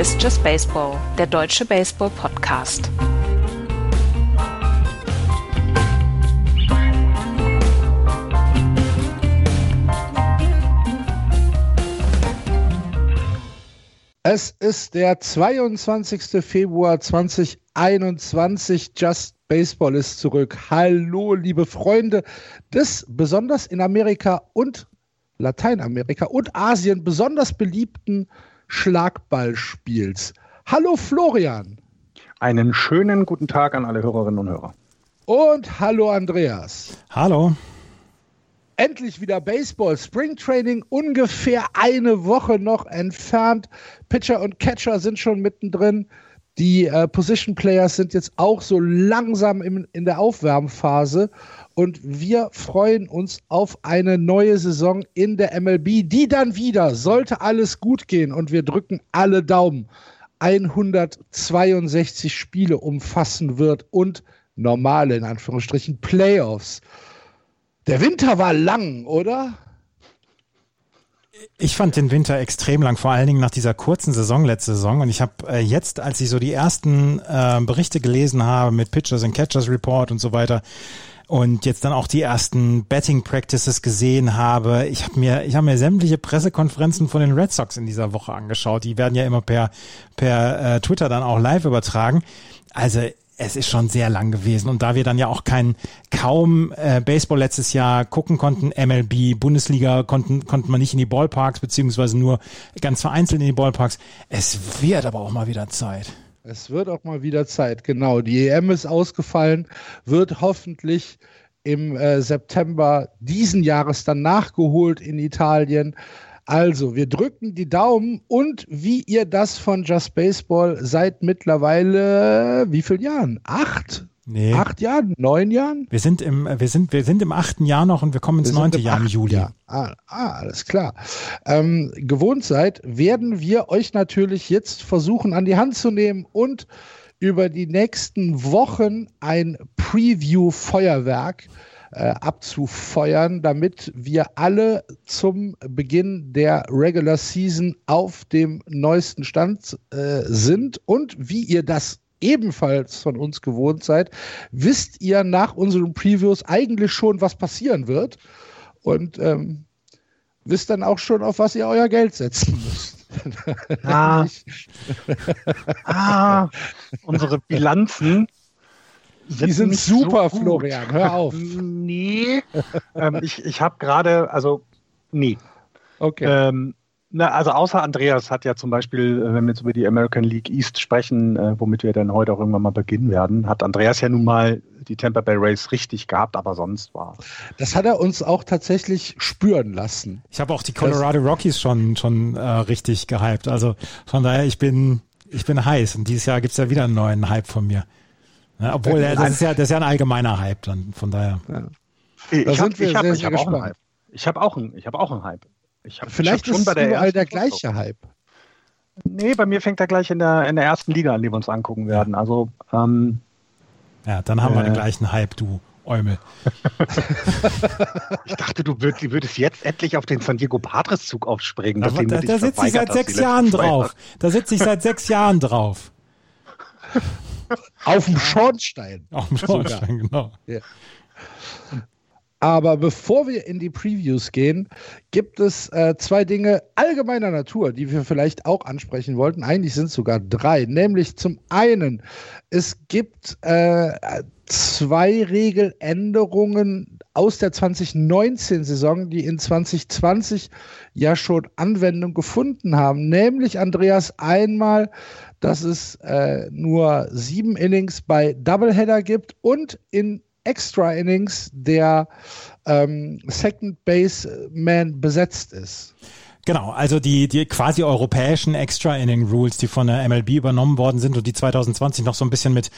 Ist Just Baseball, der deutsche Baseball-Podcast. Es ist der 22. Februar 2021. Just Baseball ist zurück. Hallo, liebe Freunde des besonders in Amerika und Lateinamerika und Asien besonders beliebten Schlagballspiels. Hallo Florian. Einen schönen guten Tag an alle Hörerinnen und Hörer. Und hallo Andreas. Hallo. Endlich wieder Baseball. Springtraining ungefähr eine Woche noch entfernt. Pitcher und Catcher sind schon mittendrin. Die äh, Position Players sind jetzt auch so langsam im, in der Aufwärmphase. Und wir freuen uns auf eine neue Saison in der MLB, die dann wieder, sollte alles gut gehen, und wir drücken alle Daumen, 162 Spiele umfassen wird und normale, in Anführungsstrichen, Playoffs. Der Winter war lang, oder? Ich fand den Winter extrem lang, vor allen Dingen nach dieser kurzen Saison letzte Saison. Und ich habe äh, jetzt, als ich so die ersten äh, Berichte gelesen habe mit Pitchers and Catchers Report und so weiter, und jetzt dann auch die ersten Betting Practices gesehen habe. Ich habe mir, ich habe mir sämtliche Pressekonferenzen von den Red Sox in dieser Woche angeschaut. Die werden ja immer per per äh, Twitter dann auch live übertragen. Also es ist schon sehr lang gewesen. Und da wir dann ja auch kein kaum äh, Baseball letztes Jahr gucken konnten, MLB, Bundesliga konnten, konnten wir nicht in die Ballparks, beziehungsweise nur ganz vereinzelt in die Ballparks. Es wird aber auch mal wieder Zeit. Es wird auch mal wieder Zeit, genau. Die EM ist ausgefallen, wird hoffentlich im äh, September diesen Jahres dann nachgeholt in Italien. Also, wir drücken die Daumen und wie ihr das von Just Baseball seit mittlerweile wie vielen Jahren? Acht? Nee. Acht Jahren? Neun Jahren? Wir sind im, wir sind, wir sind im achten Jahr noch und wir kommen ins Wir neunte im Jahr im Juli. Jahr. Ah, ah, alles klar. Ähm, gewohnt seid, werden wir euch natürlich jetzt versuchen an die Hand zu nehmen und über die nächsten Wochen ein Preview-Feuerwerk äh, abzufeuern, damit wir alle zum Beginn der Regular Season auf dem neuesten Stand äh, sind und wie ihr das ebenfalls von uns gewohnt seid, wisst ihr nach unseren Previews eigentlich schon, was passieren wird und ähm, wisst dann auch schon, auf was ihr euer Geld setzen müsst. Ah. ah, unsere Bilanzen Die sind super, so. Florian. Hör auf. Nee. ähm, ich ich habe gerade, also, nee. Okay. Ähm, na, also außer Andreas hat ja zum Beispiel, äh, wenn wir jetzt über die American League East sprechen, äh, womit wir dann heute auch irgendwann mal beginnen werden, hat Andreas ja nun mal die Tampa Bay Rays richtig gehabt, aber sonst war. Das hat er uns auch tatsächlich spüren lassen. Ich habe auch die Colorado Rockies schon, schon äh, richtig gehypt. Also von daher, ich bin, ich bin heiß. Und dieses Jahr gibt's ja wieder einen neuen Hype von mir. Ja, obwohl, äh, das ist ja, das ist ja ein allgemeiner Hype dann. Von daher. Ich Da hab- ich hab- ich hab auch einen. Hype. Ich habe auch einen, ich habe auch einen Hype. Ich hab, Vielleicht ich hab ist es überall ersten der gleiche Hype. Nee, bei mir fängt er gleich in der, in der ersten Liga an, die wir uns angucken werden. Also, ähm, Ja, dann haben wir Äh. den gleichen Hype, du Eumel. ich dachte, du würd, du würdest jetzt endlich auf den San Diego Padres Zug aufspringen. Da, da, da sitze ich seit sechs Jahren drauf. Da sitze ich seit sechs Jahren drauf. Auf dem Schornstein. Auf dem Schornstein, genau. Aber bevor wir in die Previews gehen, gibt es äh, zwei Dinge allgemeiner Natur, die wir vielleicht auch ansprechen wollten. Eigentlich sind es sogar drei. Nämlich zum einen, es gibt äh, zwei Regeländerungen aus der 2019-Saison, die in 2020 ja schon Anwendung gefunden haben. Nämlich, Andreas, einmal, dass es äh, nur sieben Innings bei Doubleheader gibt und in Extra Innings der ähm, Second Baseman besetzt ist. Genau, also die, die quasi europäischen Extra Inning Rules, die von der MLB übernommen worden sind und die 2020 noch so ein bisschen mit,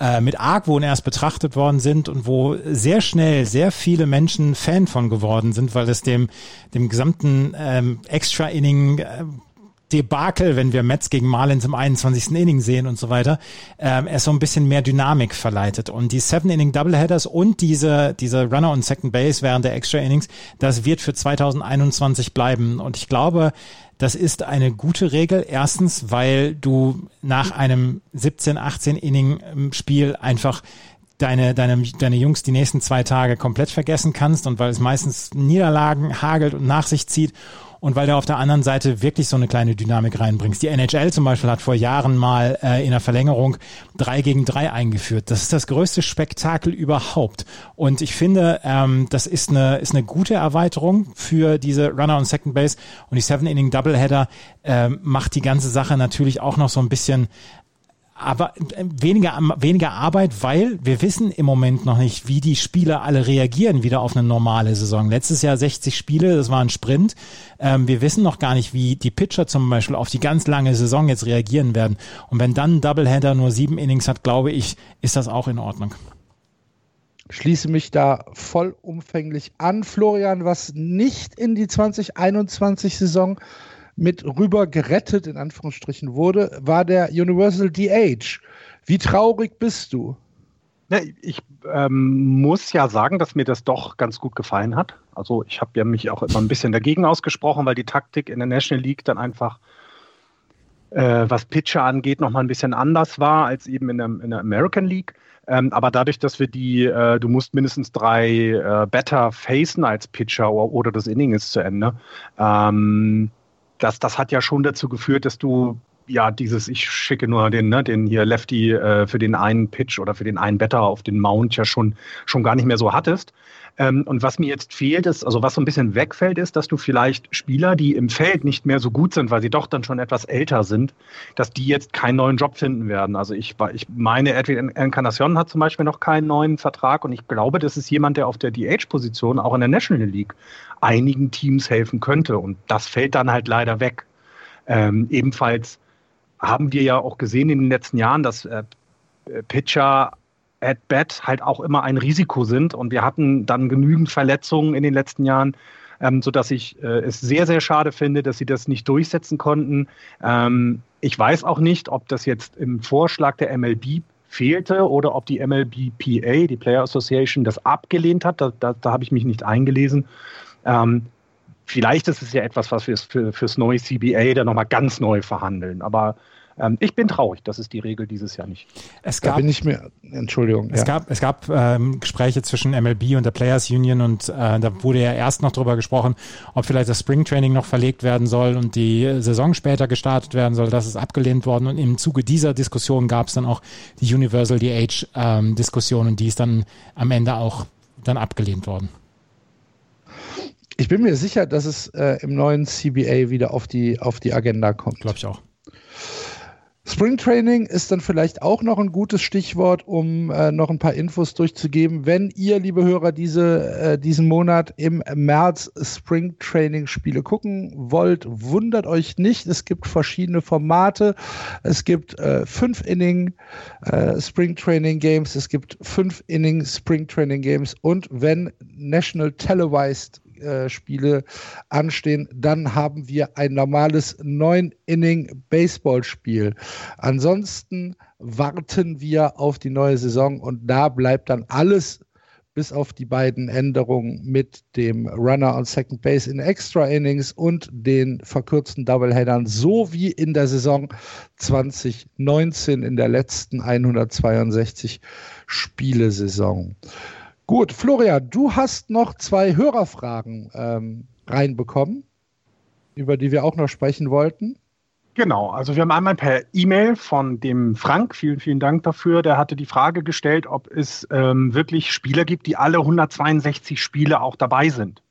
äh, mit Argwohn erst betrachtet worden sind und wo sehr schnell sehr viele Menschen Fan von geworden sind, weil es dem, dem gesamten ähm, Extra Inning äh, Debakel, wenn wir Mets gegen Marlins im 21. Inning sehen und so weiter, ähm, er so ein bisschen mehr Dynamik verleitet. Und die Seven-Inning-Doubleheaders und diese, diese Runner und Second Base während der Extra Innings, das wird für 2021 bleiben. Und ich glaube, Das ist eine gute Regel. Erstens, weil du nach einem 17, 18 Inning Spiel einfach deine, deine, deine Jungs die nächsten zwei Tage komplett vergessen kannst und weil es meistens Niederlagen hagelt und nach sich zieht und weil du auf der anderen Seite wirklich so eine kleine Dynamik reinbringst. Die NHL zum Beispiel hat vor Jahren mal äh, in der Verlängerung drei gegen drei eingeführt. Das ist das größte Spektakel überhaupt. Und ich finde, ähm, das ist eine, ist eine gute Erweiterung für diese Runner on Second Base. Und die Seven-Inning Doubleheader äh, macht die ganze Sache natürlich auch noch so ein bisschen aber äh, weniger, weniger Arbeit, weil wir wissen im Moment noch nicht, wie die Spieler alle reagieren wieder auf eine normale Saison. Letztes Jahr 60 Spiele, das war ein Sprint. Ähm, wir wissen noch gar nicht, wie die Pitcher zum Beispiel auf die ganz lange Saison jetzt reagieren werden. Und wenn dann ein Doubleheader nur sieben Innings hat, glaube ich, ist das auch in Ordnung. Schließe mich da vollumfänglich an. Florian, was nicht in die 2021 Saison mit rüber gerettet, in Anführungsstrichen wurde, war der Universal DH. Wie traurig bist du? Ich ähm, muss ja sagen, dass mir das doch ganz gut gefallen hat. Also ich habe ja mich auch immer ein bisschen dagegen ausgesprochen, weil die Taktik in der National League dann einfach, äh, was Pitcher angeht, nochmal ein bisschen anders war als eben in der, in der American League. Ähm, aber dadurch, dass wir die, äh, du musst mindestens drei äh, Better facen als Pitcher oder, oder das Inning ist zu Ende, ähm, das, das hat ja schon dazu geführt, dass du ja dieses, ich schicke nur den, ne, den hier Lefty äh, für den einen Pitch oder für den einen Better auf den Mount ja schon, schon gar nicht mehr so hattest. Ähm, und was mir jetzt fehlt, ist, also was so ein bisschen wegfällt, ist, dass du vielleicht Spieler, die im Feld nicht mehr so gut sind, weil sie doch dann schon etwas älter sind, dass die jetzt keinen neuen Job finden werden. Also ich, ich meine, Edwin Encarnacion hat zum Beispiel noch keinen neuen Vertrag und ich glaube, das ist jemand, der auf der DH-Position auch in der National League einigen Teams helfen könnte. Und das fällt dann halt leider weg. Ähm, ebenfalls haben wir ja auch gesehen in den letzten Jahren, dass äh, Pitcher at bat halt auch immer ein Risiko sind. Und wir hatten dann genügend Verletzungen in den letzten Jahren, ähm, sodass ich äh, es sehr, sehr schade finde, dass sie das nicht durchsetzen konnten. Ähm, ich weiß auch nicht, ob das jetzt im Vorschlag der MLB fehlte oder ob die MLBPA, die Player Association, das abgelehnt hat. Da, da, da habe ich mich nicht eingelesen. Ähm, vielleicht ist es ja etwas, was wir für, fürs neue CBA dann nochmal ganz neu verhandeln. Aber ähm, ich bin traurig, das ist die Regel dieses Jahr nicht. Es gab, da bin ich mir, Entschuldigung. Es ja. gab, es gab ähm, Gespräche zwischen MLB und der Players Union und äh, da wurde ja erst noch darüber gesprochen, ob vielleicht das Spring Training noch verlegt werden soll und die Saison später gestartet werden soll. Das ist abgelehnt worden und im Zuge dieser Diskussion gab es dann auch die Universal DH ähm, Diskussion und die ist dann am Ende auch dann abgelehnt worden. Ich bin mir sicher, dass es äh, im neuen CBA wieder auf die, auf die Agenda kommt. Glaube ich auch. Spring Training ist dann vielleicht auch noch ein gutes Stichwort, um äh, noch ein paar Infos durchzugeben. Wenn ihr, liebe Hörer, diese, äh, diesen Monat im März Spring Training Spiele gucken wollt, wundert euch nicht. Es gibt verschiedene Formate. Es gibt äh, fünf Inning äh, Spring Training Games. Es gibt fünf Inning Spring Training Games. Und wenn National Televised äh, Spiele anstehen, dann haben wir ein normales 9-Inning-Baseballspiel. Ansonsten warten wir auf die neue Saison und da bleibt dann alles bis auf die beiden Änderungen mit dem Runner on Second Base in Extra Innings und den verkürzten Doubleheadern, so wie in der Saison 2019 in der letzten 162 Spielesaison. Gut, Florian, du hast noch zwei Hörerfragen ähm, reinbekommen, über die wir auch noch sprechen wollten. Genau, also wir haben einmal per E-Mail von dem Frank, vielen, vielen Dank dafür, der hatte die Frage gestellt, ob es ähm, wirklich Spieler gibt, die alle 162 Spiele auch dabei sind.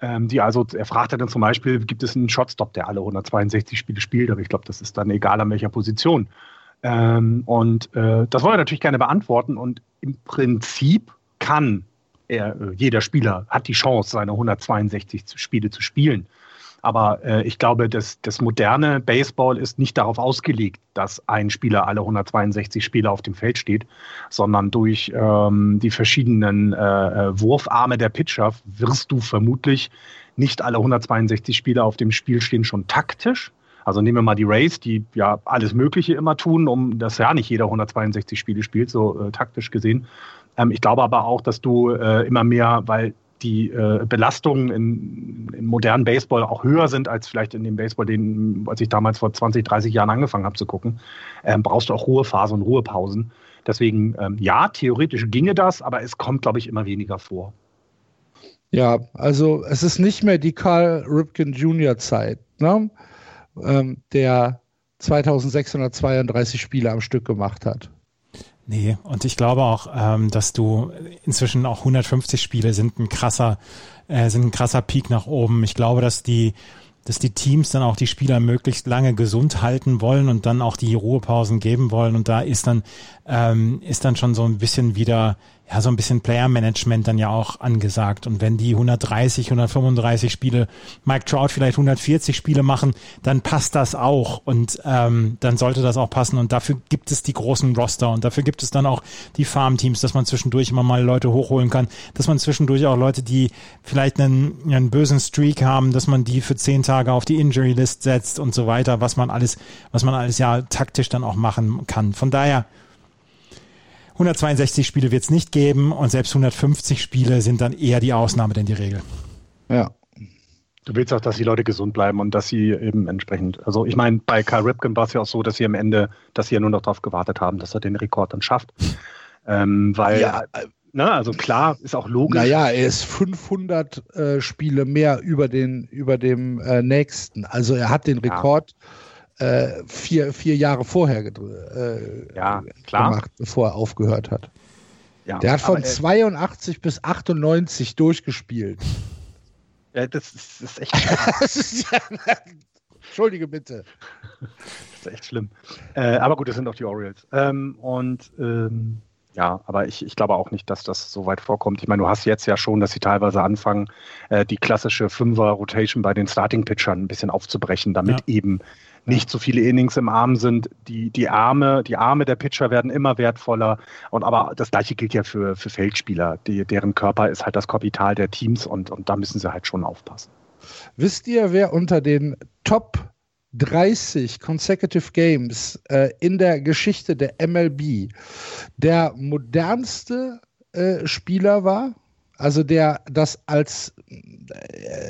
Ähm, die also, er fragte dann zum Beispiel, gibt es einen Shotstop, der alle 162 Spiele spielt, aber ich glaube, das ist dann egal an welcher Position. Ähm, und äh, das wollen wir natürlich gerne beantworten und im Prinzip kann er, äh, jeder Spieler hat die Chance, seine 162 Spiele zu spielen. Aber äh, ich glaube, das, das moderne Baseball ist nicht darauf ausgelegt, dass ein Spieler alle 162 Spiele auf dem Feld steht, sondern durch ähm, die verschiedenen äh, äh Wurfarme der Pitcher wirst du vermutlich nicht alle 162 Spiele auf dem Spiel stehen, schon taktisch. Also nehmen wir mal die Rays, die ja alles Mögliche immer tun, um das ja nicht jeder 162 Spiele spielt, so äh, taktisch gesehen, ähm, ich glaube aber auch, dass du äh, immer mehr, weil die äh, Belastungen in, im modernen Baseball auch höher sind als vielleicht in dem Baseball, den, als ich damals vor 20, 30 Jahren angefangen habe zu gucken, ähm, brauchst du auch Ruhephasen und Ruhepausen. Deswegen, ähm, ja, theoretisch ginge das, aber es kommt, glaube ich, immer weniger vor. Ja, also es ist nicht mehr die Carl Ripken Jr. Zeit, ne? ähm, der 2632 Spiele am Stück gemacht hat. Nee, und ich glaube auch, ähm, dass du inzwischen auch 150 Spiele sind ein krasser, äh, sind ein krasser Peak nach oben. Ich glaube, dass die, dass die Teams dann auch die Spieler möglichst lange gesund halten wollen und dann auch die Ruhepausen geben wollen. Und da ist dann, ähm, ist dann schon so ein bisschen wieder ja, so ein bisschen Player-Management dann ja auch angesagt. Und wenn die 130, 135 Spiele, Mike Trout vielleicht 140 Spiele machen, dann passt das auch und ähm, dann sollte das auch passen. Und dafür gibt es die großen Roster und dafür gibt es dann auch die Farmteams, dass man zwischendurch immer mal Leute hochholen kann, dass man zwischendurch auch Leute, die vielleicht einen, einen bösen Streak haben, dass man die für zehn Tage auf die Injury List setzt und so weiter, was man alles, was man alles ja taktisch dann auch machen kann. Von daher 162 Spiele wird es nicht geben und selbst 150 Spiele sind dann eher die Ausnahme denn die Regel. Ja. Du willst auch, dass die Leute gesund bleiben und dass sie eben entsprechend, also ich meine, bei Karl Ripken war es ja auch so, dass sie am Ende, dass sie ja nur noch darauf gewartet haben, dass er den Rekord dann schafft. Ähm, weil, ja. na, also klar, ist auch logisch. Naja, er ist 500 äh, Spiele mehr über, den, über dem äh, nächsten. Also er hat den Rekord. Ja äh, vier, vier Jahre vorher äh, ja, klar. gemacht, bevor er aufgehört hat. Ja, Der hat von aber, 82 bis 98 durchgespielt. Ja, das ist, das ist echt. Entschuldige bitte. Das ist echt schlimm. Äh, aber gut, das sind auch die Orioles. Ähm, und ähm, ja, aber ich, ich glaube auch nicht, dass das so weit vorkommt. Ich meine, du hast jetzt ja schon, dass sie teilweise anfangen, äh, die klassische Fünfer-Rotation bei den Starting-Pitchern ein bisschen aufzubrechen, damit ja. eben nicht so viele Innings im Arm sind. Die, die, Arme, die Arme der Pitcher werden immer wertvoller. Und aber das gleiche gilt ja für, für Feldspieler. Die, deren Körper ist halt das Kapital der Teams und, und da müssen sie halt schon aufpassen. Wisst ihr, wer unter den Top 30 Consecutive Games äh, in der Geschichte der MLB der modernste äh, Spieler war? Also der das als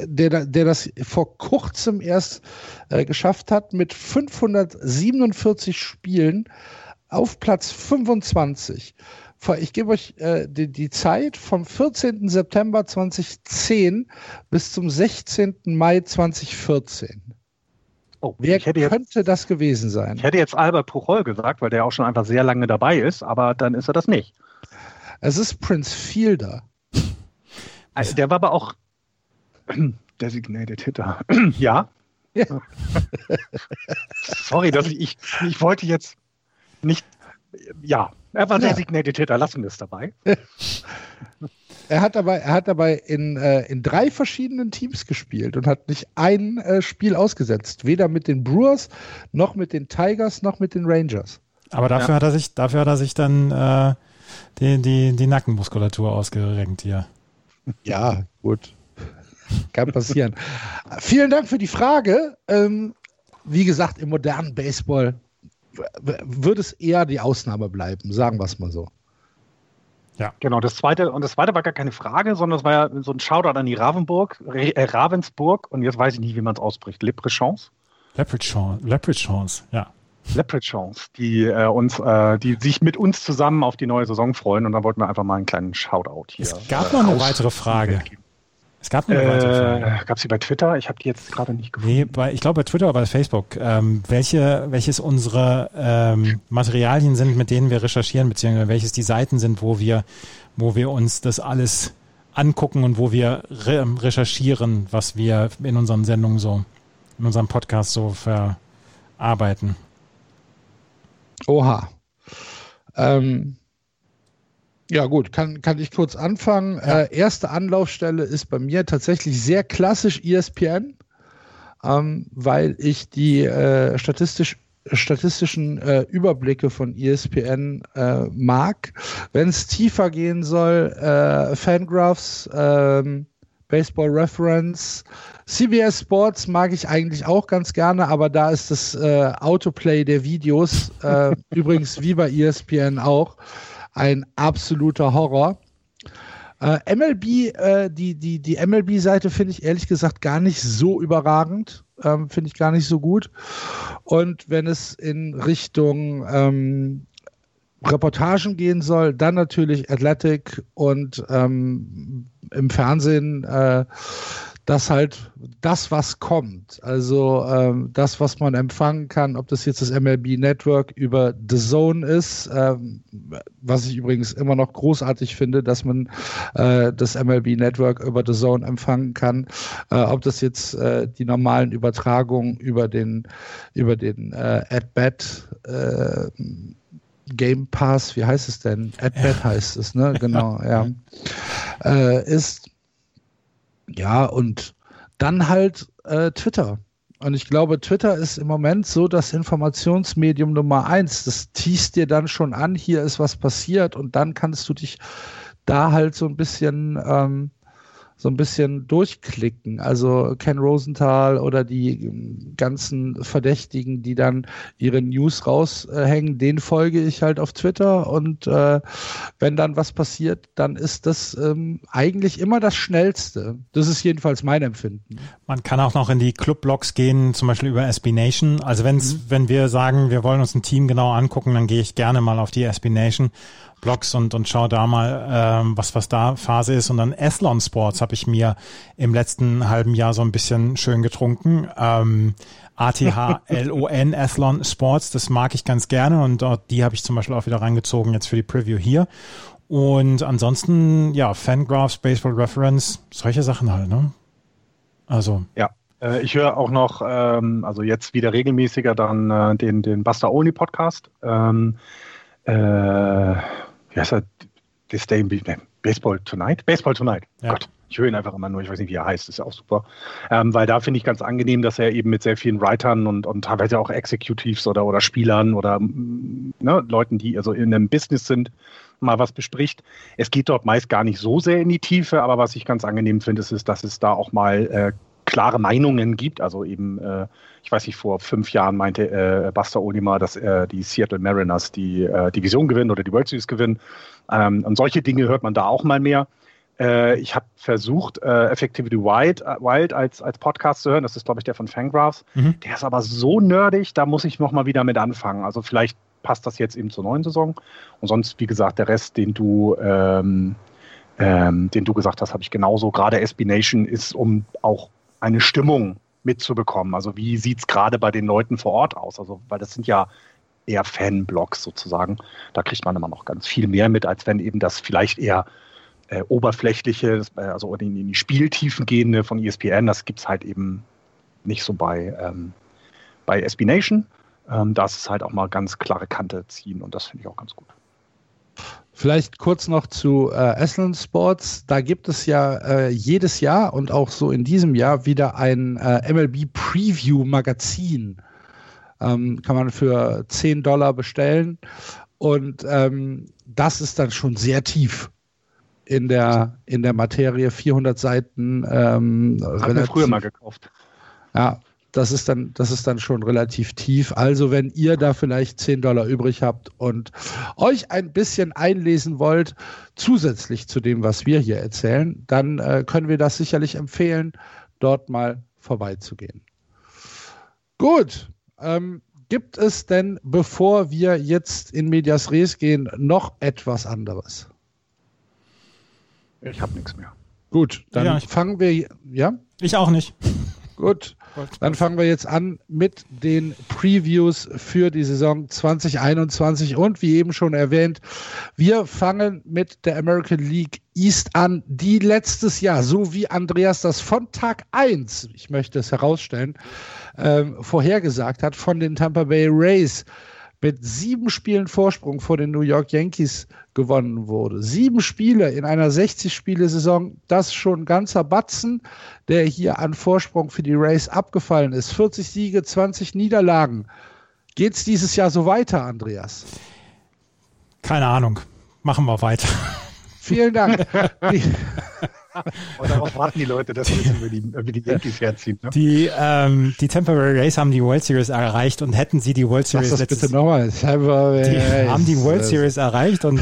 der, der das vor kurzem erst äh, geschafft hat mit 547 Spielen auf Platz 25. Ich gebe euch äh, die, die, Zeit vom 14. September 2010 bis zum 16. Mai 2014. Oh, Wer könnte jetzt, das gewesen sein? Ich hätte jetzt Albert Puchol gesagt, weil der auch schon einfach sehr lange dabei ist, aber dann ist er das nicht. Es ist Prince Fielder. Also der war aber auch Designated Hitter. ja. ja. Sorry, dass ich, ich, ich wollte jetzt nicht. Ja, er war ja. Designated Hitter, lassen wir es dabei. Er hat dabei, er hat dabei in, äh, in drei verschiedenen Teams gespielt und hat nicht ein äh, Spiel ausgesetzt. Weder mit den Brewers, noch mit den Tigers, noch mit den Rangers. Aber dafür ja. hat er sich, dafür hat er sich dann äh, die, die, die Nackenmuskulatur ausgerenkt hier. Ja, gut. Kann passieren. Vielen Dank für die Frage. Ähm, wie gesagt, im modernen Baseball wird es eher die Ausnahme bleiben, sagen wir es mal so. Ja. Genau, das zweite, und das zweite war gar keine Frage, sondern es war ja so ein Shoutout an die Ravensburg, äh, Ravensburg, und jetzt weiß ich nicht, wie man es ausspricht. Leprechance? Leprechance, Leprechance, ja. Leprechauns, die äh, uns, äh, die sich mit uns zusammen auf die neue Saison freuen und da wollten wir einfach mal einen kleinen Shoutout hier. Es gab noch eine weitere Frage. Es gab noch eine äh, weitere Frage. Gab sie bei Twitter? Ich habe die jetzt gerade nicht gefunden. Nee, bei, ich glaube bei Twitter oder bei Facebook. Ähm, welche, welches unsere ähm, Materialien sind, mit denen wir recherchieren, beziehungsweise welches die Seiten sind, wo wir, wo wir uns das alles angucken und wo wir re recherchieren, was wir in unseren Sendungen so, in unserem Podcast so verarbeiten. Oha. Ähm, ja, gut, kann, kann ich kurz anfangen. Ja. Äh, erste Anlaufstelle ist bei mir tatsächlich sehr klassisch ESPN, ähm, weil ich die äh, statistisch, statistischen äh, Überblicke von ESPN äh, mag. Wenn es tiefer gehen soll, äh, Fangraphs, ähm, Baseball Reference, CBS Sports mag ich eigentlich auch ganz gerne, aber da ist das äh, Autoplay der Videos, äh, übrigens wie bei ESPN auch, ein absoluter Horror. Äh, MLB, äh, die, die, die MLB-Seite finde ich ehrlich gesagt gar nicht so überragend. Ähm, finde ich gar nicht so gut. Und wenn es in Richtung ähm, Reportagen gehen soll, dann natürlich Athletic und ähm, im Fernsehen äh, das halt das, was kommt. Also ähm, das, was man empfangen kann, ob das jetzt das MLB Network über The Zone ist, ähm, was ich übrigens immer noch großartig finde, dass man äh, das MLB Network über The Zone empfangen kann, äh, ob das jetzt äh, die normalen Übertragungen über den über den äh, At-Bat äh, Game Pass, wie heißt es denn? At-Bat heißt es, ne? Genau, ja. Äh, ist ja, und dann halt äh, Twitter. Und ich glaube, Twitter ist im Moment so das Informationsmedium Nummer eins. Das teast dir dann schon an, hier ist was passiert und dann kannst du dich da halt so ein bisschen ähm, so ein bisschen durchklicken. Also Ken Rosenthal oder die ähm, ganzen Verdächtigen, die dann ihre News raushängen, den folge ich halt auf Twitter und äh, wenn dann was passiert, dann ist das ähm, eigentlich immer das Schnellste. Das ist jedenfalls mein Empfinden. Man kann auch noch in die Clubblogs gehen, zum Beispiel über SB Nation. Also wenn's, mhm. wenn wir sagen, wir wollen uns ein Team genau angucken, dann gehe ich gerne mal auf die SB Nation Blogs und, und schau da mal, ähm, was, was da Phase ist. Und dann Athlon Sports habe ich mir im letzten halben Jahr so ein bisschen schön getrunken. Ähm, A-T-H-L-O-N, Athlon Sports, das mag ich ganz gerne und dort, die habe ich zum Beispiel auch wieder reingezogen jetzt für die Preview hier. Und ansonsten, ja, Fangraphs, Baseball Reference, solche Sachen halt, ne? Also. Ja, äh, ich höre auch noch, ähm, also jetzt wieder regelmäßiger dann äh, den, den Buster Only Podcast. Ähm, äh, wie heißt er? This Day nee, Baseball Tonight? Baseball Tonight. Ja. Gott, ich höre ihn einfach immer nur, ich weiß nicht, wie er heißt, ist ja auch super. Ähm, weil da finde ich ganz angenehm, dass er eben mit sehr vielen Writern und, und teilweise auch Executives oder, oder Spielern oder ne, Leuten, die also in einem Business sind, mal was bespricht. Es geht dort meist gar nicht so sehr in die Tiefe, aber was ich ganz angenehm finde, ist, ist dass es da auch mal äh, klare Meinungen gibt. Also eben, äh, ich weiß nicht, vor fünf Jahren meinte äh, Buster Olimar, dass äh, die Seattle Mariners die äh, Division gewinnen oder die World Series gewinnen. Ähm, und solche Dinge hört man da auch mal mehr. Äh, ich habe versucht, äh, Effectivity Wild, Wild als, als Podcast zu hören. Das ist, glaube ich, der von Fangraphs. Mhm. Der ist aber so nerdig, da muss ich noch mal wieder mit anfangen. Also vielleicht passt das jetzt eben zur neuen Saison. Und sonst, wie gesagt, der Rest, den du ähm, ähm, den du gesagt hast, habe ich genauso. Gerade SB Nation ist, um auch eine Stimmung mitzubekommen. Also wie sieht es gerade bei den Leuten vor Ort aus? Also, weil das sind ja eher Fanblogs sozusagen. Da kriegt man immer noch ganz viel mehr mit, als wenn eben das vielleicht eher äh, oberflächliche, äh, also in, in, die Spieltiefen gehende von ESPN, das gibt es halt eben nicht so bei, ähm, bei SB Nation. Ähm, da ist es halt auch mal ganz klare Kante ziehen und das finde ich auch ganz gut. Vielleicht kurz noch zu äh, Aslan Sports. Da gibt es ja äh, jedes Jahr und auch so in diesem Jahr wieder ein äh, MLB Preview Magazin. Ähm, kann man für 10 Dollar bestellen. Und ähm, das ist dann schon sehr tief in der, in der Materie. 400 Seiten. Ähm, Haben wir früher mal gekauft. Ja, das ist dann, das ist dann schon relativ tief. Also wenn ihr da vielleicht 10 Dollar übrig habt und euch ein bisschen einlesen wollt, zusätzlich zu dem, was wir hier erzählen, dann äh, können wir das sicherlich empfehlen, dort mal vorbeizugehen. Gut. Ähm, gibt es denn, bevor wir jetzt in Medias Res gehen, noch etwas anderes? Ich habe nichts mehr. Gut, dann ja, fangen wir. Ja? Ich auch nicht. Gut, dann fangen wir jetzt an mit den Previews für die Saison 2021 und wie eben schon erwähnt, wir fangen mit der American League East an, die letztes Jahr, so wie Andreas das von Tag 1, ich möchte es herausstellen, ähm, vorhergesagt hat, von den Tampa Bay Rays mit sieben Spielen Vorsprung vor den New York Yankees gewonnen wurde. Sieben Spiele in einer 60-Spiele-Saison, das schon ein ganzer Batzen, der hier an Vorsprung für die Rays abgefallen ist. 40 Siege, 20 Niederlagen. Geht es dieses Jahr so weiter, Andreas? Keine Ahnung. Machen wir weiter. Vielen Dank. Und darauf warten die Leute, dass wir über die, über die Yankees herziehen. Ne? Die, ähm, die Temporary Rays haben die World Series erreicht und hätten sie die World Series Sag das bitte nochmal. Die haben die World Series erreicht und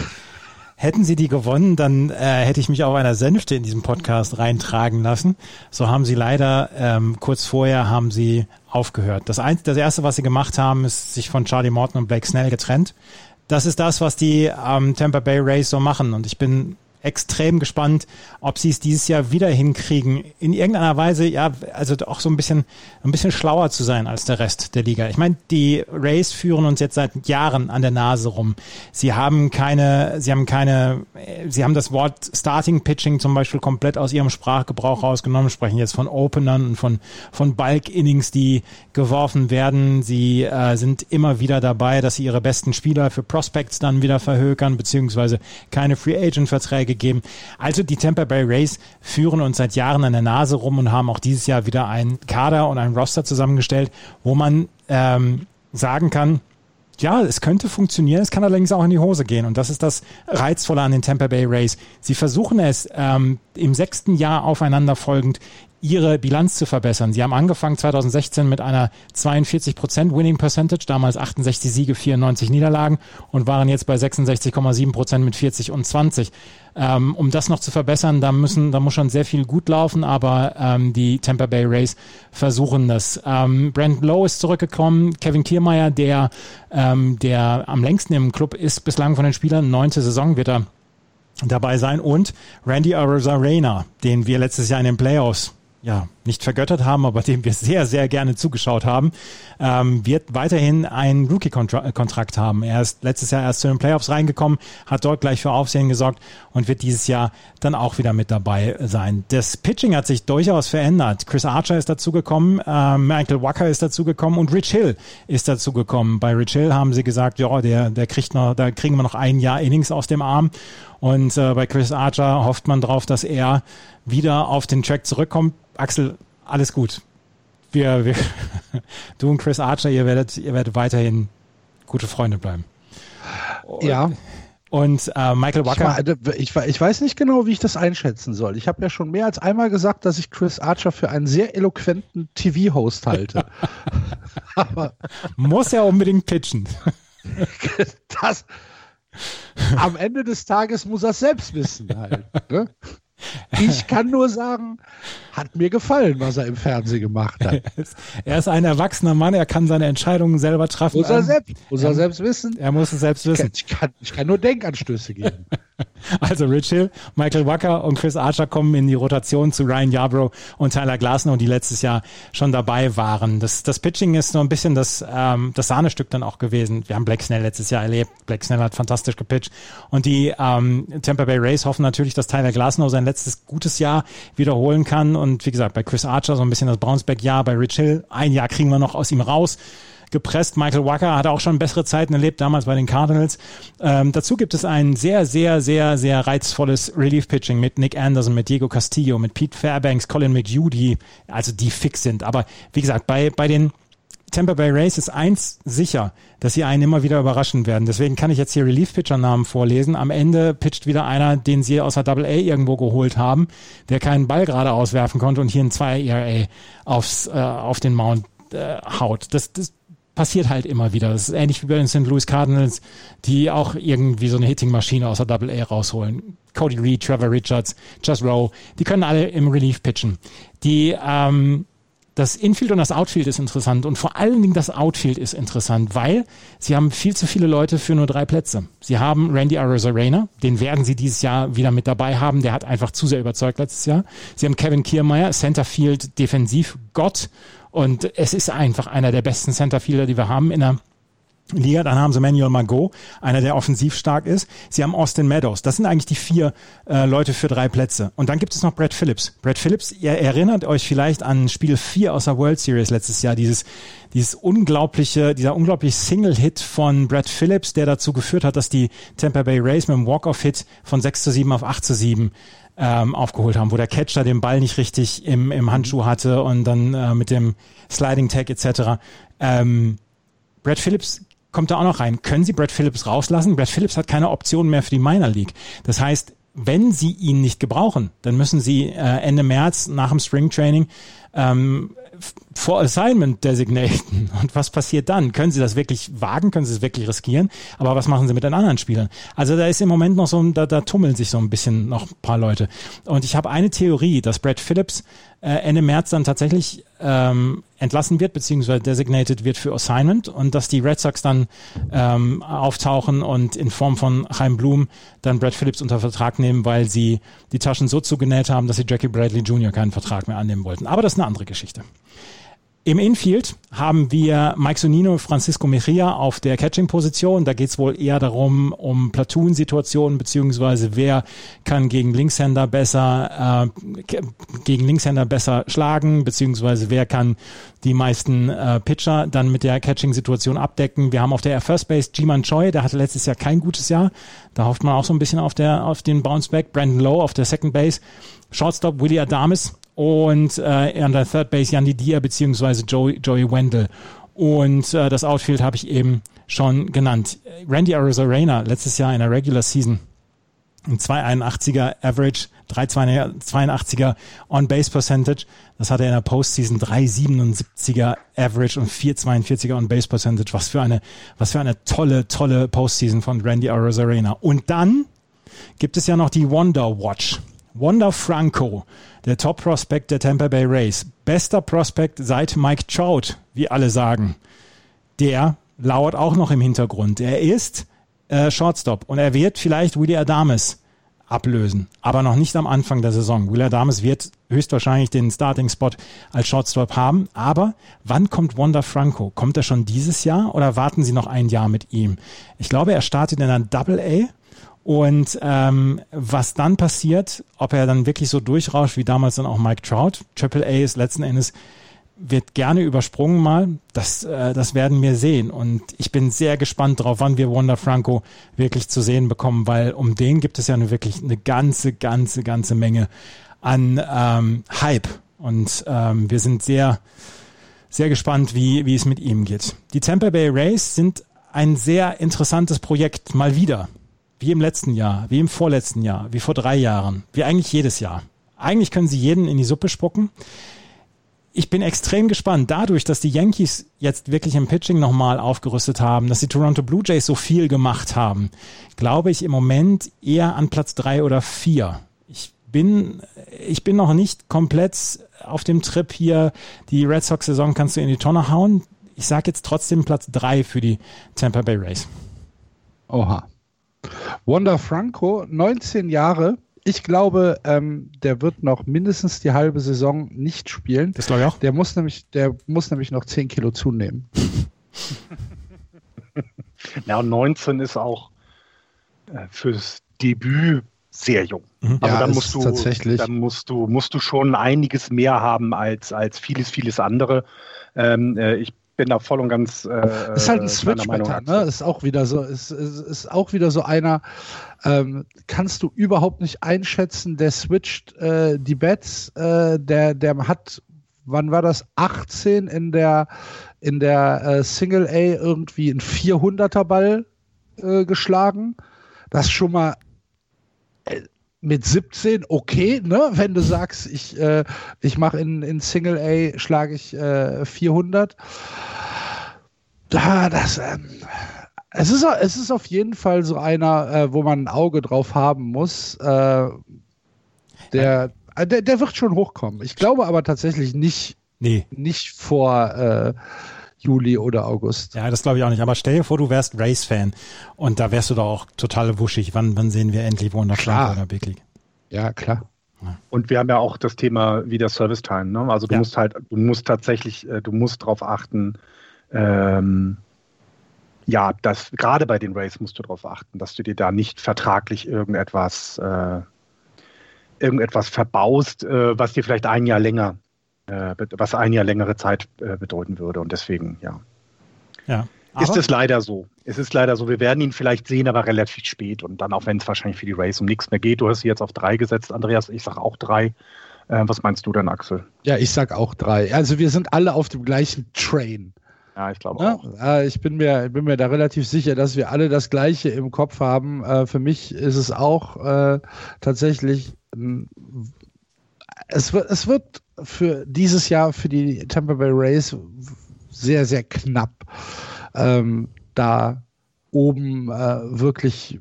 hätten sie die gewonnen, dann äh, hätte ich mich auf einer Sänfte in diesem Podcast reintragen lassen. So haben sie leider ähm, kurz vorher haben sie aufgehört. Das, ein, das erste, was sie gemacht haben, ist sich von Charlie Morton und Blake Snell getrennt. Das ist das, was die ähm, Tampa Bay Rays so machen. Und ich bin extrem gespannt, ob sie es dieses Jahr wieder hinkriegen, in irgendeiner Weise, ja, also auch so ein bisschen, ein bisschen schlauer zu sein als der Rest der Liga. Ich meine, die Rays führen uns jetzt seit Jahren an der Nase rum. Sie haben keine, sie haben keine, sie haben das Wort Starting Pitching zum Beispiel komplett aus ihrem Sprachgebrauch rausgenommen, sprechen jetzt von Openern und von, von Bulk Innings, die geworfen werden. Sie äh, sind immer wieder dabei, dass sie ihre besten Spieler für Prospects dann wieder verhökern, beziehungsweise keine Free Agent Verträge gegeben. Also die Tampa Bay Rays führen uns seit Jahren an der Nase rum und haben auch dieses Jahr wieder einen Kader und einen Roster zusammengestellt, wo man ähm, sagen kann, ja, es könnte funktionieren, es kann allerdings auch in die Hose gehen. Und das ist das Reizvolle an den Tampa Bay Rays. Sie versuchen es ähm, im sechsten Jahr aufeinanderfolgend ihre Bilanz zu verbessern. Sie haben angefangen 2016 mit einer 42 Prozent Winning Percentage, damals 68 Siege, 94 Niederlagen und waren jetzt bei 66,7 Prozent mit 40 und 20. Ähm, um das noch zu verbessern, da müssen, da muss schon sehr viel gut laufen, aber ähm, die Tampa Bay Rays versuchen das. Ähm, Brandon Lowe ist zurückgekommen, Kevin Kiermeier, der, ähm, der am längsten im Club ist bislang von den Spielern, neunte Saison wird er dabei sein und Randy Arozarena, den wir letztes Jahr in den Playoffs ja, nicht vergöttert haben, aber dem wir sehr, sehr gerne zugeschaut haben, ähm, wird weiterhin einen Rookie-Kontrakt haben. Er ist letztes Jahr erst zu den Playoffs reingekommen, hat dort gleich für Aufsehen gesorgt und wird dieses Jahr dann auch wieder mit dabei sein. Das Pitching hat sich durchaus verändert. Chris Archer ist dazugekommen, äh, Michael Wacker ist dazugekommen und Rich Hill ist dazugekommen. Bei Rich Hill haben sie gesagt, ja, der, der kriegt noch, da kriegen wir noch ein Jahr Innings aus dem Arm. Und äh, bei Chris Archer hofft man drauf, dass er wieder auf den Track zurückkommt Axel, alles gut. Wir, wir, du und Chris Archer, ihr werdet, ihr werdet weiterhin gute Freunde bleiben. Und, ja. Und äh, Michael Wacker. Ich, ich, ich, weiß nicht genau, wie ich das einschätzen soll. Ich habe ja schon mehr als einmal gesagt, dass ich Chris Archer für einen sehr eloquenten TV-Host halte. Aber muss er unbedingt pitchen. das, am Ende des Tages muss er es selbst wissen halt. Ne? Ich kann nur sagen, hat mir gefallen, was er im Fernsehen gemacht hat. er ist ein erwachsener Mann, er kann seine Entscheidungen selber treffen. Muss er selbst, muss er selbst wissen. Er muss es selbst wissen. Ich kann, ich kann, ich kann nur Denkanstöße geben. Also Rich Hill, Michael Wacker und Chris Archer kommen in die Rotation zu Ryan Yarbrough und Tyler Glasnow, die letztes Jahr schon dabei waren. Das, das Pitching ist so ein bisschen das, ähm, das Sahnestück dann auch gewesen. Wir haben Black Snell letztes Jahr erlebt. Black Snell hat fantastisch gepitcht. Und die ähm, Tampa Bay Rays hoffen natürlich, dass Tyler Glasnow sein letztes gutes Jahr wiederholen kann. Und wie gesagt, bei Chris Archer so ein bisschen das Brownsback-Jahr, bei Rich Hill ein Jahr kriegen wir noch aus ihm raus gepresst. Michael Wacker hatte auch schon bessere Zeiten erlebt, damals bei den Cardinals. Ähm, dazu gibt es ein sehr, sehr, sehr, sehr reizvolles Relief-Pitching mit Nick Anderson, mit Diego Castillo, mit Pete Fairbanks, Colin McHugh, die, also die fix sind. Aber wie gesagt, bei, bei den Tampa Bay Rays ist eins sicher, dass sie einen immer wieder überraschen werden. Deswegen kann ich jetzt hier Relief-Pitcher-Namen vorlesen. Am Ende pitcht wieder einer, den sie aus der Double A irgendwo geholt haben, der keinen Ball gerade auswerfen konnte und hier ein 2 ERA aufs, äh, auf den Mount äh, haut. Das, das passiert halt immer wieder. Das ist ähnlich wie bei den St. Louis Cardinals, die auch irgendwie so eine Hitting-Maschine aus der Double A rausholen. Cody Reed, Trevor Richards, Just Rowe, die können alle im Relief pitchen. Die, ähm, das Infield und das Outfield ist interessant und vor allen Dingen das Outfield ist interessant, weil sie haben viel zu viele Leute für nur drei Plätze. Sie haben Randy Arozarena, den werden sie dieses Jahr wieder mit dabei haben, der hat einfach zu sehr überzeugt letztes Jahr. Sie haben Kevin Kiermeier, Centerfield Defensiv Gott und es ist einfach einer der besten Centerfielder, die wir haben in der Liga. Dann haben sie Manuel Margot, einer, der offensiv stark ist. Sie haben Austin Meadows. Das sind eigentlich die vier äh, Leute für drei Plätze. Und dann gibt es noch Brad Phillips. Brad Phillips, ihr erinnert euch vielleicht an Spiel 4 aus der World Series letztes Jahr, dieses, dieses unglaubliche, dieser unglaubliche Single-Hit von Brad Phillips, der dazu geführt hat, dass die Tampa Bay Rays mit einem Walk-Off-Hit von 6 zu 7 auf 8 zu 7 ähm, aufgeholt haben, wo der Catcher den Ball nicht richtig im, im Handschuh hatte und dann äh, mit dem Sliding Tag etc. Ähm, Brad Phillips kommt da auch noch rein. Können Sie Brad Phillips rauslassen? Brad Phillips hat keine Option mehr für die Minor League. Das heißt, wenn Sie ihn nicht gebrauchen, dann müssen Sie äh, Ende März nach dem Spring Training ähm, for Assignment designaten. Und was passiert dann? Können sie das wirklich wagen? Können sie es wirklich riskieren? Aber was machen sie mit den anderen Spielern? Also da ist im Moment noch so, da, da tummeln sich so ein bisschen noch ein paar Leute. Und ich habe eine Theorie, dass Brad Phillips äh, Ende März dann tatsächlich ähm, entlassen wird, beziehungsweise designated wird für Assignment und dass die Red Sox dann ähm, auftauchen und in Form von Chaim Blum dann Brad Phillips unter Vertrag nehmen, weil sie die Taschen so zugenäht haben, dass sie Jackie Bradley Jr. keinen Vertrag mehr annehmen wollten. Aber das ist eine andere Geschichte. Im Infield haben wir Mike Sonino, Francisco Mejia auf der Catching-Position. Da geht es wohl eher darum, um Platoon-Situationen, beziehungsweise wer kann gegen Linkshänder besser, äh, gegen Linkshänder besser schlagen, beziehungsweise wer kann die meisten äh, Pitcher dann mit der Catching-Situation abdecken. Wir haben auf der First Base Jiman Choi, der hatte letztes Jahr kein gutes Jahr. Da hofft man auch so ein bisschen auf, der, auf den Bounceback. Brandon Lowe auf der Second Base. Shortstop Willie Adames und äh, an der Third Base Jan Didier beziehungsweise Joey, Joey Wendell. Und äh, das Outfield habe ich eben schon genannt. Randy Arozarena letztes Jahr in der Regular Season ein 281er Average, 382er On-Base Percentage. Das hat er in der Postseason 377er Average und 442er On-Base Percentage. Was für eine, was für eine tolle, tolle Postseason von Randy Arozarena. Und dann gibt es ja noch die Wonder Watch. Wanda Franco, der Top Prospect der Tampa Bay Rays, bester Prospect seit Mike Trout, wie alle sagen. Der lauert auch noch im Hintergrund. Er ist äh, Shortstop und er wird vielleicht Willie Adames ablösen, aber noch nicht am Anfang der Saison. Willie Adames wird höchstwahrscheinlich den Starting-Spot als Shortstop haben, aber wann kommt Wanda Franco? Kommt er schon dieses Jahr oder warten Sie noch ein Jahr mit ihm? Ich glaube, er startet in einer Double A und ähm, was dann passiert, ob er dann wirklich so durchrauscht wie damals dann auch Mike Trout, Triple A ist letzten Endes wird gerne übersprungen mal. Das, äh, das werden wir sehen. Und ich bin sehr gespannt drauf, wann wir Wanda Franco wirklich zu sehen bekommen, weil um den gibt es ja nur wirklich eine ganze, ganze, ganze Menge an ähm, Hype. Und ähm, wir sind sehr, sehr gespannt, wie, wie es mit ihm geht. Die Tampa Bay Rays sind ein sehr interessantes Projekt, mal wieder wie im letzten Jahr, wie im vorletzten Jahr, wie vor drei Jahren, wie eigentlich jedes Jahr. Eigentlich können sie jeden in die Suppe spucken. Ich bin extrem gespannt, dadurch, dass die Yankees jetzt wirklich im Pitching nochmal aufgerüstet haben, dass die Toronto Blue Jays so viel gemacht haben, glaube ich im Moment eher an Platz drei oder vier. Ich bin, ich bin noch nicht komplett auf dem Trip hier, die Red Sox-Saison kannst du in die Tonne hauen. Ich sage jetzt trotzdem Platz drei für die Tampa Bay Rays. Oha. Wanda Franco, 19 Jahre. Ich glaube, ähm, der wird noch mindestens die halbe Saison nicht spielen. Das glaube ich auch. Der muss nämlich, der muss nämlich noch 10 Kilo zunehmen. ja, und 19 ist auch äh, fürs Debüt sehr jung. Mhm. Also ja, dann musst du tatsächlich. dann musst du musst du schon einiges mehr haben als als vieles vieles andere. Ähm, äh, ich bin da voll und ganz. Äh, ist halt ein Switch-Wetter, ne? Ist auch wieder so, ist, ist, ist auch wieder so einer, ähm, kannst du überhaupt nicht einschätzen, der switcht äh, die Bets, äh, der, der hat, wann war das? 18 in der, in der äh, Single A irgendwie einen 400er Ball äh, geschlagen. Das ist schon mal äh, mit 17 okay, ne? Wenn du sagst, ich, äh, ich mache in, in Single A schlage ich äh, 400. Da, das, ähm, es ist, es ist auf jeden Fall so einer, äh, wo man ein Auge drauf haben muss. Äh, der, äh, der, der wird schon hochkommen. Ich glaube aber tatsächlich nicht, nee. nicht vor äh, Juli oder August. Ja, das glaube ich auch nicht. Aber stell dir vor, du wärst Race-Fan und da wärst du doch auch total wuschig. Wann, wann sehen wir endlich Wunderschlag oder Big League? Ja, klar. Und wir haben ja auch das Thema wieder Service Time. Ne? Also du ja. musst halt, du musst tatsächlich, äh, du musst darauf achten, ähm, ja, das gerade bei den Race musst du darauf achten, dass du dir da nicht vertraglich irgendetwas, äh, irgendetwas verbaust, äh, was dir vielleicht ein Jahr länger was ein Jahr längere Zeit äh, bedeuten würde. Und deswegen, ja. Ja. ist es leider so. Es ist leider so. Wir werden ihn vielleicht sehen, aber relativ spät. Und dann auch, wenn es wahrscheinlich für die Race um nichts mehr geht. Du hast sie jetzt auf drei gesetzt, Andreas. Ich sage auch drei. Äh, was meinst du denn, Axel? Ja, ich sage auch drei. Also wir sind alle auf dem gleichen Train. Ja, ich glaube ja? auch. Ich bin mir, bin mir da relativ sicher, dass wir alle das Gleiche im Kopf haben. Äh, für mich ist es auch äh, tatsächlich es wird, es wird für dieses Jahr für die Tampa Bay Rays sehr, sehr knapp, ähm, da oben äh, wirklich,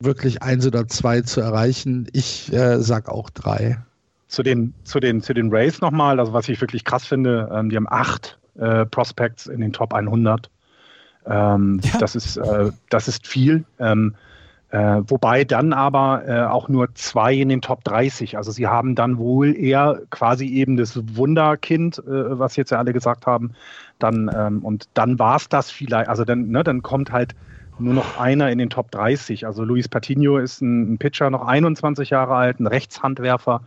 wirklich eins oder zwei zu erreichen. Ich äh, sag auch drei. Zu den, zu den, zu den Rays nochmal, also was ich wirklich krass finde, ähm, die haben acht äh, Prospects in den Top 100. Ähm, ja. das, ist, äh, das ist viel. Äh, wobei dann aber äh, auch nur zwei in den Top 30. Also sie haben dann wohl eher quasi eben das Wunderkind, äh, was jetzt ja alle gesagt haben. Dann, ähm, und dann war es das vielleicht, also dann, ne, dann kommt halt nur noch einer in den Top 30. Also Luis Patino ist ein, ein Pitcher, noch 21 Jahre alt, ein Rechtshandwerfer,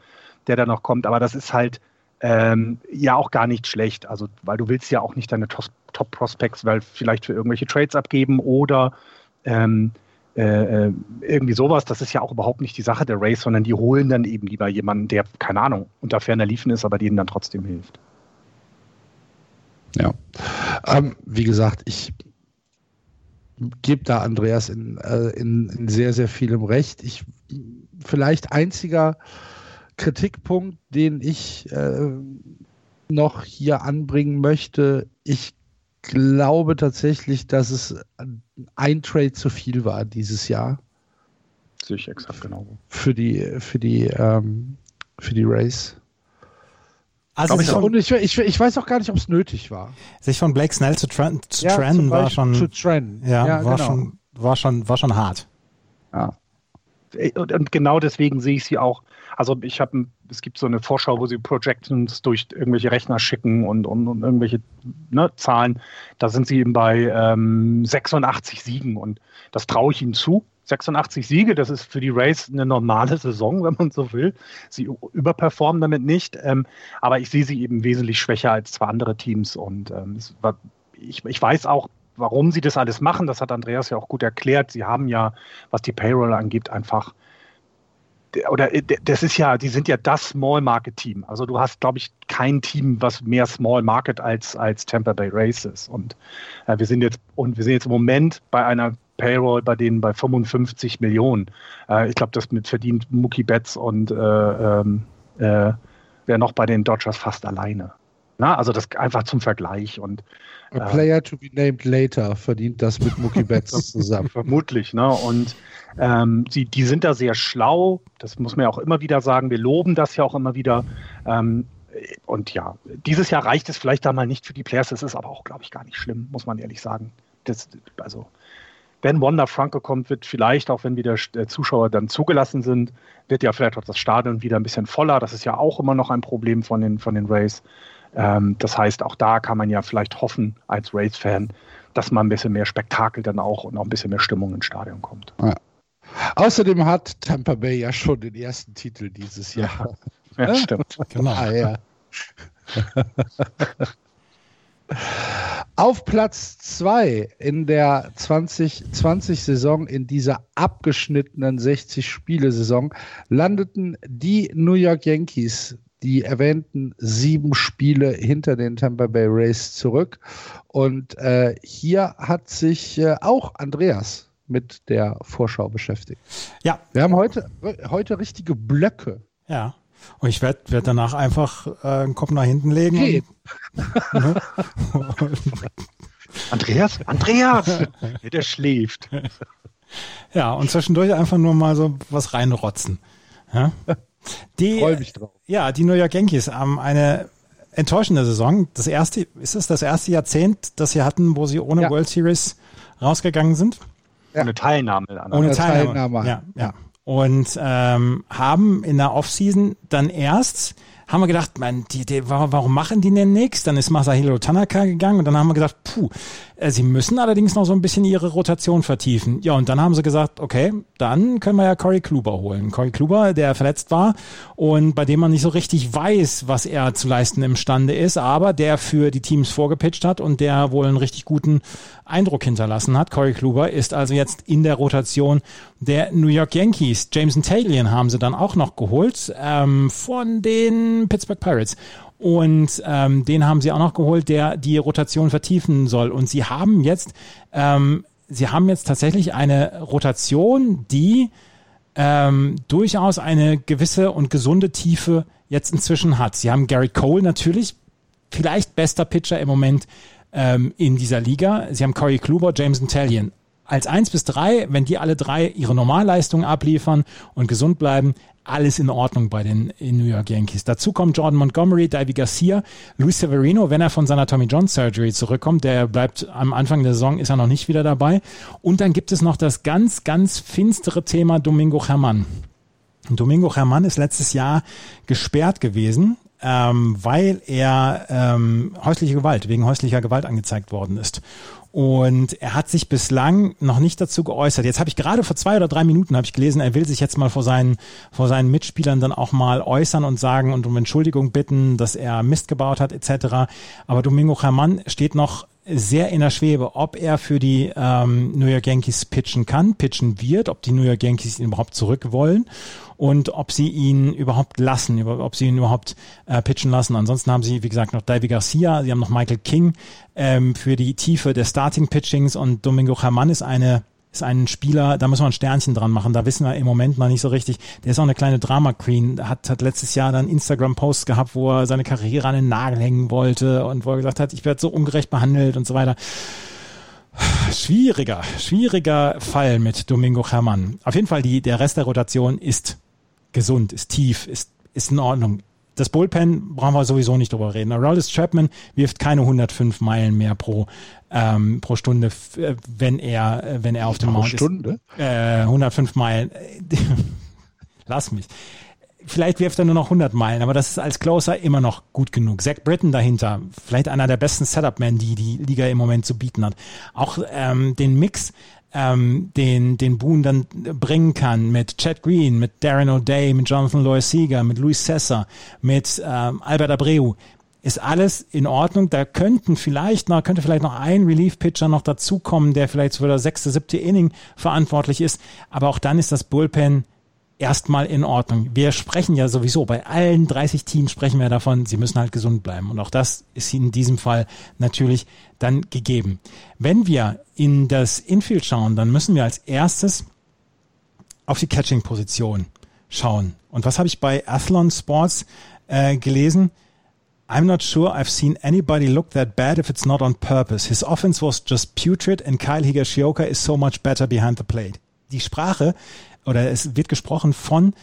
der da noch kommt. Aber das ist halt ähm, ja auch gar nicht schlecht. Also, weil du willst ja auch nicht deine Top-Prospects, weil vielleicht für irgendwelche Trades abgeben oder ähm, äh, äh, irgendwie sowas, das ist ja auch überhaupt nicht die Sache der Race, sondern die holen dann eben lieber jemanden, der, keine Ahnung, unter ferner Liefen ist, aber denen dann trotzdem hilft. Ja. Ähm, wie gesagt, ich gebe da Andreas in, äh, in, in, sehr, sehr vielem recht. Ich vielleicht einziger Kritikpunkt, den ich äh, noch hier anbringen möchte, ich glaube tatsächlich, dass es ein Trade zu viel war dieses Jahr. Sehe ich exakt genau. Für die, für die, ähm, für die Race. Also ich, von, ich, ich, ich, weiß auch gar nicht, ob es nötig war. Sich von Blake Snell zu, tren zu ja, trennen war schon. Zu trennen. Ja, ja war, genau. schon, war, schon, war schon hart. Ja. Und, und genau deswegen sehe ich sie auch also ich habe, es gibt so eine Vorschau, wo sie Projections durch irgendwelche Rechner schicken und, und, und irgendwelche ne, Zahlen. Da sind sie eben bei ähm, 86 Siegen und das traue ich ihnen zu. 86 Siege, das ist für die Race eine normale Saison, wenn man so will. Sie überperformen damit nicht, ähm, aber ich sehe sie eben wesentlich schwächer als zwei andere Teams und ähm, war, ich, ich weiß auch, warum sie das alles machen. Das hat Andreas ja auch gut erklärt. Sie haben ja, was die Payroll angeht, einfach oder äh, das ist ja, die sind ja das Small Market Team. Also du hast, glaube ich, kein Team, was mehr Small Market als, als Tampa Bay Race ist. Und äh, wir sind jetzt, und wir sind jetzt im Moment bei einer Payroll bei denen bei 55 Millionen. Äh, ich glaube, das mit verdient Mookie Betts und äh, ähm, äh, wer noch bei den Dodgers fast alleine. Na, also das einfach zum Vergleich und A player to be named later verdient das mit Mookie Betts zusammen. Vermutlich, ne? Und ähm, sie, die sind da sehr schlau, das muss man ja auch immer wieder sagen. Wir loben das ja auch immer wieder. Ähm, und ja, dieses Jahr reicht es vielleicht da mal nicht für die Players. Das ist aber auch, glaube ich, gar nicht schlimm, muss man ehrlich sagen. Das, also, wenn Wanda Franco kommt, wird vielleicht, auch wenn wieder äh, Zuschauer dann zugelassen sind, wird ja vielleicht auch das Stadion wieder ein bisschen voller. Das ist ja auch immer noch ein Problem von den, von den Rays. Ähm, das heißt, auch da kann man ja vielleicht hoffen als Rays-Fan, dass mal ein bisschen mehr Spektakel dann auch und auch ein bisschen mehr Stimmung ins Stadion kommt. Ja. Außerdem hat Tampa Bay ja schon den ersten Titel dieses Jahr. Ja, ja stimmt. Genau. Ah, ja. Auf Platz 2 in der 2020-Saison, in dieser abgeschnittenen 60-Spiele-Saison, landeten die New York Yankees die erwähnten sieben Spiele hinter den Tampa Bay Rays zurück. Und äh, hier hat sich äh, auch Andreas mit der Vorschau beschäftigt. Ja. Wir haben heute, heute richtige Blöcke. Ja. Und ich werde werd danach einfach äh, Kopf nach hinten legen. Okay. Und, ne? Andreas? Andreas! der schläft. Ja, und zwischendurch einfach nur mal so was reinrotzen. Ja? Die, Freue mich drauf. Ja, die New York Yankees haben eine enttäuschende Saison. Das erste, ist es das erste Jahrzehnt, das sie hatten, wo sie ohne ja. World Series rausgegangen sind? Ja. Ohne Teilnahme. Ohne Teilnahme. Teilnahme. Ja, ja. Und ähm, haben in der Offseason dann erst haben wir gedacht, man, die, die, warum machen die denn nichts? Dann ist Masahiro Tanaka gegangen und dann haben wir gedacht, puh, sie müssen allerdings noch so ein bisschen ihre Rotation vertiefen. Ja, und dann haben sie gesagt, okay, dann können wir ja Corey Kluber holen. Corey Kluber, der verletzt war und bei dem man nicht so richtig weiß, was er zu leisten imstande ist, aber der für die Teams vorgepitcht hat und der wohl einen richtig guten Eindruck hinterlassen hat. Corey Kluber ist also jetzt in der Rotation der New York Yankees. Jameson Taglian haben sie dann auch noch geholt ähm, von den Pittsburgh Pirates. Und ähm, den haben sie auch noch geholt, der die Rotation vertiefen soll. Und sie haben jetzt, ähm, sie haben jetzt tatsächlich eine Rotation, die ähm, durchaus eine gewisse und gesunde Tiefe jetzt inzwischen hat. Sie haben Gary Cole natürlich, vielleicht bester Pitcher im Moment ähm, in dieser Liga. Sie haben Corey Kluber, Jameson Talion. Als eins bis drei, wenn die alle drei ihre Normalleistungen abliefern und gesund bleiben, alles in Ordnung bei den New York Yankees. Dazu kommt Jordan Montgomery, Davy Garcia, Luis Severino, wenn er von seiner Tommy John Surgery zurückkommt, der bleibt am Anfang der Saison, ist er noch nicht wieder dabei. Und dann gibt es noch das ganz, ganz finstere Thema Domingo Hermann. Domingo Hermann ist letztes Jahr gesperrt gewesen, ähm, weil er ähm, häusliche Gewalt, wegen häuslicher Gewalt angezeigt worden ist. Und er hat sich bislang noch nicht dazu geäußert. Jetzt habe ich gerade vor zwei oder drei Minuten habe ich gelesen, er will sich jetzt mal vor seinen, vor seinen Mitspielern dann auch mal äußern und sagen und um Entschuldigung bitten, dass er Mist gebaut hat etc. Aber Domingo Hermann steht noch sehr in der Schwebe, ob er für die ähm, New York Yankees pitchen kann, pitchen wird, ob die New York Yankees ihn überhaupt zurück wollen und ob sie ihn überhaupt lassen, ob sie ihn überhaupt äh, pitchen lassen. Ansonsten haben sie, wie gesagt, noch Davy Garcia, sie haben noch Michael King ähm, für die Tiefe des Starting Pitchings und Domingo Herman ist eine ist ein Spieler, da muss man ein Sternchen dran machen. Da wissen wir im Moment noch nicht so richtig. Der ist auch eine kleine Drama Queen. Hat, hat letztes Jahr dann Instagram-Posts gehabt, wo er seine Karriere an den Nagel hängen wollte und wo er gesagt hat, ich werde so ungerecht behandelt und so weiter. Schwieriger, schwieriger Fall mit Domingo Hermann. Auf jeden Fall die, der Rest der Rotation ist gesund, ist tief, ist, ist in Ordnung. Das Bullpen brauchen wir sowieso nicht drüber reden. Aroldis Chapman wirft keine 105 Meilen mehr pro ähm, pro Stunde, äh, wenn er äh, wenn er auf dem Mount Stunde? ist. Äh, 105 Meilen. Lass mich. Vielleicht wirft er nur noch 100 Meilen, aber das ist als Closer immer noch gut genug. Zach Britton dahinter, vielleicht einer der besten Setup-Men, die die Liga im Moment zu bieten hat. Auch ähm, den Mix ähm, den, den Boone dann bringen kann mit Chad Green, mit Darren O'Day, mit Jonathan Lois Seeger, mit Luis Sessa, mit ähm, Albert Abreu, ist alles in Ordnung. Da könnten vielleicht noch, könnte vielleicht noch ein Relief-Pitcher noch dazukommen, der vielleicht für das sechste, siebte Inning verantwortlich ist. Aber auch dann ist das Bullpen erstmal in Ordnung. Wir sprechen ja sowieso, bei allen 30 Teams sprechen wir davon, sie müssen halt gesund bleiben. Und auch das ist in diesem Fall natürlich dann gegeben. Wenn wir in das Infield schauen, dann müssen wir als erstes auf die Catching-Position schauen. Und was habe ich bei Athlon Sports äh, gelesen? I'm not sure I've seen anybody look that bad if it's not on purpose. His offense was just putrid and Kyle Higashioka is so much better behind the plate. Die Sprache oder es wird gesprochen von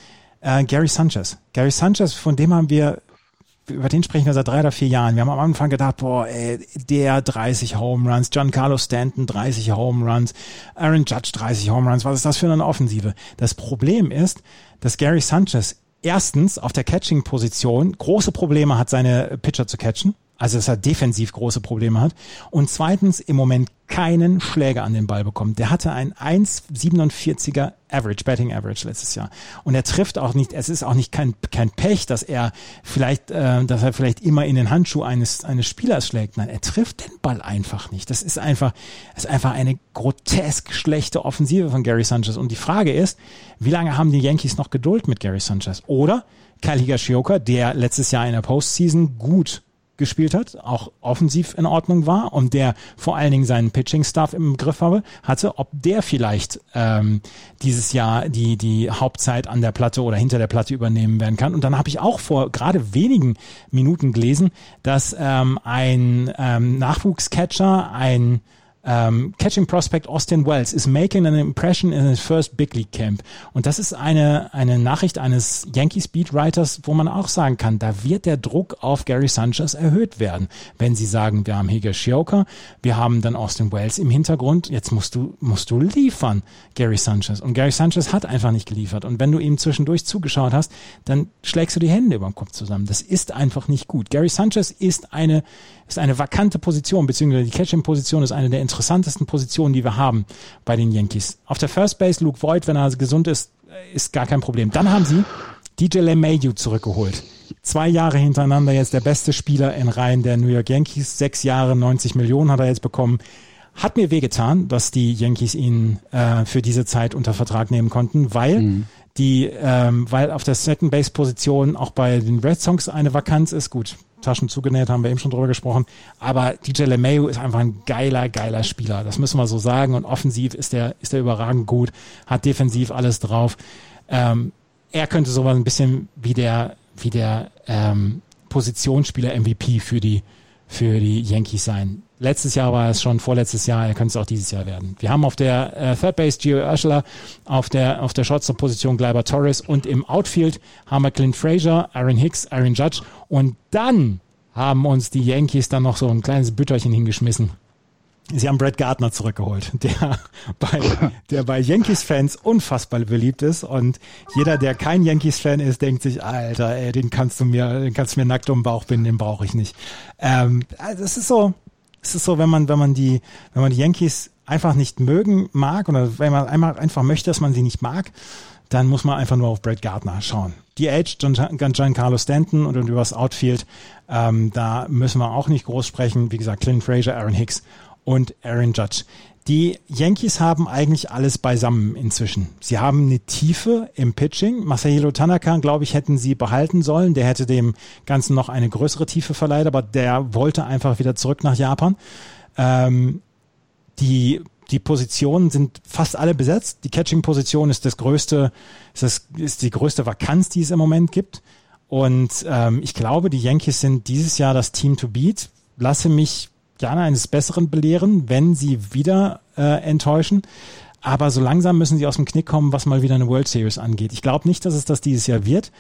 äh, Gary Sanchez. Gary Sanchez, von dem haben wir, über den sprechen wir seit drei oder vier Jahren. Wir haben am Anfang gedacht, boah, ey, der 30 Home Runs, Giancarlo Stanton 30 Home Runs, Aaron Judge 30 Home Runs, was ist das für eine Offensive? Das Problem ist, dass Gary Sanchez erstens auf der Catching-Position große Probleme hat, seine Pitcher zu catchen also dass er defensiv große Probleme hat. Und zweitens im Moment keinen Schläger an den Ball bekommt. Der hatte ein 1,47er Average, Betting Average letztes Jahr. Und er trifft auch nicht, es ist auch nicht kein, kein Pech, dass er vielleicht, äh, dass er vielleicht immer in den Handschuh eines, eines Spielers schlägt. Nein, er trifft den Ball einfach nicht. Das ist einfach, ist einfach eine grotesk schlechte Offensive von Gary Sanchez. Und die Frage ist, wie lange haben die Yankees noch Geduld mit Gary Sanchez? Oder Kyle Higashioka, der letztes Jahr in der Postseason gut gespielt hat, auch offensiv in Ordnung war und der vor allen Dingen seinen Pitching-Staff im Griff habe, hatte, ob der vielleicht ähm, dieses Jahr die, die Hauptzeit an der Platte oder hinter der Platte übernehmen werden kann. Und dann habe ich auch vor gerade wenigen Minuten gelesen, dass ähm, ein ähm, Nachwuchscatcher, ein um, Catching Prospect Austin Wells is making an impression in his first Big League Camp. Und das ist eine, eine Nachricht eines Yankees Beatwriters, wo man auch sagen kann, da wird der Druck auf Gary Sanchez erhöht werden. Wenn sie sagen, wir haben Higashioka, wir haben dann Austin Wells im Hintergrund, jetzt musst du, musst du liefern, Gary Sanchez. Und Gary Sanchez hat einfach nicht geliefert. Und wenn du ihm zwischendurch zugeschaut hast, dann schlägst du die Hände über den Kopf zusammen. Das ist einfach nicht gut. Gary Sanchez ist eine, ist eine vakante Position, beziehungsweise die Catching-Position ist eine der interessantesten Positionen, die wir haben bei den Yankees. Auf der First Base, Luke Voigt, wenn er gesund ist, ist gar kein Problem. Dann haben sie DJ LeMayu zurückgeholt. Zwei Jahre hintereinander jetzt der beste Spieler in Reihen der New York Yankees. Sechs Jahre, 90 Millionen hat er jetzt bekommen. Hat mir wehgetan, dass die Yankees ihn äh, für diese Zeit unter Vertrag nehmen konnten, weil mhm. die, ähm, weil auf der Second Base Position auch bei den Red Sox eine Vakanz ist. Gut, Taschen zugenäht, haben wir eben schon drüber gesprochen. Aber DJ LeMayu ist einfach ein geiler, geiler Spieler. Das müssen wir so sagen. Und offensiv ist der, ist der überragend gut, hat defensiv alles drauf. ähm, er könnte sowas ein bisschen wie der, wie der ähm, Positionsspieler MVP für die, für die Yankees sein. Letztes Jahr war es schon, vorletztes Jahr, er könnte es auch dieses Jahr werden. Wir haben auf der äh, Third Base Gio Urshela, auf der, auf der Shortstop-Position Gleiber Torres und im Outfield haben wir Clint Frazier, Aaron Hicks, Aaron Judge und dann haben uns die Yankees dann noch so ein kleines Bütterchen hingeschmissen. Sie haben Brett Gardner zurückgeholt, der bei, der bei Yankees-Fans unfassbar beliebt ist. Und jeder, der kein Yankees-Fan ist, denkt sich, Alter, ey, den kannst du mir, den kannst du mir nackt um den Bauch binden, den brauche ich nicht. Ähm, also es ist so, es ist so, wenn man, wenn man die, wenn man die Yankees einfach nicht mögen mag oder wenn man einmal einfach möchte, dass man sie nicht mag, dann muss man einfach nur auf Brett Gardner schauen. Die Age, Giancarlo Stanton und über das Outfield, ähm, da müssen wir auch nicht groß sprechen. Wie gesagt, Clint Frazier, Aaron Hicks und Aaron Judge. Die Yankees haben eigentlich alles beisammen inzwischen. Sie haben eine Tiefe im Pitching. Masahiro Tanaka, glaube ich, hätten sie behalten sollen. Der hätte dem Ganzen noch eine größere Tiefe verleiht, aber der wollte einfach wieder zurück nach Japan. Ähm, die die Positionen sind fast alle besetzt. Die Catching-Position ist das größte, ist, das, ist die größte Vakanz, die es im Moment gibt. Und ähm, ich glaube, die Yankees sind dieses Jahr das Team to beat. Lasse mich gerne eines Besseren belehren, wenn sie wieder äh, enttäuschen. Aber so langsam müssen sie aus dem Knick kommen, was mal wieder eine World Series angeht. Ich glaube nicht, dass es das dieses Jahr wird,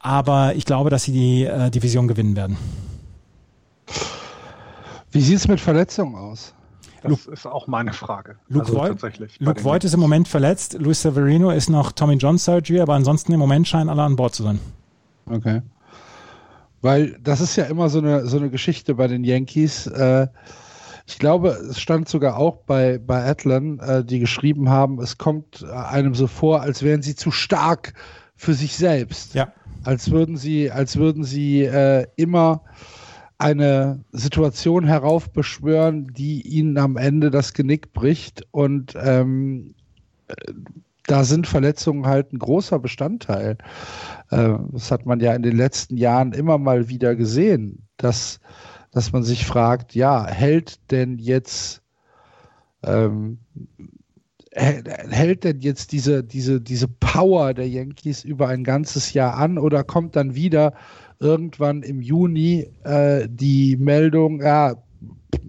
aber ich glaube, dass sie die äh, Division gewinnen werden. Wie sieht es mit Verletzungen aus? Das Luke, ist auch meine Frage. Luke, also Voigt, tatsächlich Luke Voigt ist im Moment verletzt. Luis Severino ist noch Tommy John Surgery, aber ansonsten im Moment scheinen alle an Bord zu sein. Okay. Weil das ist ja immer so eine, so eine Geschichte bei den Yankees. Äh, ich glaube, es stand sogar auch bei, bei Atlan, äh, die geschrieben haben, es kommt einem so vor, als wären sie zu stark für sich selbst. Ja. Als würden sie, als würden sie äh, immer eine Situation heraufbeschwören, die ihnen am Ende das Genick bricht. Und ähm, da sind Verletzungen halt ein großer Bestandteil. Äh, das hat man ja in den letzten Jahren immer mal wieder gesehen, dass, dass man sich fragt, ja, hält denn jetzt ähm, hält denn jetzt diese, diese, diese Power der Yankees über ein ganzes Jahr an oder kommt dann wieder irgendwann im Juni äh, die Meldung, ja,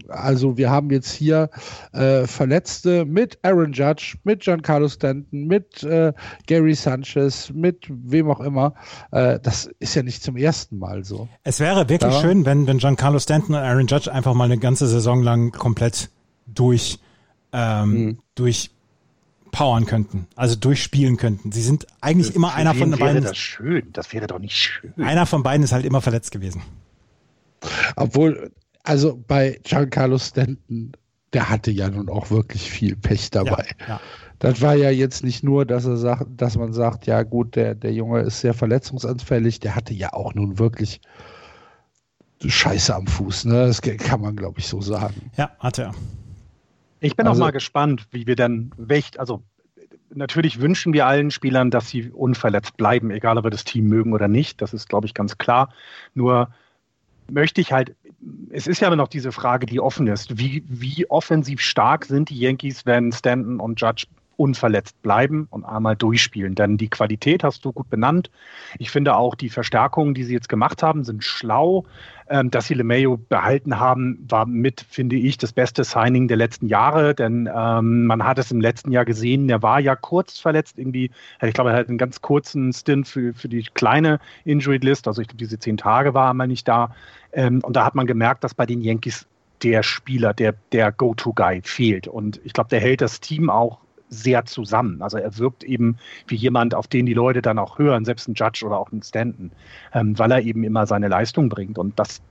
also wir haben jetzt hier äh, Verletzte mit Aaron Judge, mit Giancarlo Stanton, mit äh, Gary Sanchez, mit wem auch immer. Äh, das ist ja nicht zum ersten Mal so. Es wäre wirklich da, schön, wenn, wenn Giancarlo Stanton und Aaron Judge einfach mal eine ganze Saison lang komplett durch, ähm, mhm. durch powern könnten, also durchspielen könnten. Sie sind eigentlich immer einer von beiden. wäre Das schön, das wäre doch nicht schön. Einer von beiden ist halt immer verletzt gewesen. Obwohl, also bei Giancarlo Stanton, der hatte ja nun auch wirklich viel Pech dabei. Ja, ja. Das war ja jetzt nicht nur, dass er sagt, dass man sagt, ja gut, der, der Junge ist sehr verletzungsanfällig, der hatte ja auch nun wirklich Scheiße am Fuß, ne? Das kann man, glaube ich, so sagen. Ja, hatte er. Ich bin also, auch mal gespannt, wie wir dann, welch, also natürlich wünschen wir allen Spielern, dass sie unverletzt bleiben, egal ob wir das Team mögen oder nicht. Das ist, glaube ich, ganz klar. Nur möchte ich halt, es ist ja noch diese Frage, die offen ist. Wie, wie offensiv stark sind die Yankees, wenn Stanton und Judge unverletzt bleiben und einmal durchspielen. Denn die Qualität hast du gut benannt. Ich finde auch die Verstärkungen, die sie jetzt gemacht haben, sind schlau. Ähm, dass sie LeMayo behalten haben, war mit, finde ich, das beste Signing der letzten Jahre. Denn ähm, man hat es im letzten Jahr gesehen, der war ja kurz verletzt. Irgendwie, ich glaube, er hat einen ganz kurzen Stint für, für die kleine Injury List. Also ich glaube, diese zehn Tage war er mal nicht da. Ähm, und da hat man gemerkt, dass bei den Yankees der Spieler, der, der Go-To-Guy fehlt. Und ich glaube, der hält das Team auch sehr zusammen. Also er wirkt eben wie jemand, auf den die Leute dann auch hören, selbst ein Judge oder auch ein Stanton, ähm, weil er eben immer seine Leistung bringt. Und das,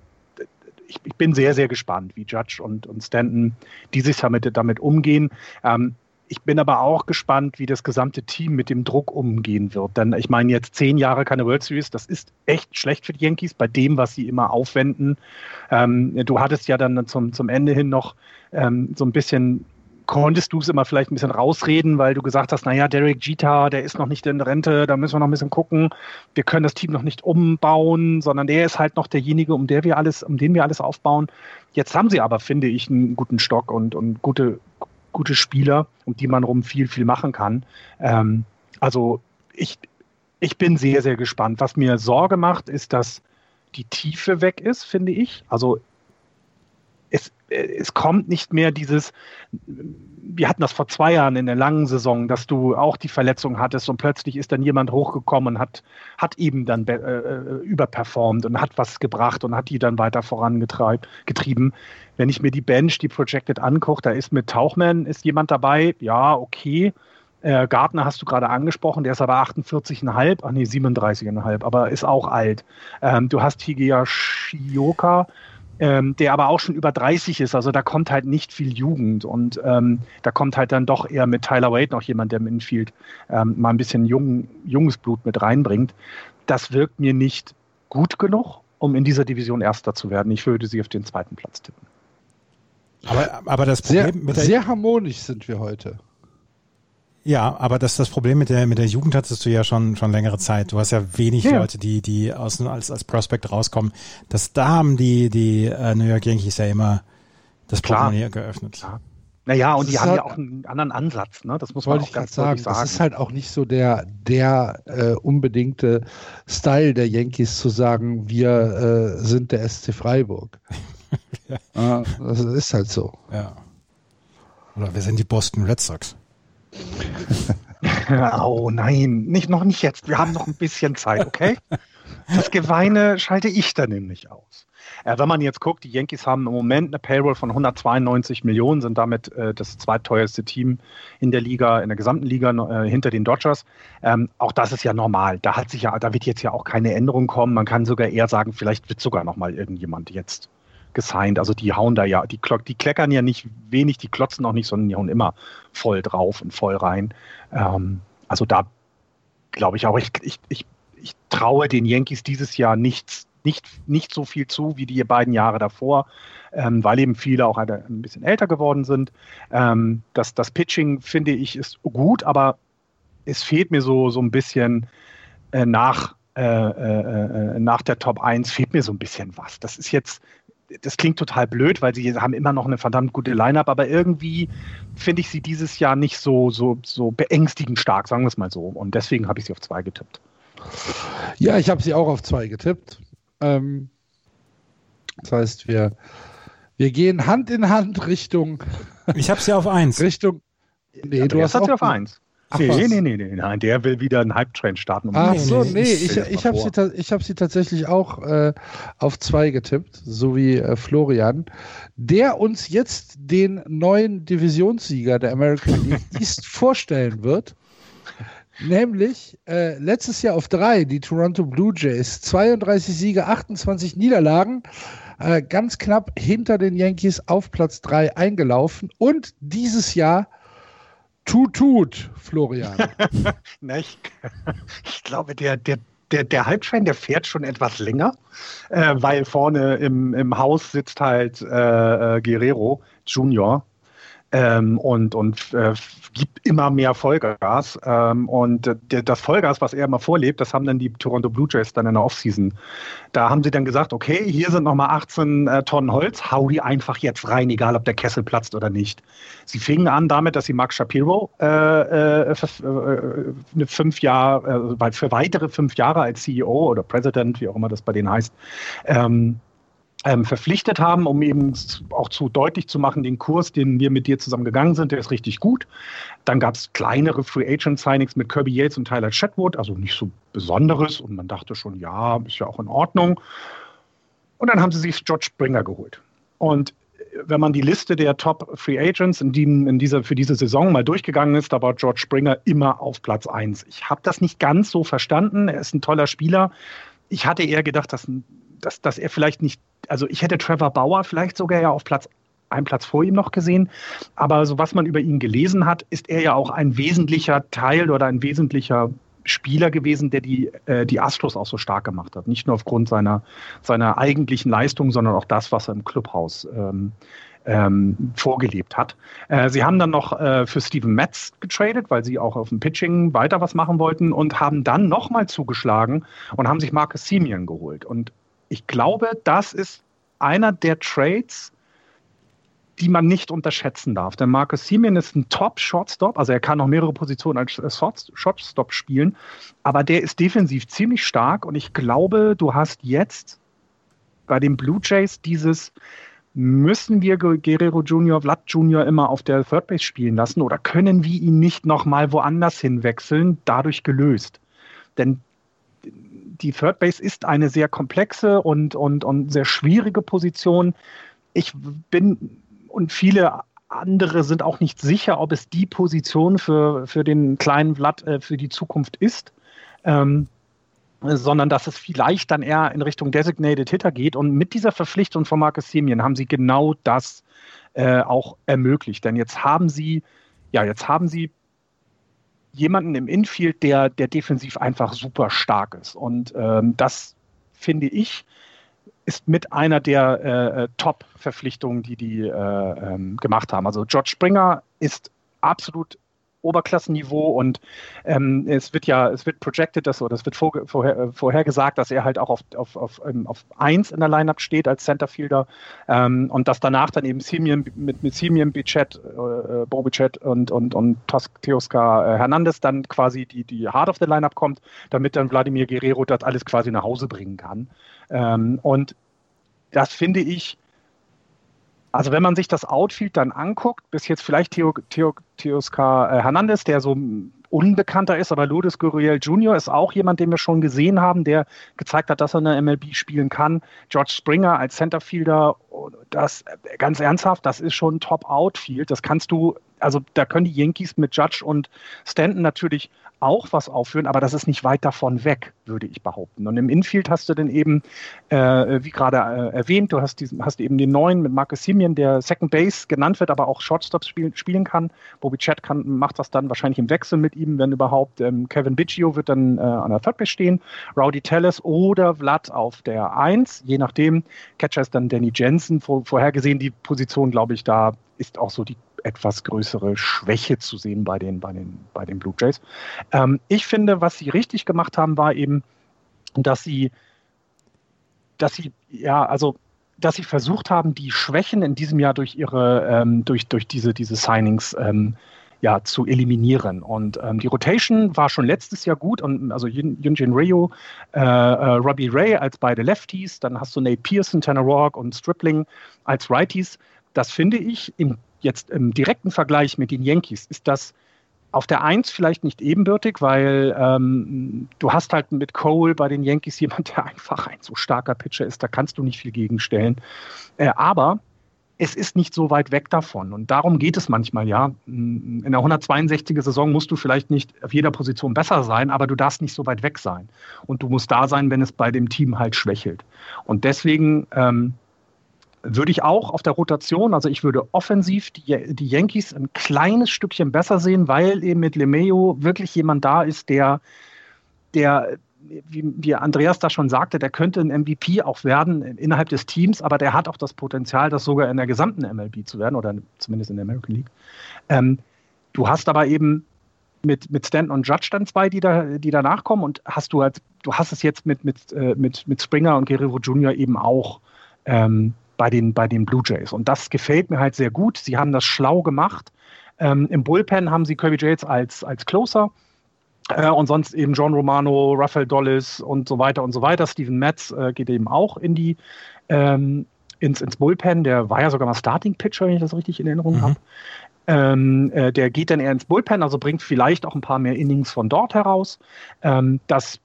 ich, ich bin sehr, sehr gespannt, wie Judge und, und Stanton dieses damit, damit umgehen. Ähm, ich bin aber auch gespannt, wie das gesamte Team mit dem Druck umgehen wird. Denn ich meine, jetzt zehn Jahre keine World Series, das ist echt schlecht für die Yankees bei dem, was sie immer aufwenden. Ähm, du hattest ja dann zum, zum Ende hin noch ähm, so ein bisschen konntest du es immer vielleicht ein bisschen rausreden, weil du gesagt hast, naja, Derek Jeter, der ist noch nicht in Rente, da müssen wir noch ein bisschen gucken. Wir können das Team noch nicht umbauen, sondern der ist halt noch derjenige, um der wir alles, um den wir alles aufbauen. Jetzt haben sie aber, finde ich, einen guten Stock und, und gute, gute Spieler, um die man rum viel, viel machen kann. Ähm, also ich, ich bin sehr, sehr gespannt. Was mir Sorge macht, ist, dass die Tiefe weg ist, finde ich. Also es, es kommt nicht mehr dieses, wir hatten das vor zwei Jahren in der langen Saison, dass du auch die Verletzung hattest und plötzlich ist dann jemand hochgekommen und hat, hat eben dann äh, äh überperformt und hat was gebracht und hat die dann weiter vorangetrieben. Wenn ich mir die Bench, die Projected angucke, da ist mit Tauchman ist jemand dabei, ja, okay. Äh, Gartner hast du gerade angesprochen, der ist aber 48,5, ach nee, 37,5, aber ist auch alt. Ähm, du hast Higea Shioka, ähm, der aber auch schon über 30 ist. Also da kommt halt nicht viel Jugend und ähm, da kommt halt dann doch eher mit Tyler Wade noch jemand, der im Infield ähm, mal ein bisschen jung, junges Blut mit reinbringt. Das wirkt mir nicht gut genug, um in dieser Division Erster zu werden. Ich würde sie auf den zweiten Platz tippen. Aber, aber das Problem sehr, mit der, sehr harmonisch sind wir heute. Ja, aber das das Problem mit der mit der Jugend hattest du ja schon schon längere Zeit. Du hast ja wenig ja. Leute, die die aus als als Prospect rauskommen. Das da haben die die äh, New York Yankees ja immer das Portemonnaie geöffnet. Klar. Naja, und das die haben halt, ja auch einen anderen Ansatz, ne? Das muss man auch ganz sagen. sagen. Das ist halt auch nicht so der, der äh, unbedingte Style der Yankees zu sagen, wir äh, sind der SC Freiburg. ja. Das ist halt so. Ja. Oder wir sind die Boston Red Sox. oh nein, nicht, noch nicht jetzt. Wir haben noch ein bisschen Zeit, okay? Das Geweine schalte ich da nämlich aus. Äh, wenn man jetzt guckt, die Yankees haben im Moment eine Payroll von 192 Millionen, sind damit äh, das zweiteuerste Team in der Liga, in der gesamten Liga äh, hinter den Dodgers. Ähm, auch das ist ja normal. Da hat sich ja, da wird jetzt ja auch keine Änderung kommen. Man kann sogar eher sagen, vielleicht wird sogar noch mal irgendjemand jetzt gesigned. Also die hauen da ja, die, die kleckern ja nicht wenig, die klotzen auch nicht, sondern die hauen immer voll drauf und voll rein. Ähm, also da glaube ich auch, ich, ich, ich, ich traue den Yankees dieses Jahr nichts, nicht, nicht so viel zu wie die beiden Jahre davor, ähm, weil eben viele auch ein bisschen älter geworden sind. Ähm, das, das Pitching, finde ich, ist gut, aber es fehlt mir so, so ein bisschen äh, nach, äh, äh, äh nach der Top 1 fehlt mir so ein bisschen was. Das ist jetzt das klingt total blöd, weil sie haben immer noch eine verdammt gute Line-up, aber irgendwie finde ich sie dieses Jahr nicht so, so, so beängstigend stark, sagen wir es mal so. Und deswegen habe ich sie auf zwei getippt. Ja, ich habe sie auch auf zwei getippt. Ähm, das heißt, wir, wir gehen Hand in Hand Richtung. Ich habe sie auf eins. Richtung. Nee, ja, du hast sie auf eins. Ach, nee, nee, nee, nee, nein, der will wieder einen Hype-Train starten. Um Ach so, nee, ich, ich habe sie, hab sie tatsächlich auch äh, auf zwei getippt, so wie äh, Florian, der uns jetzt den neuen Divisionssieger der American League East vorstellen wird. Nämlich äh, letztes Jahr auf drei, die Toronto Blue Jays. 32 Siege, 28 Niederlagen. Äh, ganz knapp hinter den Yankees auf Platz drei eingelaufen. Und dieses Jahr Tut, tut, Florian. Na, ich, ich, glaube, der, der, der, der Halbschein, der fährt schon etwas länger, äh, weil vorne im, im Haus sitzt halt äh, äh Guerrero Junior, ähm, und, und äh, gibt immer mehr Vollgas. Ähm, und äh, das Vollgas, was er immer vorlebt, das haben dann die Toronto Blue Jays dann in der Offseason. Da haben sie dann gesagt, okay, hier sind nochmal 18 äh, Tonnen Holz, hau die einfach jetzt rein, egal ob der Kessel platzt oder nicht. Sie fingen an damit, dass sie Mark Shapiro äh, äh, für, äh, fünf Jahre, für weitere fünf Jahre als CEO oder President, wie auch immer das bei denen heißt, ähm, ähm, verpflichtet haben, um eben auch zu deutlich zu machen, den Kurs, den wir mit dir zusammen gegangen sind, der ist richtig gut. Dann gab es kleinere Free Agent Signings mit Kirby Yates und Tyler Chatwood, also nicht so Besonderes und man dachte schon, ja, ist ja auch in Ordnung. Und dann haben sie sich George Springer geholt. Und äh, wenn man die Liste der Top Free Agents in, die, in dieser, für diese Saison mal durchgegangen ist, da war George Springer immer auf Platz 1. Ich habe das nicht ganz so verstanden. Er ist ein toller Spieler. Ich hatte eher gedacht, dass, dass, dass er vielleicht nicht also ich hätte Trevor Bauer vielleicht sogar ja auf Platz einen Platz vor ihm noch gesehen. Aber so was man über ihn gelesen hat, ist er ja auch ein wesentlicher Teil oder ein wesentlicher Spieler gewesen, der die, äh, die Astros auch so stark gemacht hat. Nicht nur aufgrund seiner, seiner eigentlichen Leistung, sondern auch das, was er im Clubhaus ähm, ähm, vorgelebt hat. Äh, sie haben dann noch äh, für Steven Metz getradet, weil sie auch auf dem Pitching weiter was machen wollten und haben dann nochmal zugeschlagen und haben sich Marcus Simeon geholt. Und ich glaube, das ist einer der Trades, die man nicht unterschätzen darf. Denn Marcus Simeon ist ein Top-Shortstop, also er kann noch mehrere Positionen als Shortstop spielen, aber der ist defensiv ziemlich stark. Und ich glaube, du hast jetzt bei den Blue Jays dieses müssen wir Guerrero Junior, Vlad Junior immer auf der Third Base spielen lassen? Oder können wir ihn nicht nochmal woanders hinwechseln, dadurch gelöst? Denn die Third Base ist eine sehr komplexe und, und, und sehr schwierige Position. Ich bin und viele andere sind auch nicht sicher, ob es die Position für, für den kleinen Vlad äh, für die Zukunft ist. Ähm, sondern dass es vielleicht dann eher in Richtung Designated Hitter geht. Und mit dieser Verpflichtung von Marcus Semien haben sie genau das äh, auch ermöglicht. Denn jetzt haben sie, ja, jetzt haben sie jemanden im Infield, der, der defensiv einfach super stark ist. Und ähm, das finde ich, ist mit einer der äh, äh Top-Verpflichtungen, die die äh, ähm, gemacht haben. Also George Springer ist absolut Oberklassenniveau und ähm, es wird ja, es wird projected, dass, oder es wird vor, vorher, äh, vorhergesagt, dass er halt auch auf, auf, auf, ähm, auf 1 in der Lineup steht als Centerfielder ähm, und dass danach dann eben Simeon, mit, mit Simeon, Bichette, äh, Bobichet und, und, und Teoscar äh, Hernandez dann quasi die, die Heart of the Lineup kommt, damit dann Wladimir Guerrero das alles quasi nach Hause bringen kann. Ähm, und das finde ich, also wenn man sich das Outfield dann anguckt, bis jetzt vielleicht Theo, Theo, Teoscar äh, Hernandez, der so unbekannter ist, aber Lourdes Gurriel Jr. ist auch jemand, den wir schon gesehen haben, der gezeigt hat, dass er in der MLB spielen kann. George Springer als Centerfielder, das ganz ernsthaft, das ist schon Top-Outfield. Das kannst du, also da können die Yankees mit Judge und Stanton natürlich auch was aufführen, aber das ist nicht weit davon weg, würde ich behaupten. Und im Infield hast du dann eben, äh, wie gerade äh, erwähnt, du hast, diesen, hast eben den neuen mit Marcus Simeon, der Second Base genannt wird, aber auch Shortstop spielen, spielen kann. Bobby Chat kann, macht das dann wahrscheinlich im Wechsel mit ihm, wenn überhaupt. Ähm, Kevin Biggio wird dann äh, an der Third Base stehen, Rowdy Tellez oder Vlad auf der 1, je nachdem. Catcher ist dann Danny Jensen. Vor, vorhergesehen die Position, glaube ich, da ist auch so die etwas größere Schwäche zu sehen bei den, bei den, bei den Blue Jays. Ähm, ich finde, was sie richtig gemacht haben, war eben, dass sie, dass sie, ja, also dass sie versucht haben, die Schwächen in diesem Jahr durch ihre, ähm, durch, durch diese, diese Signings ähm, ja, zu eliminieren. Und ähm, die Rotation war schon letztes Jahr gut. Und, also Yunjin Ryu, äh, äh, Robbie Ray als beide Lefties, dann hast du Nate Pearson, Tanner Rock und Stripling als Righties. Das finde ich im jetzt im direkten Vergleich mit den Yankees ist das auf der Eins vielleicht nicht ebenbürtig, weil ähm, du hast halt mit Cole bei den Yankees jemand, der einfach ein so starker Pitcher ist, da kannst du nicht viel gegenstellen. Äh, aber es ist nicht so weit weg davon. Und darum geht es manchmal, ja. In der 162er Saison musst du vielleicht nicht auf jeder Position besser sein, aber du darfst nicht so weit weg sein. Und du musst da sein, wenn es bei dem Team halt schwächelt. Und deswegen ähm, würde ich auch auf der Rotation, also ich würde offensiv die, die Yankees ein kleines Stückchen besser sehen, weil eben mit LeMayo wirklich jemand da ist, der, der wie, wie Andreas da schon sagte, der könnte ein MVP auch werden innerhalb des Teams, aber der hat auch das Potenzial, das sogar in der gesamten MLB zu werden oder zumindest in der American League. Ähm, du hast aber eben mit, mit Stanton und Judge dann zwei, die da, die danach kommen und hast du halt, du hast es jetzt mit, mit, äh, mit, mit Springer und Guerrero Jr. eben auch. Ähm, bei den, bei den Blue Jays. Und das gefällt mir halt sehr gut. Sie haben das schlau gemacht. Ähm, Im Bullpen haben sie Kirby Yates als, als Closer. Äh, und sonst eben John Romano, Rafael Dollis und so weiter und so weiter. Steven Metz äh, geht eben auch in die, ähm, ins, ins Bullpen. Der war ja sogar mal Starting Pitcher, wenn ich das richtig in Erinnerung mhm. habe. Ähm, äh, der geht dann eher ins Bullpen, also bringt vielleicht auch ein paar mehr Innings von dort heraus. Ähm, das,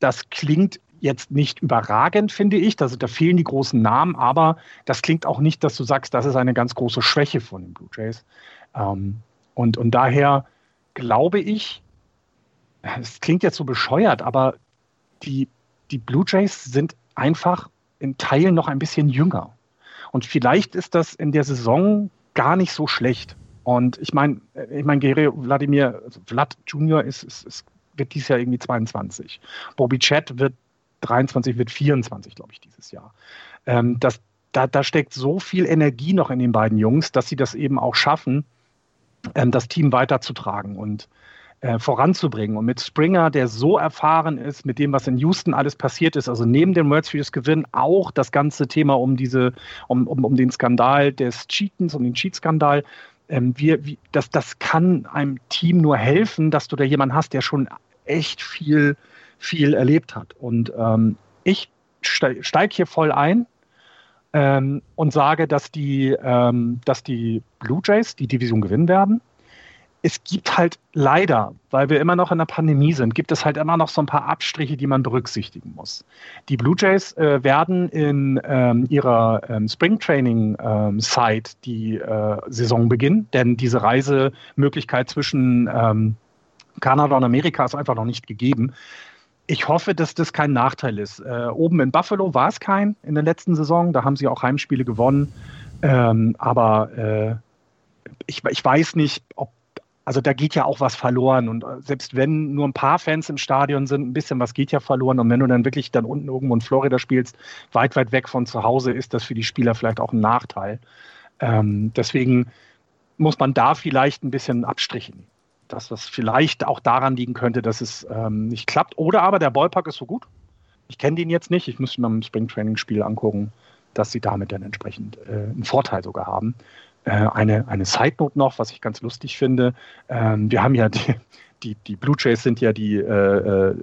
das klingt jetzt nicht überragend, finde ich. Da, da fehlen die großen Namen, aber das klingt auch nicht, dass du sagst, das ist eine ganz große Schwäche von den Blue Jays. Ähm, und, und daher glaube ich, es klingt jetzt so bescheuert, aber die, die Blue Jays sind einfach in Teilen noch ein bisschen jünger. Und vielleicht ist das in der Saison gar nicht so schlecht. Und ich meine, ich meine, Wladimir, also Vlad Junior ist, ist, ist, wird dieses Jahr irgendwie 22. Bobby Chat wird 23 wird 24, glaube ich, dieses Jahr. Ähm, das, da, da steckt so viel Energie noch in den beiden Jungs, dass sie das eben auch schaffen, ähm, das Team weiterzutragen. Und äh, voranzubringen. Und mit Springer, der so erfahren ist, mit dem, was in Houston alles passiert ist, also neben dem World Series Gewinn auch das ganze Thema um diese, um, um, um den Skandal des Cheatens, um den Cheat-Skandal, ähm, wir, wie, das, das kann einem Team nur helfen, dass du da jemanden hast, der schon echt viel, viel erlebt hat. Und ähm, ich steige hier voll ein ähm, und sage, dass die, ähm, dass die Blue Jays die Division gewinnen werden es gibt halt leider, weil wir immer noch in der Pandemie sind, gibt es halt immer noch so ein paar Abstriche, die man berücksichtigen muss. Die Blue Jays äh, werden in ähm, ihrer ähm, Springtraining ähm, die äh, Saison beginnen, denn diese Reisemöglichkeit zwischen ähm, Kanada und Amerika ist einfach noch nicht gegeben. Ich hoffe, dass das kein Nachteil ist. Äh, oben in Buffalo war es kein in der letzten Saison, da haben sie auch Heimspiele gewonnen. Ähm, aber äh, ich, ich weiß nicht, ob also da geht ja auch was verloren. Und äh, selbst wenn nur ein paar Fans im Stadion sind, ein bisschen was geht ja verloren. Und wenn du dann wirklich dann unten irgendwo in Florida spielst, weit, weit weg von zu Hause, ist das für die Spieler vielleicht auch ein Nachteil. Ähm, deswegen muss man da vielleicht ein bisschen abstrichen. Dass das vielleicht auch daran liegen könnte, dass es ähm, nicht klappt. Oder aber der Ballpark ist so gut. Ich kenne den jetzt nicht. Ich muss mir im Springtraining-Spiel angucken, dass sie damit dann entsprechend äh, einen Vorteil sogar haben. Äh, eine, eine Side Note noch, was ich ganz lustig finde. Ähm, wir haben ja die, die, die Blue Jays sind ja die, äh, äh,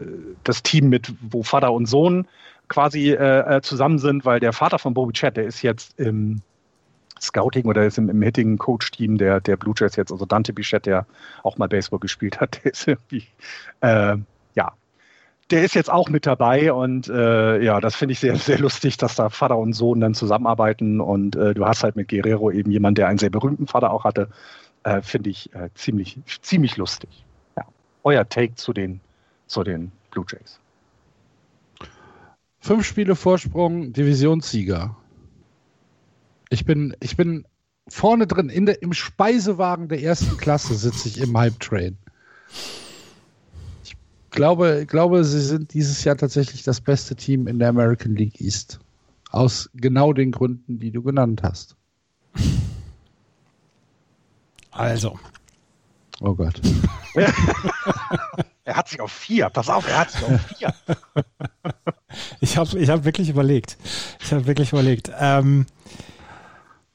das Team mit, wo Vater und Sohn quasi äh, äh zusammen sind, weil der Vater von Bobby Chat, der ist jetzt im Scouting oder ist im, im Hitting Coach Team der, der Blue Jays jetzt, also Dante Bichette, der auch mal Baseball gespielt hat, der ist irgendwie, äh, ja, der ist jetzt auch mit dabei und äh, ja, das finde ich sehr, sehr lustig, dass da Vater und Sohn dann zusammenarbeiten und äh, du hast halt mit Guerrero eben jemanden, der einen sehr berühmten Vater auch hatte, äh, finde ich äh, ziemlich, ziemlich lustig. Ja. Euer Take zu den, zu den Blue Jays. Fünf Spiele Vorsprung, Divisionssieger. Ich bin, ich bin vorne drin, in der, im Speisewagen der ersten Klasse sitze ich im Hype Train glaube, glaube, sie sind dieses Jahr tatsächlich das beste Team in der American League East. Aus genau den Gründen, die du genannt hast. Also. Oh Gott. er hat sich auf vier. Pass auf, er hat sich auf vier. ich habe ich hab wirklich überlegt. Ich habe wirklich überlegt. Ähm,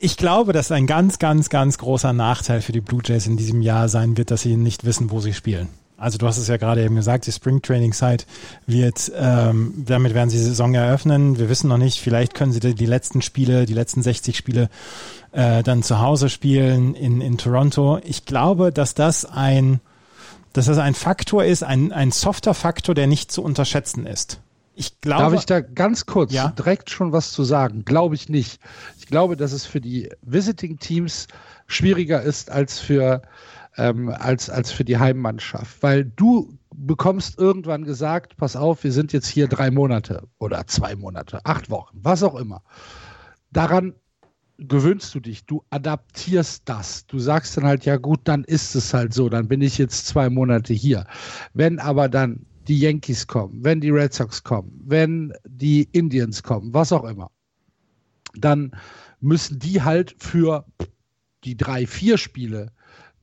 ich glaube, dass ein ganz, ganz, ganz großer Nachteil für die Blue Jays in diesem Jahr sein wird, dass sie nicht wissen, wo sie spielen. Also du hast es ja gerade eben gesagt, die Spring Training Site wird, ähm, damit werden sie die Saison eröffnen. Wir wissen noch nicht, vielleicht können sie die, die letzten Spiele, die letzten 60 Spiele äh, dann zu Hause spielen in, in Toronto. Ich glaube, dass das ein, dass das ein Faktor ist, ein, ein softer Faktor, der nicht zu unterschätzen ist. Ich glaube, Darf ich da ganz kurz ja? direkt schon was zu sagen? Glaube ich nicht. Ich glaube, dass es für die Visiting Teams schwieriger ist als für ähm, als, als für die Heimmannschaft. Weil du bekommst irgendwann gesagt, pass auf, wir sind jetzt hier drei Monate oder zwei Monate, acht Wochen, was auch immer. Daran gewöhnst du dich, du adaptierst das. Du sagst dann halt, ja gut, dann ist es halt so, dann bin ich jetzt zwei Monate hier. Wenn aber dann die Yankees kommen, wenn die Red Sox kommen, wenn die Indians kommen, was auch immer, dann müssen die halt für die drei, vier Spiele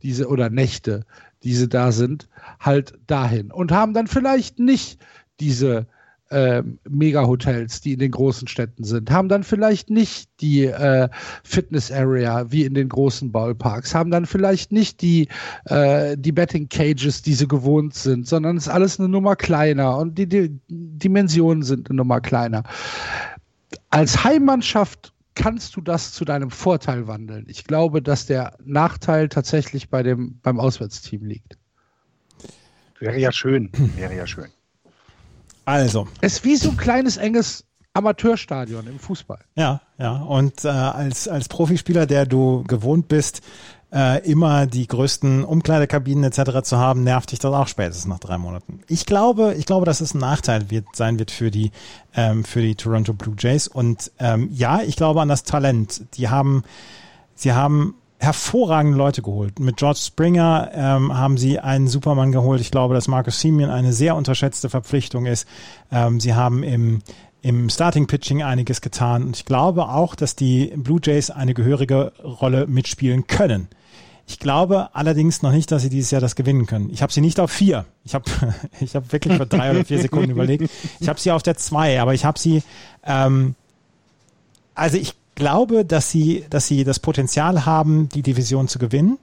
diese oder Nächte, diese da sind, halt dahin. Und haben dann vielleicht nicht diese ähm, Mega-Hotels, die in den großen Städten sind, haben dann vielleicht nicht die äh, Fitness-Area wie in den großen Ballparks, haben dann vielleicht nicht die, äh, die Betting-Cages, die sie gewohnt sind, sondern es ist alles eine Nummer kleiner und die, die Dimensionen sind eine Nummer kleiner. Als Heimmannschaft kannst du das zu deinem Vorteil wandeln. Ich glaube, dass der Nachteil tatsächlich bei dem, beim Auswärtsteam liegt. Wäre ja schön. Wäre ja schön. Also. Es ist wie so ein kleines, enges Amateurstadion im Fußball. Ja, ja. Und äh, als, als Profispieler, der du gewohnt bist, äh, immer die größten Umkleidekabinen etc. zu haben, nervt dich das auch spätestens nach drei Monaten. Ich glaube, ich glaube, dass es ein Nachteil wird, sein wird für die, ähm, für die Toronto Blue Jays. Und ähm, ja, ich glaube an das Talent. Die haben, sie haben hervorragende Leute geholt. Mit George Springer ähm, haben sie einen Supermann geholt. Ich glaube, dass Marcus Simeon eine sehr unterschätzte Verpflichtung ist. Ähm, sie haben im im Starting Pitching einiges getan und ich glaube auch, dass die Blue Jays eine gehörige Rolle mitspielen können Ich glaube allerdings noch nicht, dass sie dieses Jahr das gewinnen können. Ich habe sie nicht auf vier. Ich habe ich hab wirklich für drei oder vier Sekunden überlegt. Ich habe sie auf der zwei, aber ich habe sie, ähm, also ich glaube, dass sie, dass sie das Potenzial haben, die Division zu gewinnen.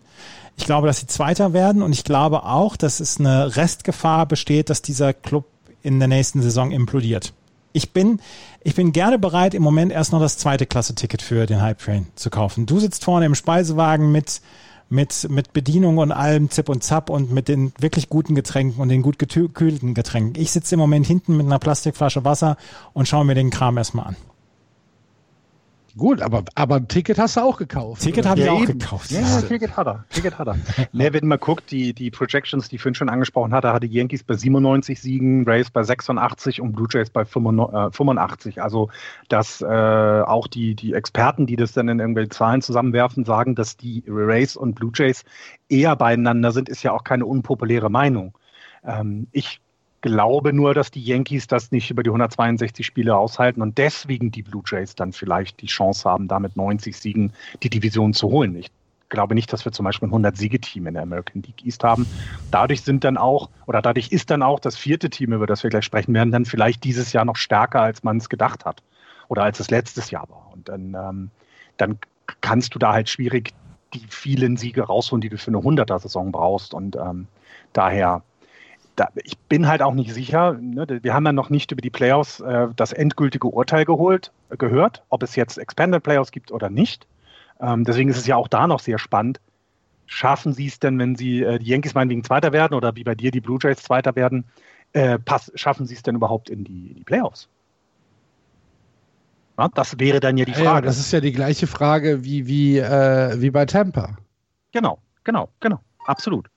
Ich glaube, dass sie Zweiter werden und ich glaube auch, dass es eine Restgefahr besteht, dass dieser Club in der nächsten Saison implodiert. Ich bin, ich bin gerne bereit, im Moment erst noch das zweite Klasse-Ticket für den Hype Train zu kaufen. Du sitzt vorne im Speisewagen mit, mit, mit Bedienung und allem Zip und Zap und mit den wirklich guten Getränken und den gut gekühlten Getränken. Ich sitze im Moment hinten mit einer Plastikflasche Wasser und schaue mir den Kram erstmal an. Gut, aber, aber ein Ticket hast du auch gekauft. Ticket habe ja, ich auch eben. gekauft. Ja, ja, Ticket hat er. Ticket hat er. ne, wenn man guckt, die, die Projections, die Finn schon angesprochen hatte, hatte Yankees bei 97 Siegen, Rays bei 86 und Blue Jays bei 85. Äh, also, dass äh, auch die, die Experten, die das dann in irgendwelche Zahlen zusammenwerfen, sagen, dass die Rays und Blue Jays eher beieinander sind, ist ja auch keine unpopuläre Meinung. Ähm, ich glaube nur, dass die Yankees das nicht über die 162 Spiele aushalten und deswegen die Blue Jays dann vielleicht die Chance haben, damit 90 Siegen die Division zu holen. Ich glaube nicht, dass wir zum Beispiel ein 100-Siege-Team in der American League East haben. Dadurch sind dann auch, oder dadurch ist dann auch das vierte Team, über das wir gleich sprechen werden, dann vielleicht dieses Jahr noch stärker, als man es gedacht hat. Oder als es letztes Jahr war. Und dann, ähm, dann kannst du da halt schwierig die vielen Siege rausholen, die du für eine 100er-Saison brauchst. Und ähm, daher da, ich bin halt auch nicht sicher. Ne, wir haben ja noch nicht über die Playoffs äh, das endgültige Urteil geholt, gehört, ob es jetzt Expanded Playoffs gibt oder nicht. Ähm, deswegen ist es ja auch da noch sehr spannend. Schaffen sie es denn, wenn sie äh, die Yankees meinetwegen Zweiter werden oder wie bei dir die Blue Jays Zweiter werden, äh, pass, schaffen sie es denn überhaupt in die, in die Playoffs? Ja, das wäre dann ja die Frage. Ja, das ist ja die gleiche Frage wie, wie, äh, wie bei Tampa. Genau, genau, genau, absolut.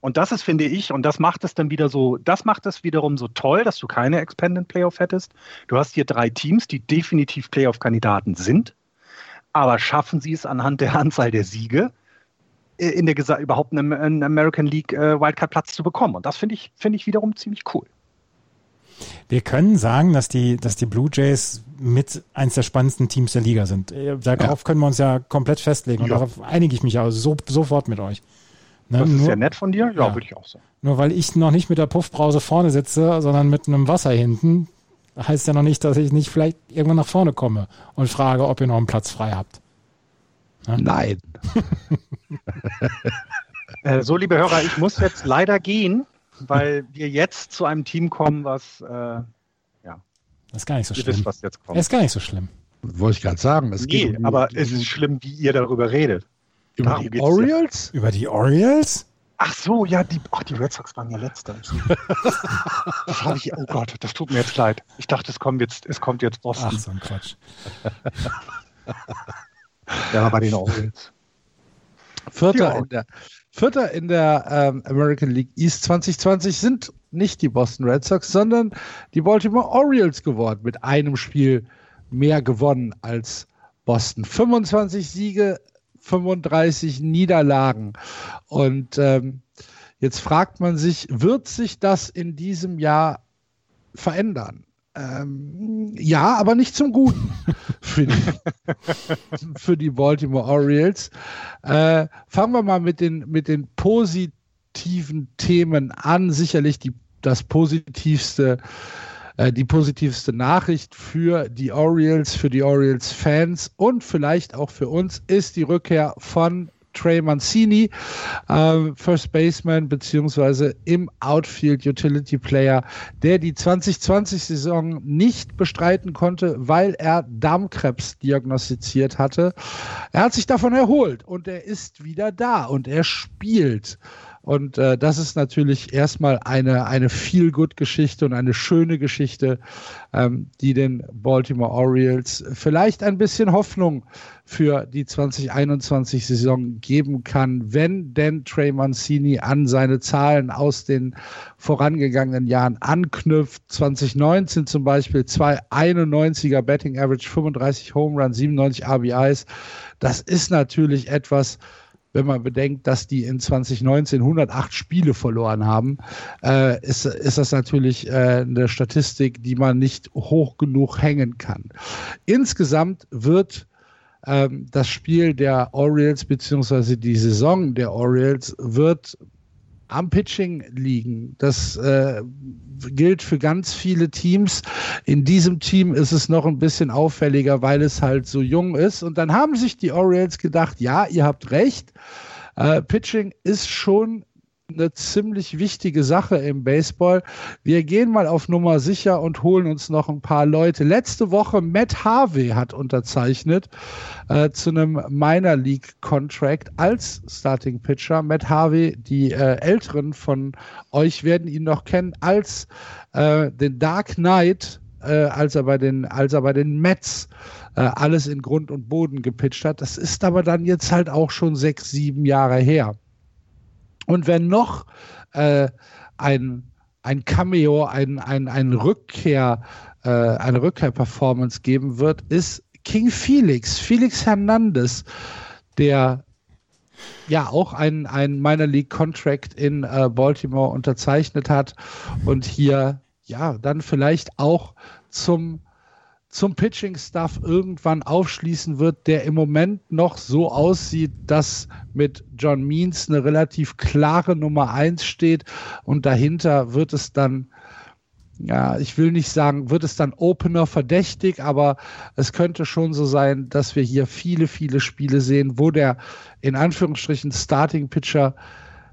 Und das ist, finde ich, und das macht es dann wieder so, das macht es wiederum so toll, dass du keine Expanded Playoff hättest. Du hast hier drei Teams, die definitiv Playoff-Kandidaten sind, aber schaffen sie es anhand der Anzahl der Siege, äh, in der Gesa überhaupt einen, American League äh, Wildcard-Platz zu bekommen. Und das finde ich, finde ich wiederum ziemlich cool. Wir können sagen, dass die, dass die Blue Jays mit eins der spannendsten Teams der Liga sind. Äh, darauf ja. können wir uns ja komplett festlegen und darauf einige ich mich also so, sofort mit euch. Ne, das ist nur, ja nett von dir. Ja, ja, würde ich auch sagen. Nur weil ich noch nicht mit der Puffbrause vorne sitze, sondern mit einem Wasser hinten, heißt ja noch nicht, dass ich nicht vielleicht irgendwann nach vorne komme und frage, ob ihr noch einen Platz frei habt. Ne? Nein. äh, so, liebe Hörer, ich muss jetzt leider gehen, weil wir jetzt zu einem Team kommen, was äh, ja. Das ist gar nicht so ihr schlimm. Wisst, was jetzt kommt. Das ist gar nicht so schlimm. Wollte ich gerade sagen. Es nee, um, aber es ist schlimm, wie ihr darüber redet. Über Darum die Orioles? Über die Orioles? Ach so, ja, die, ach, die Red Sox waren ja letzter. das habe ich, oh Gott, das tut mir jetzt leid. Ich dachte, es kommt jetzt, es kommt jetzt Boston. Ach, so ein Quatsch. ja, bei den Orioles. Vierter in der, Vierter in der ähm, American League East 2020 sind nicht die Boston Red Sox, sondern die Baltimore Orioles geworden, mit einem Spiel mehr gewonnen als Boston. 25 Siege, 35 Niederlagen. Und ähm, jetzt fragt man sich, wird sich das in diesem Jahr verändern? Ähm, ja, aber nicht zum Guten für die, für die Baltimore Orioles. Äh, fangen wir mal mit den, mit den positiven Themen an. Sicherlich die, das positivste äh, die positivste Nachricht für die Orioles, für die Orioles-Fans und vielleicht auch für uns ist die Rückkehr von Trey Mancini, äh, First Baseman beziehungsweise im Outfield Utility Player, der die 2020-Saison nicht bestreiten konnte, weil er Darmkrebs diagnostiziert hatte. Er hat sich davon erholt und er ist wieder da und er spielt. Und äh, das ist natürlich erstmal eine, eine Feel-Good-Geschichte und eine schöne Geschichte, ähm, die den Baltimore Orioles vielleicht ein bisschen Hoffnung für die 2021-Saison geben kann, wenn denn Trey Mancini an seine Zahlen aus den vorangegangenen Jahren anknüpft. 2019 zum Beispiel 291er Betting Average, 35 Home Runs, 97 RBIs. Das ist natürlich etwas, wenn man bedenkt, dass die in 2019 108 Spiele verloren haben, äh, ist, ist das natürlich äh, eine Statistik, die man nicht hoch genug hängen kann. Insgesamt wird ähm, das Spiel der Orioles beziehungsweise die Saison der Orioles wird am Pitching liegen. Das äh, gilt für ganz viele Teams. In diesem Team ist es noch ein bisschen auffälliger, weil es halt so jung ist. Und dann haben sich die Orioles gedacht, ja, ihr habt recht. Äh, Pitching ist schon eine ziemlich wichtige Sache im Baseball. Wir gehen mal auf Nummer sicher und holen uns noch ein paar Leute. Letzte Woche Matt Harvey hat unterzeichnet äh, zu einem Minor League Contract als Starting Pitcher. Matt Harvey, die äh, Älteren von euch werden ihn noch kennen als äh, den Dark Knight, äh, als er bei den, als er bei den Mets äh, alles in Grund und Boden gepitcht hat. Das ist aber dann jetzt halt auch schon sechs, sieben Jahre her. Und wenn noch äh, ein, ein Cameo, ein, ein, ein Rückkehr, äh, eine Rückkehr-Performance geben wird, ist King Felix, Felix Hernandez, der ja auch ein, ein Minor League Contract in äh, Baltimore unterzeichnet hat und hier ja dann vielleicht auch zum zum Pitching-Stuff irgendwann aufschließen wird, der im Moment noch so aussieht, dass mit John Means eine relativ klare Nummer eins steht. Und dahinter wird es dann ja, ich will nicht sagen, wird es dann Opener verdächtig, aber es könnte schon so sein, dass wir hier viele, viele Spiele sehen, wo der in Anführungsstrichen Starting Pitcher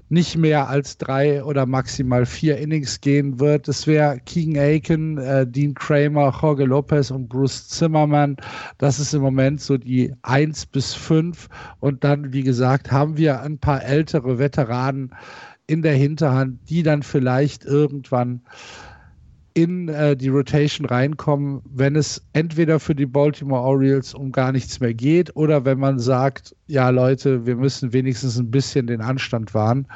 nicht mehr als drei oder maximal vier Innings gehen wird. Es wäre Keegan Aiken, äh, Dean Kramer, Jorge Lopez und Bruce Zimmerman. Das ist im Moment so die eins bis fünf. Und dann, wie gesagt, haben wir ein paar ältere Veteranen in der Hinterhand, die dann vielleicht irgendwann in äh, die Rotation reinkommen, wenn es entweder für die Baltimore Orioles um gar nichts mehr geht oder wenn man sagt, ja Leute, wir müssen wenigstens ein bisschen den Anstand wahren.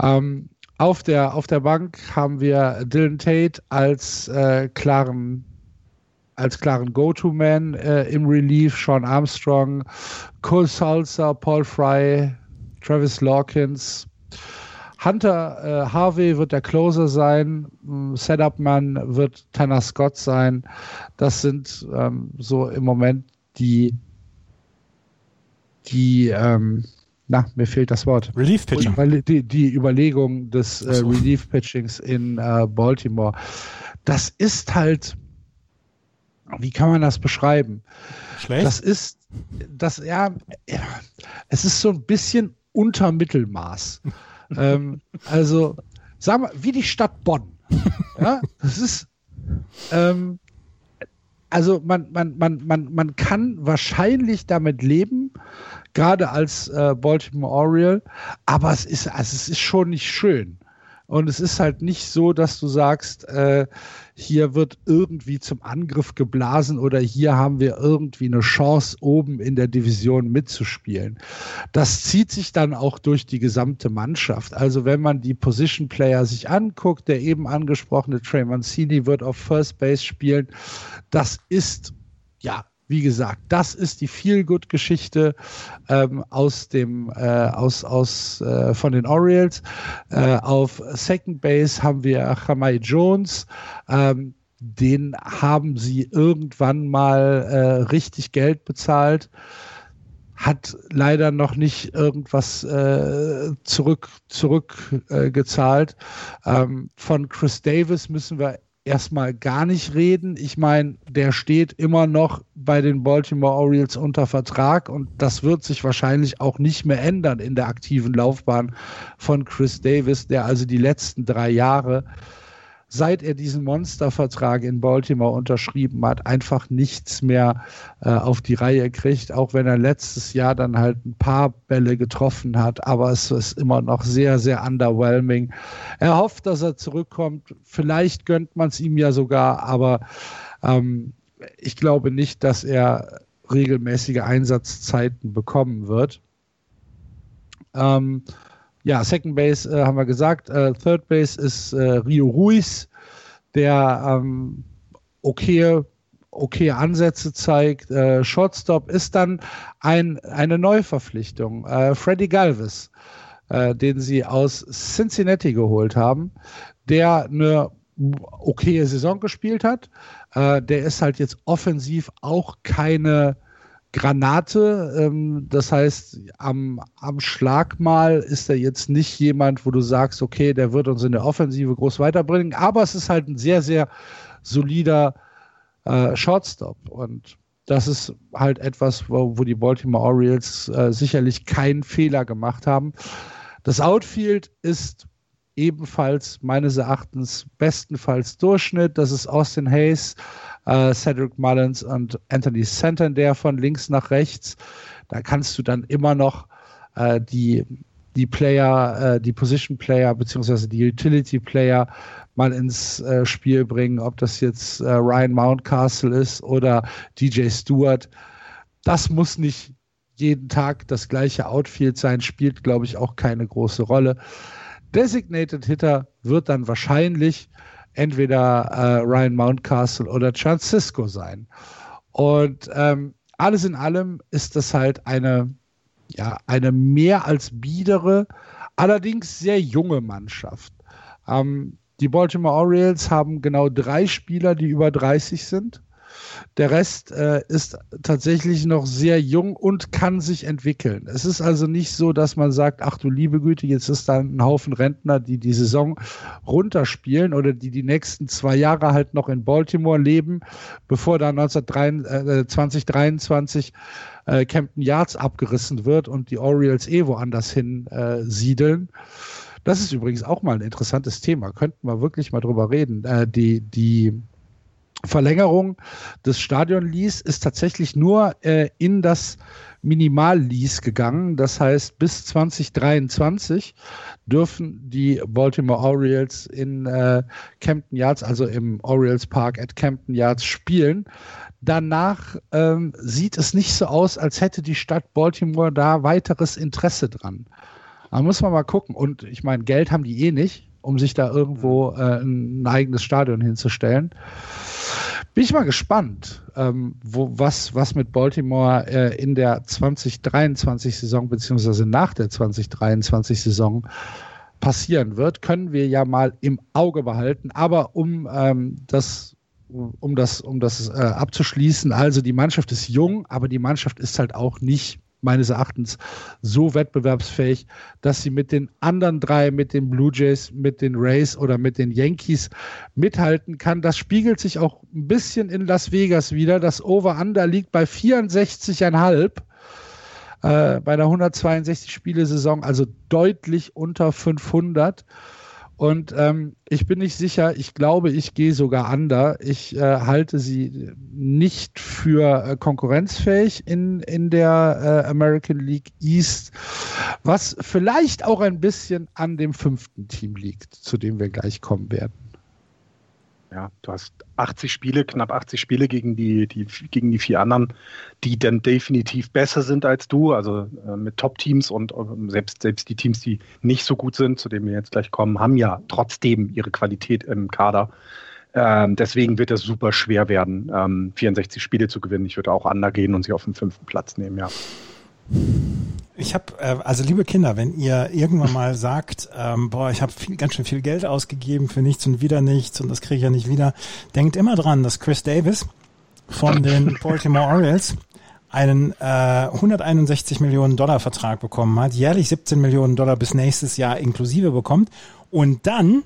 Ähm, auf, der, auf der Bank haben wir Dylan Tate als äh, klaren als klaren Go-To-Man äh, im Relief, Sean Armstrong, Cole Salsa, Paul Fry, Travis Lawkins, Hunter äh, Harvey wird der Closer sein, Setup-Mann wird Tanner Scott sein. Das sind ähm, so im Moment die, die ähm, na, mir fehlt das Wort. Relief Pitching. Die, die Überlegung des äh, Relief Pitchings in äh, Baltimore. Das ist halt, wie kann man das beschreiben? Schlecht. Das ist, das, ja, ja es ist so ein bisschen unter Mittelmaß ähm, also, sagen wir, wie die Stadt Bonn. ja, das ist, ähm, also man, man, man, man, man kann wahrscheinlich damit leben, gerade als äh, Baltimore Oriole, aber es ist, also es ist schon nicht schön. Und es ist halt nicht so, dass du sagst, äh, hier wird irgendwie zum Angriff geblasen oder hier haben wir irgendwie eine Chance, oben in der Division mitzuspielen. Das zieht sich dann auch durch die gesamte Mannschaft. Also wenn man die Position Player sich anguckt, der eben angesprochene Trey Mancini wird auf First Base spielen. Das ist ja wie gesagt, das ist die Feel-Good-Geschichte ähm, aus dem äh, aus aus äh, von den Orioles. Äh, auf Second Base haben wir Jamai Jones. Ähm, den haben sie irgendwann mal äh, richtig Geld bezahlt hat leider noch nicht irgendwas äh, zurück zurückgezahlt. Äh, ähm, von Chris Davis müssen wir erstmal gar nicht reden. Ich meine, der steht immer noch bei den Baltimore Orioles unter Vertrag und das wird sich wahrscheinlich auch nicht mehr ändern in der aktiven Laufbahn von Chris Davis, der also die letzten drei Jahre seit er diesen Monstervertrag in Baltimore unterschrieben hat, einfach nichts mehr äh, auf die Reihe kriegt, auch wenn er letztes Jahr dann halt ein paar Bälle getroffen hat, aber es ist immer noch sehr, sehr underwhelming. Er hofft, dass er zurückkommt. Vielleicht gönnt man es ihm ja sogar, aber ähm, ich glaube nicht, dass er regelmäßige Einsatzzeiten bekommen wird. Ähm, ja, Second Base äh, haben wir gesagt. Äh, Third Base ist äh, Rio Ruiz, der ähm, okay, okay Ansätze zeigt. Äh, Shortstop ist dann ein, eine Neuverpflichtung. Äh, Freddy Galvis, äh, den sie aus Cincinnati geholt haben, der eine okaye Saison gespielt hat. der ist halt jetzt offensiv auch keine Granate. Ähm, das heißt, am, am Schlag mal ist er jetzt nicht jemand, wo du sagst, okay, der wird uns in der Offensive groß weiterbringen. Aber es ist halt ein sehr, sehr solider äh, Shortstop. Und das ist halt etwas, wo, wo die Baltimore Orioles äh, sicherlich keinen Fehler gemacht haben. Das Outfield ist ebenfalls meines Erachtens bestenfalls Durchschnitt. Das ist Austin Hayes, äh, Cedric Mullins und Anthony Santander von links nach rechts. Da kannst du dann immer noch äh, die, die Player, äh, die Position Player beziehungsweise die Utility Player mal ins äh, Spiel bringen, ob das jetzt äh, Ryan Mountcastle ist oder DJ Stewart. Das muss nicht jeden Tag das gleiche Outfield sein, spielt, glaube ich, auch keine große Rolle. Designated Hitter wird dann wahrscheinlich entweder äh, Ryan Mountcastle oder Francisco sein. Und ähm, alles in allem ist das halt eine, ja, eine mehr als biedere, allerdings sehr junge Mannschaft. Ähm, die Baltimore Orioles haben genau drei Spieler, die über 30 sind. Der Rest äh, ist tatsächlich noch sehr jung und kann sich entwickeln. Es ist also nicht so, dass man sagt, ach du liebe Güte, jetzt ist da ein Haufen Rentner, die die Saison runterspielen oder die die nächsten zwei Jahre halt noch in Baltimore leben, bevor da 2023 äh, Camden Yards abgerissen wird und die Orioles eh woanders hin äh, siedeln. Das ist übrigens auch mal ein interessantes Thema. Könnten wir wirklich mal drüber reden. Äh, die, die Verlängerung des Stadionlease ist tatsächlich nur äh, in das Minimallease gegangen. Das heißt, bis 2023 dürfen die Baltimore Orioles in äh, Campton Yards, also im Orioles Park at Campton Yards spielen. Danach ähm, sieht es nicht so aus, als hätte die Stadt Baltimore da weiteres Interesse dran. Da muss man mal gucken. Und ich meine, Geld haben die eh nicht, um sich da irgendwo äh, ein eigenes Stadion hinzustellen. Bin ich mal gespannt, ähm, wo, was, was mit Baltimore äh, in der 2023-Saison beziehungsweise nach der 2023-Saison passieren wird, können wir ja mal im Auge behalten. Aber um ähm, das um das, um das äh, abzuschließen, also die Mannschaft ist jung, aber die Mannschaft ist halt auch nicht meines Erachtens so wettbewerbsfähig, dass sie mit den anderen drei, mit den Blue Jays, mit den Rays oder mit den Yankees mithalten kann. Das spiegelt sich auch ein bisschen in Las Vegas wieder. Das Over-Under liegt bei 64,5 äh, bei der 162 Spiele-Saison, also deutlich unter 500. Und ähm, ich bin nicht sicher, ich glaube, ich gehe sogar under. Ich äh, halte sie nicht für äh, konkurrenzfähig in, in der äh, American League East, was vielleicht auch ein bisschen an dem fünften Team liegt, zu dem wir gleich kommen werden. Ja, du hast 80 Spiele, knapp 80 Spiele gegen die, die, gegen die vier anderen, die dann definitiv besser sind als du, also äh, mit Top-Teams und äh, selbst, selbst die Teams, die nicht so gut sind, zu denen wir jetzt gleich kommen, haben ja trotzdem ihre Qualität im Kader. Ähm, deswegen wird es super schwer werden, ähm, 64 Spiele zu gewinnen. Ich würde auch gehen und sie auf den fünften Platz nehmen, ja. Ich habe, äh, also liebe Kinder, wenn ihr irgendwann mal sagt, ähm, boah, ich habe ganz schön viel Geld ausgegeben für nichts und wieder nichts und das kriege ich ja nicht wieder, denkt immer dran, dass Chris Davis von den Baltimore Orioles einen äh, 161 Millionen Dollar Vertrag bekommen hat, jährlich 17 Millionen Dollar bis nächstes Jahr inklusive bekommt und dann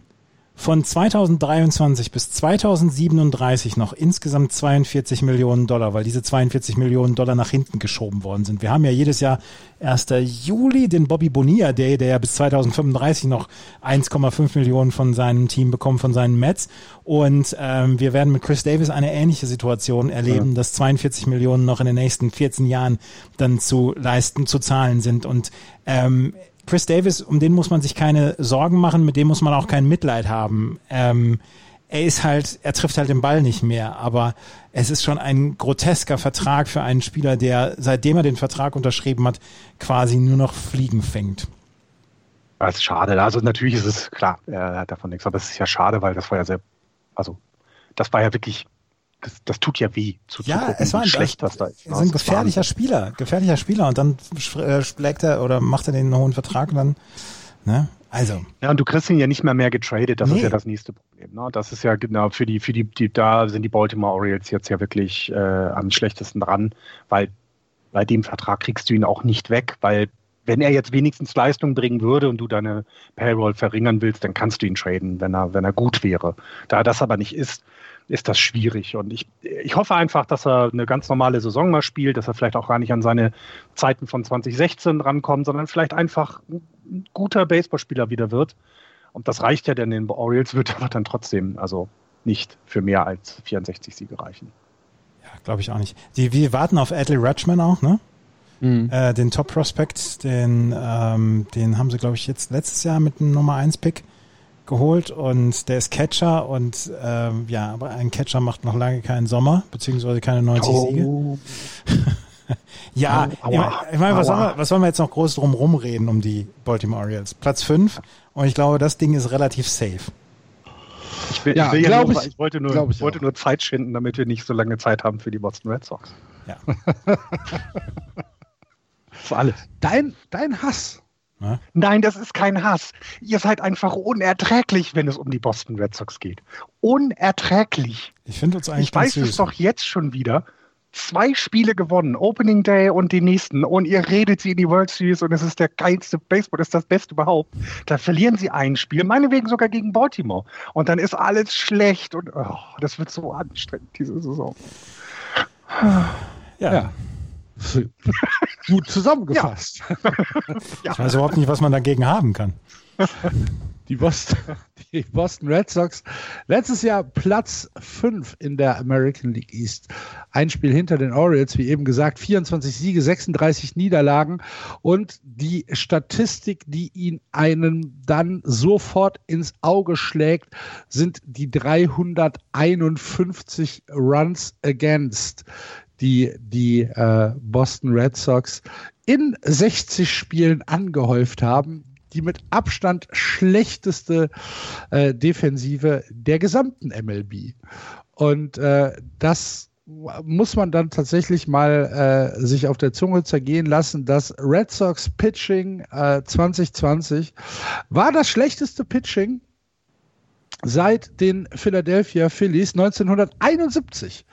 von 2023 bis 2037 noch insgesamt 42 Millionen Dollar, weil diese 42 Millionen Dollar nach hinten geschoben worden sind. Wir haben ja jedes Jahr 1. Juli den Bobby Bonilla Day, der ja bis 2035 noch 1,5 Millionen von seinem Team bekommt, von seinen Mets. Und ähm, wir werden mit Chris Davis eine ähnliche Situation erleben, ja. dass 42 Millionen noch in den nächsten 14 Jahren dann zu leisten, zu zahlen sind. Und ähm, Chris Davis, um den muss man sich keine Sorgen machen, mit dem muss man auch kein Mitleid haben. Ähm, er ist halt, er trifft halt den Ball nicht mehr, aber es ist schon ein grotesker Vertrag für einen Spieler, der seitdem er den Vertrag unterschrieben hat, quasi nur noch Fliegen fängt. Das ist schade. Also natürlich ist es klar, er hat davon nichts, aber es ist ja schade, weil das war ja sehr, also das war ja wirklich das, das tut ja weh zu Ja, gucken, es war ein, schlecht das da ist. ein gefährlicher Spieler, gefährlicher Spieler und dann äh, schlägt er oder macht er den hohen Vertrag und dann, ne? Also. Ja, und du kriegst ihn ja nicht mehr mehr getradet, das nee. ist ja das nächste Problem. Ne? Das ist ja genau für die, für die, die, da sind die Baltimore Orioles jetzt ja wirklich äh, am schlechtesten dran, weil bei dem Vertrag kriegst du ihn auch nicht weg, weil wenn er jetzt wenigstens Leistung bringen würde und du deine Payroll verringern willst, dann kannst du ihn traden, wenn er, wenn er gut wäre. Da das aber nicht ist, ist das schwierig. Und ich, ich hoffe einfach, dass er eine ganz normale Saison mal spielt, dass er vielleicht auch gar nicht an seine Zeiten von 2016 rankommt, sondern vielleicht einfach ein guter Baseballspieler wieder wird. Und das reicht ja denn den Orioles, wird aber dann trotzdem also nicht für mehr als 64 Siege reichen. Ja, glaube ich auch nicht. Die, wir warten auf Adley Rutschman auch, ne? Mhm. Äh, den Top Prospect, den, ähm, den haben sie, glaube ich, jetzt letztes Jahr mit einem Nummer 1 Pick geholt und der ist Catcher und ähm, ja, aber ein Catcher macht noch lange keinen Sommer, beziehungsweise keine 90 oh. Siege. ja, aua, ich meine, was, was sollen wir jetzt noch groß drum rumreden um die Baltimore Orioles? Platz 5 und ich glaube, das Ding ist relativ safe. Ich, will, ja, ich, will ja nur, ich, ich wollte, nur, ich wollte nur Zeit schinden, damit wir nicht so lange Zeit haben für die Boston Red Sox. Ja. für alles. Dein, dein Hass ja? Nein, das ist kein Hass. Ihr seid einfach unerträglich, wenn es um die Boston Red Sox geht. Unerträglich. Ich finde uns eigentlich Ich weiß süß. es doch jetzt schon wieder. Zwei Spiele gewonnen, Opening Day und die nächsten. Und ihr redet sie in die World Series und es ist der geilste Baseball, das ist das Beste überhaupt. Da verlieren sie ein Spiel, meinetwegen sogar gegen Baltimore. Und dann ist alles schlecht und oh, das wird so anstrengend, diese Saison. ja. ja. Gut zusammengefasst. Ja. Ich weiß überhaupt nicht, was man dagegen haben kann. Die Boston, die Boston Red Sox letztes Jahr Platz 5 in der American League East. Ein Spiel hinter den Orioles, wie eben gesagt, 24 Siege, 36 Niederlagen und die Statistik, die ihn einen dann sofort ins Auge schlägt, sind die 351 Runs against die die äh, Boston Red Sox in 60 Spielen angehäuft haben. Die mit Abstand schlechteste äh, Defensive der gesamten MLB. Und äh, das muss man dann tatsächlich mal äh, sich auf der Zunge zergehen lassen. Das Red Sox Pitching äh, 2020 war das schlechteste Pitching seit den Philadelphia Phillies 1971.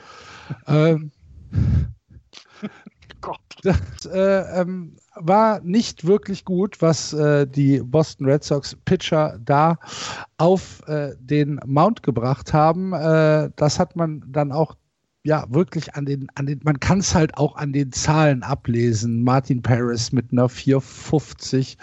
ähm, Gott. Das äh, ähm, war nicht wirklich gut, was äh, die Boston Red Sox Pitcher da auf äh, den Mount gebracht haben. Äh, das hat man dann auch ja wirklich an den, an den, man kann es halt auch an den Zahlen ablesen. Martin Paris mit einer 450.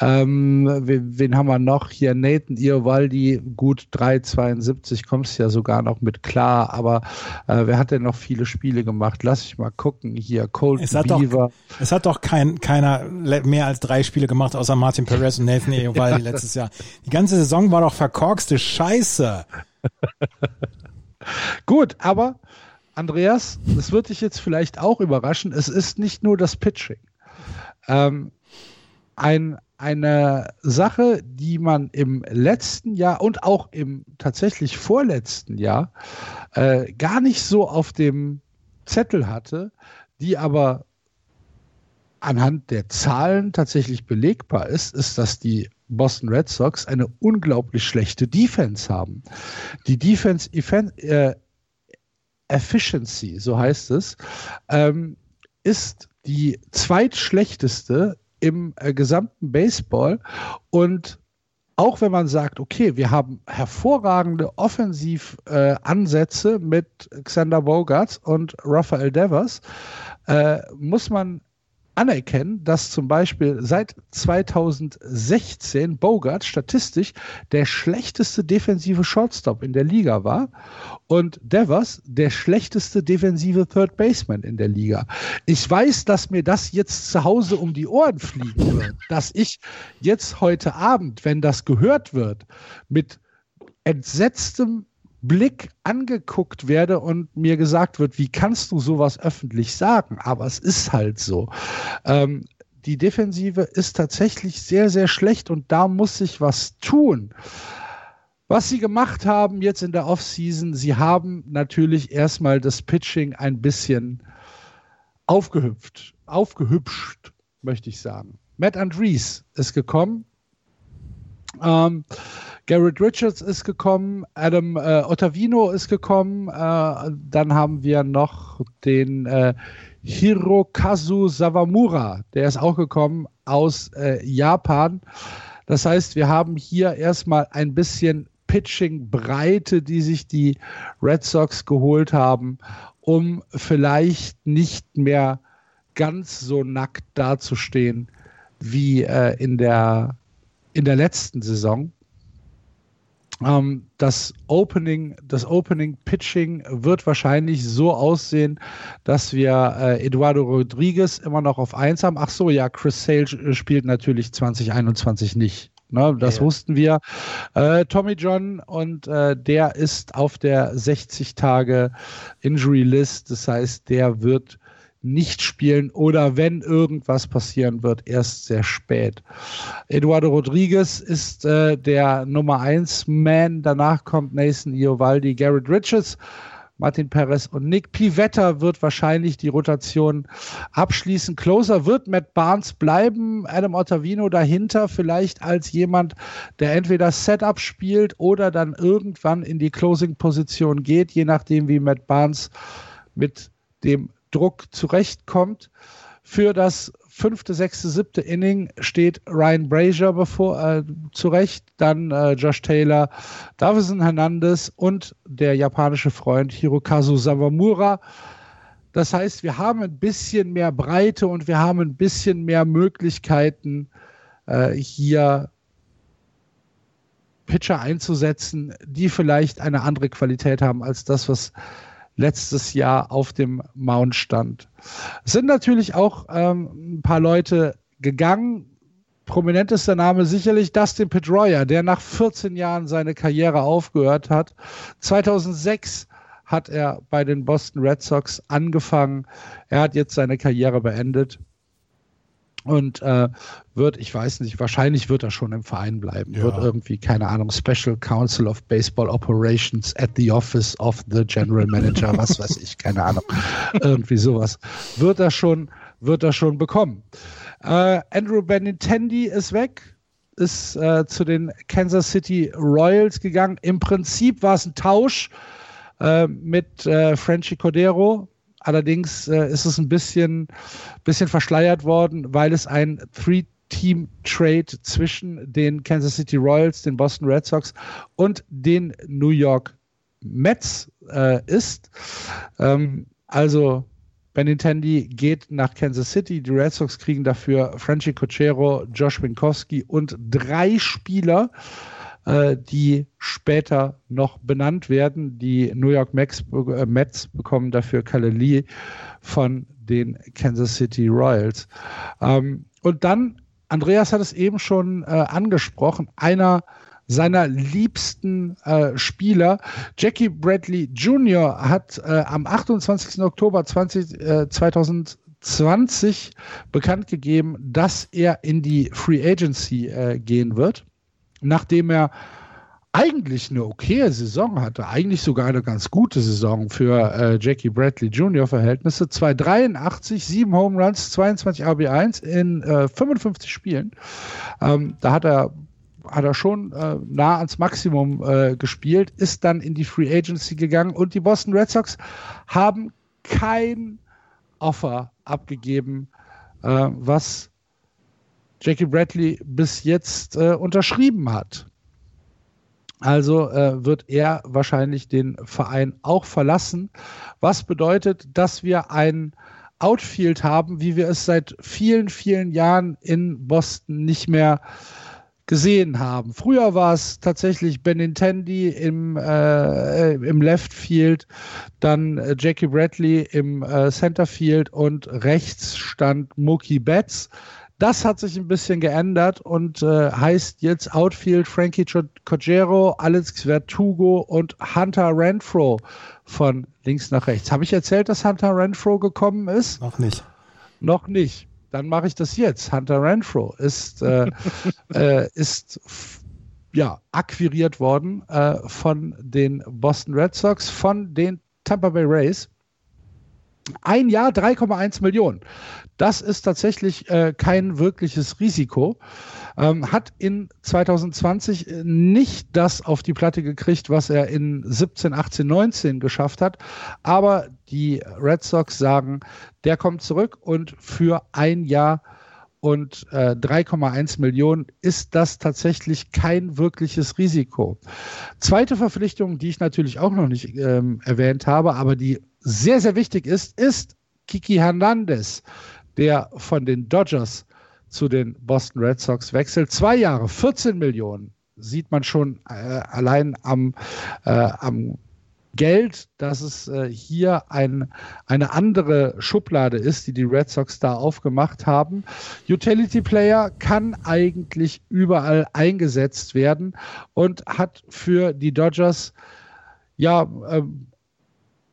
Ähm, wen, wen haben wir noch? Hier Nathan Iovaldi, gut 372, kommst ja sogar noch mit klar, aber äh, wer hat denn noch viele Spiele gemacht? Lass ich mal gucken. Hier, Cold es hat Beaver. Doch, es hat doch kein, keiner mehr als drei Spiele gemacht, außer Martin Perez und Nathan Iovaldi ja, letztes Jahr. Die ganze Saison war doch verkorkste Scheiße. Gut, aber Andreas, das wird dich jetzt vielleicht auch überraschen. Es ist nicht nur das Pitching. Ähm, ein, eine Sache, die man im letzten Jahr und auch im tatsächlich vorletzten Jahr äh, gar nicht so auf dem Zettel hatte, die aber anhand der Zahlen tatsächlich belegbar ist, ist, dass die Boston Red Sox eine unglaublich schlechte Defense haben. Die Defense äh, Efficiency, so heißt es, ähm, ist die zweitschlechteste im äh, gesamten Baseball. Und auch wenn man sagt, okay, wir haben hervorragende Offensivansätze äh, mit Xander Bogarts und Rafael Devers, äh, muss man anerkennen, dass zum Beispiel seit 2016 Bogart statistisch der schlechteste defensive Shortstop in der Liga war und Devers der schlechteste defensive Third Baseman in der Liga. Ich weiß, dass mir das jetzt zu Hause um die Ohren fliegen wird, dass ich jetzt heute Abend, wenn das gehört wird, mit entsetztem Blick angeguckt werde und mir gesagt wird, wie kannst du sowas öffentlich sagen? Aber es ist halt so. Ähm, die Defensive ist tatsächlich sehr, sehr schlecht und da muss sich was tun. Was sie gemacht haben jetzt in der Offseason, sie haben natürlich erstmal das Pitching ein bisschen aufgehüpft, aufgehübscht, möchte ich sagen. Matt Andrees ist gekommen. Ähm, Garrett Richards ist gekommen, Adam äh, Ottavino ist gekommen, äh, dann haben wir noch den äh, Hirokazu Sawamura. Der ist auch gekommen aus äh, Japan. Das heißt, wir haben hier erstmal ein bisschen Pitching-Breite, die sich die Red Sox geholt haben, um vielleicht nicht mehr ganz so nackt dazustehen wie äh, in, der, in der letzten Saison. Ähm, das Opening, das Opening Pitching wird wahrscheinlich so aussehen, dass wir äh, Eduardo Rodriguez immer noch auf 1 haben. Ach so, ja, Chris Sale spielt natürlich 2021 nicht. Ne, das ja. wussten wir. Äh, Tommy John und äh, der ist auf der 60 Tage Injury List. Das heißt, der wird nicht spielen oder wenn irgendwas passieren wird, erst sehr spät. Eduardo Rodriguez ist äh, der Nummer 1 Man. Danach kommt Nathan Iovaldi, Garrett Richards. Martin Perez und Nick Pivetta wird wahrscheinlich die Rotation abschließen. Closer wird Matt Barnes bleiben, Adam Ottavino dahinter, vielleicht als jemand, der entweder Setup spielt oder dann irgendwann in die Closing-Position geht, je nachdem, wie Matt Barnes mit dem Druck zurechtkommt. Für das fünfte, sechste, siebte Inning steht Ryan Brazier bevor, äh, zurecht, dann äh, Josh Taylor, Davison Hernandez und der japanische Freund Hirokazu Sawamura. Das heißt, wir haben ein bisschen mehr Breite und wir haben ein bisschen mehr Möglichkeiten, äh, hier Pitcher einzusetzen, die vielleicht eine andere Qualität haben als das, was letztes Jahr auf dem Mount stand. Es sind natürlich auch ähm, ein paar Leute gegangen. Prominentester Name sicherlich Dustin Pedroia, der nach 14 Jahren seine Karriere aufgehört hat. 2006 hat er bei den Boston Red Sox angefangen. Er hat jetzt seine Karriere beendet und äh, wird, ich weiß nicht, wahrscheinlich wird er schon im Verein bleiben. Ja. Wird irgendwie, keine Ahnung, Special Council of Baseball Operations at the Office of the General Manager, was weiß ich, keine Ahnung. irgendwie sowas. Wird er schon, wird er schon bekommen. Äh, Andrew Benintendi ist weg, ist äh, zu den Kansas City Royals gegangen. Im Prinzip war es ein Tausch äh, mit äh, Frenchy Cordero, Allerdings äh, ist es ein bisschen, bisschen verschleiert worden, weil es ein Three-Team-Trade zwischen den Kansas City Royals, den Boston Red Sox und den New York Mets äh, ist. Ähm, also Benintendi geht nach Kansas City. Die Red Sox kriegen dafür Franchi Cochero, Josh Winkowski und drei Spieler äh, die später noch benannt werden. Die New York Mets, äh, Mets bekommen dafür Kalle Lee von den Kansas City Royals. Ähm, und dann, Andreas hat es eben schon äh, angesprochen, einer seiner liebsten äh, Spieler. Jackie Bradley Jr. hat äh, am 28. Oktober 20, äh, 2020 bekannt gegeben, dass er in die Free Agency äh, gehen wird nachdem er eigentlich eine okaye Saison hatte, eigentlich sogar eine ganz gute Saison für äh, Jackie Bradley Jr. Verhältnisse. 283, 7 Home Runs, 22 RB1 in äh, 55 Spielen. Ähm, da hat er hat er schon äh, nah ans Maximum äh, gespielt, ist dann in die Free Agency gegangen und die Boston Red Sox haben kein Offer abgegeben, äh, was Jackie Bradley bis jetzt äh, unterschrieben hat. Also äh, wird er wahrscheinlich den Verein auch verlassen, was bedeutet, dass wir ein Outfield haben, wie wir es seit vielen, vielen Jahren in Boston nicht mehr gesehen haben. Früher war es tatsächlich Benintendi im, äh, im Left Field, dann äh, Jackie Bradley im äh, Center Field und rechts stand Mookie Betts. Das hat sich ein bisschen geändert und äh, heißt jetzt Outfield Frankie Cogero, Alex Vertugo und Hunter Renfro von links nach rechts. Habe ich erzählt, dass Hunter Renfro gekommen ist? Noch nicht. Noch nicht. Dann mache ich das jetzt. Hunter Renfro ist, äh, äh, ist ja, akquiriert worden äh, von den Boston Red Sox, von den Tampa Bay Rays. Ein Jahr 3,1 Millionen. Das ist tatsächlich äh, kein wirkliches Risiko. Ähm, hat in 2020 äh, nicht das auf die Platte gekriegt, was er in 17, 18, 19 geschafft hat. Aber die Red Sox sagen, der kommt zurück und für ein Jahr und äh, 3,1 Millionen ist das tatsächlich kein wirkliches Risiko. Zweite Verpflichtung, die ich natürlich auch noch nicht ähm, erwähnt habe, aber die sehr, sehr wichtig ist, ist Kiki Hernandez, der von den Dodgers zu den Boston Red Sox wechselt. Zwei Jahre, 14 Millionen sieht man schon äh, allein am, äh, am Geld, dass es äh, hier ein, eine andere Schublade ist, die die Red Sox da aufgemacht haben. Utility Player kann eigentlich überall eingesetzt werden und hat für die Dodgers ja ähm,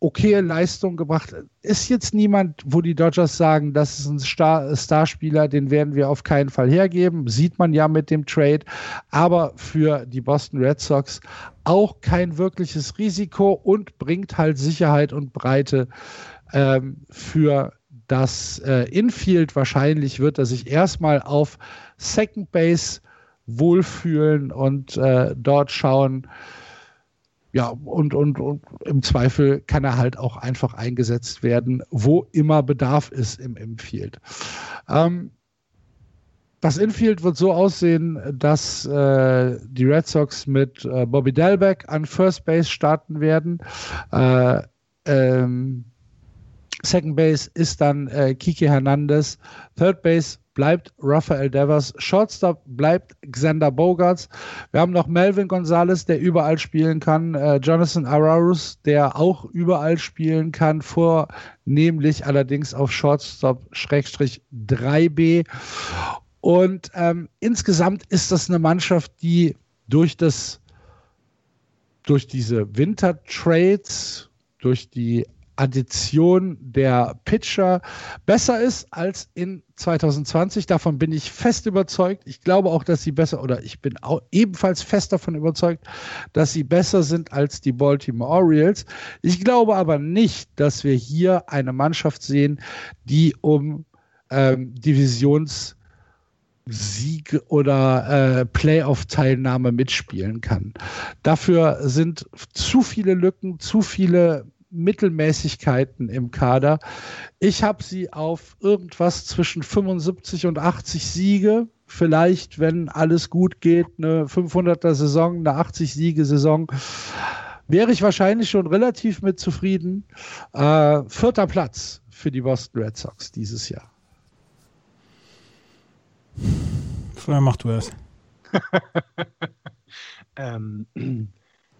okay Leistung gebracht. Ist jetzt niemand, wo die Dodgers sagen, das ist ein Star Starspieler, den werden wir auf keinen Fall hergeben. Sieht man ja mit dem Trade. Aber für die Boston Red Sox auch kein wirkliches Risiko und bringt halt Sicherheit und Breite ähm, für das äh, Infield. Wahrscheinlich wird er sich erstmal auf Second Base wohlfühlen und äh, dort schauen, ja, und, und, und im Zweifel kann er halt auch einfach eingesetzt werden, wo immer Bedarf ist im Infield. Ähm, das Infield wird so aussehen, dass äh, die Red Sox mit äh, Bobby Delbeck an First Base starten werden. Äh, ähm, Second Base ist dann äh, Kiki Hernandez. Third Base bleibt Rafael Devers. Shortstop bleibt Xander Bogarts. Wir haben noch Melvin Gonzalez, der überall spielen kann. Äh, Jonathan Arauz, der auch überall spielen kann. Vornehmlich allerdings auf Shortstop 3B. Und ähm, insgesamt ist das eine Mannschaft, die durch das durch diese Wintertrades, durch die Addition der Pitcher besser ist als in 2020. Davon bin ich fest überzeugt. Ich glaube auch, dass sie besser, oder ich bin auch ebenfalls fest davon überzeugt, dass sie besser sind als die Baltimore Orioles. Ich glaube aber nicht, dass wir hier eine Mannschaft sehen, die um ähm, Divisions Sieg oder äh, Playoff-Teilnahme mitspielen kann. Dafür sind zu viele Lücken, zu viele Mittelmäßigkeiten im Kader. Ich habe sie auf irgendwas zwischen 75 und 80 Siege. Vielleicht, wenn alles gut geht, eine 500er Saison, eine 80 Siege Saison. Wäre ich wahrscheinlich schon relativ mit zufrieden. Äh, vierter Platz für die Boston Red Sox dieses Jahr. Vorher mach du es. ähm,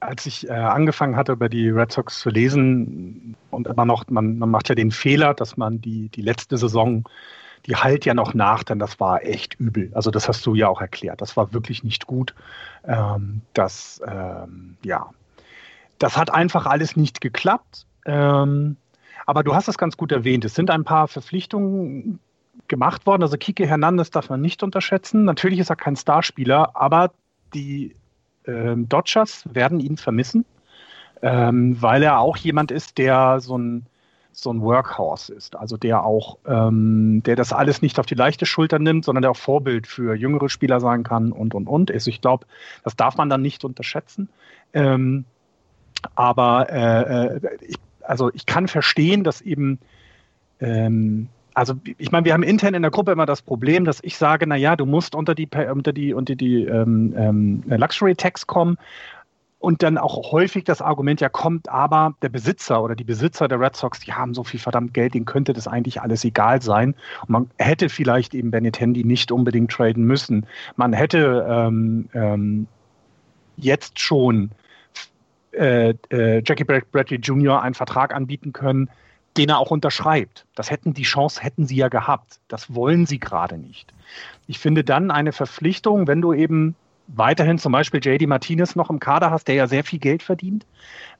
als ich äh, angefangen hatte, über die Red Sox zu lesen und immer noch, man, man macht ja den Fehler, dass man die, die letzte Saison, die halt ja noch nach, denn das war echt übel. Also das hast du ja auch erklärt. Das war wirklich nicht gut. Ähm, das, ähm, ja, das hat einfach alles nicht geklappt. Ähm, aber du hast es ganz gut erwähnt. Es sind ein paar Verpflichtungen gemacht worden. Also Kike Hernandez darf man nicht unterschätzen. Natürlich ist er kein Starspieler, aber die Dodgers werden ihn vermissen, ähm, weil er auch jemand ist, der so ein, so ein Workhorse ist. Also der auch, ähm, der das alles nicht auf die leichte Schulter nimmt, sondern der auch Vorbild für jüngere Spieler sein kann und und und. Also ich glaube, das darf man dann nicht unterschätzen. Ähm, aber äh, äh, ich, also ich kann verstehen, dass eben ähm, also ich meine, wir haben intern in der Gruppe immer das Problem, dass ich sage, naja, du musst unter die unter die unter die ähm, ähm, Luxury Tax kommen und dann auch häufig das Argument ja kommt, aber der Besitzer oder die Besitzer der Red Sox, die haben so viel verdammt Geld, denen könnte das eigentlich alles egal sein. Und man hätte vielleicht eben Benetendi nicht unbedingt traden müssen. Man hätte ähm, ähm, jetzt schon äh, äh, Jackie Bradley Jr. einen Vertrag anbieten können, den er auch unterschreibt. Das hätten die Chance hätten sie ja gehabt. Das wollen sie gerade nicht. Ich finde dann eine Verpflichtung, wenn du eben weiterhin zum Beispiel JD Martinez noch im Kader hast, der ja sehr viel Geld verdient.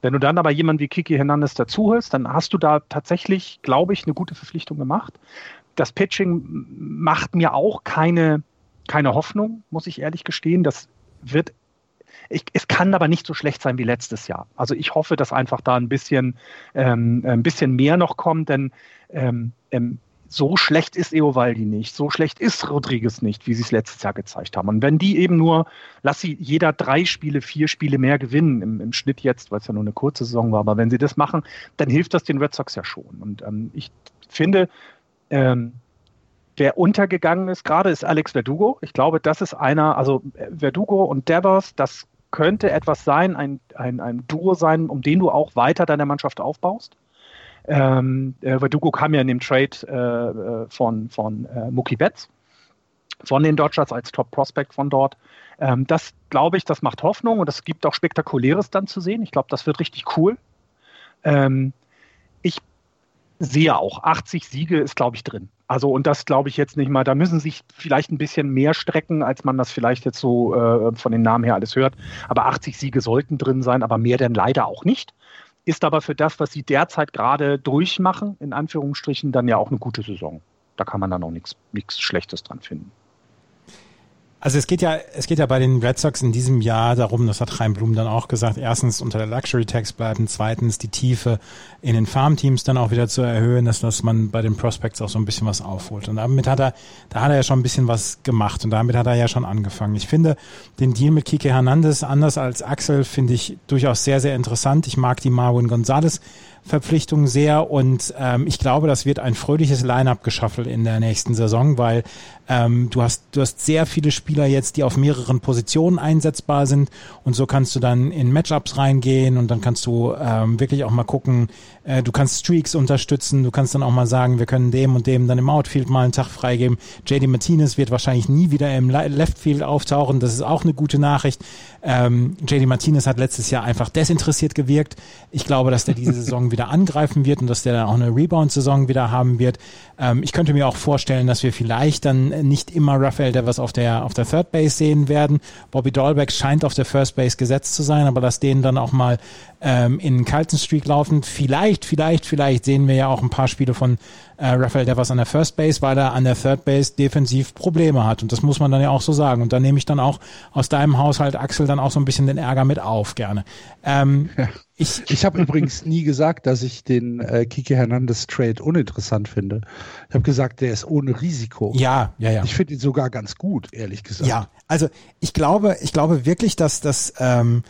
Wenn du dann aber jemanden wie Kiki Hernandez dazuholst, dann hast du da tatsächlich, glaube ich, eine gute Verpflichtung gemacht. Das Pitching macht mir auch keine, keine Hoffnung, muss ich ehrlich gestehen. Das wird ich, es kann aber nicht so schlecht sein wie letztes Jahr. Also ich hoffe, dass einfach da ein bisschen, ähm, ein bisschen mehr noch kommt, denn ähm, ähm, so schlecht ist Eovaldi nicht, so schlecht ist Rodriguez nicht, wie sie es letztes Jahr gezeigt haben. Und wenn die eben nur, lass sie jeder drei Spiele, vier Spiele mehr gewinnen, im, im Schnitt jetzt, weil es ja nur eine kurze Saison war, aber wenn sie das machen, dann hilft das den Red Sox ja schon. Und ähm, ich finde, ähm, Wer untergegangen ist gerade, ist Alex Verdugo. Ich glaube, das ist einer, also äh, Verdugo und Devers, das könnte etwas sein, ein, ein, ein Duo sein, um den du auch weiter deine Mannschaft aufbaust. Ähm, äh, Verdugo kam ja in dem Trade äh, äh, von, von äh, Mookie Betts von den Dodgers als Top Prospect von dort. Ähm, das glaube ich, das macht Hoffnung und es gibt auch Spektakuläres dann zu sehen. Ich glaube, das wird richtig cool. Ähm, sehe auch, 80 Siege ist, glaube ich, drin. Also, und das glaube ich jetzt nicht mal. Da müssen sich vielleicht ein bisschen mehr strecken, als man das vielleicht jetzt so äh, von den Namen her alles hört. Aber 80 Siege sollten drin sein, aber mehr denn leider auch nicht. Ist aber für das, was sie derzeit gerade durchmachen, in Anführungsstrichen, dann ja auch eine gute Saison. Da kann man dann auch nichts Schlechtes dran finden. Also es geht ja, es geht ja bei den Red Sox in diesem Jahr darum, das hat Chaim Blum dann auch gesagt, erstens unter der Luxury Tax bleiben, zweitens die Tiefe in den Farmteams dann auch wieder zu erhöhen, dass, dass man bei den Prospects auch so ein bisschen was aufholt. Und damit hat er, da hat er ja schon ein bisschen was gemacht und damit hat er ja schon angefangen. Ich finde den Deal mit Kike Hernandez, anders als Axel, finde ich durchaus sehr, sehr interessant. Ich mag die Marwin Gonzalez Verpflichtung sehr. Und ähm, ich glaube, das wird ein fröhliches Line-up geschaffelt in der nächsten Saison, weil ähm, du hast du hast sehr viele Spieler jetzt, die auf mehreren Positionen einsetzbar sind. Und so kannst du dann in Matchups reingehen und dann kannst du ähm, wirklich auch mal gucken, äh, du kannst Streaks unterstützen, du kannst dann auch mal sagen, wir können dem und dem dann im Outfield mal einen Tag freigeben. JD Martinez wird wahrscheinlich nie wieder im Leftfield auftauchen, das ist auch eine gute Nachricht. Ähm, JD Martinez hat letztes Jahr einfach desinteressiert gewirkt. Ich glaube, dass der diese Saison wieder angreifen wird und dass der dann auch eine Rebound-Saison wieder haben wird. Ähm, ich könnte mir auch vorstellen, dass wir vielleicht dann nicht immer Raphael Devers auf der, auf der Third Base sehen werden. Bobby Dahlbeck scheint auf der First Base gesetzt zu sein, aber dass denen dann auch mal ähm, in einen kalten Streak laufen. Vielleicht, vielleicht, vielleicht sehen wir ja auch ein paar Spiele von äh, Rafael Devers an der First Base, weil er an der Third Base defensiv Probleme hat. Und das muss man dann ja auch so sagen. Und da nehme ich dann auch aus deinem Haushalt, Axel, dann auch so ein bisschen den Ärger mit auf, gerne. Ähm, ja. Ich, ich habe übrigens nie gesagt, dass ich den äh, Kike Hernandez Trade uninteressant finde. Ich habe gesagt, der ist ohne Risiko. Ja, ja, ja. Ich finde ihn sogar ganz gut, ehrlich gesagt. Ja, also ich glaube, ich glaube wirklich, dass das, ähm,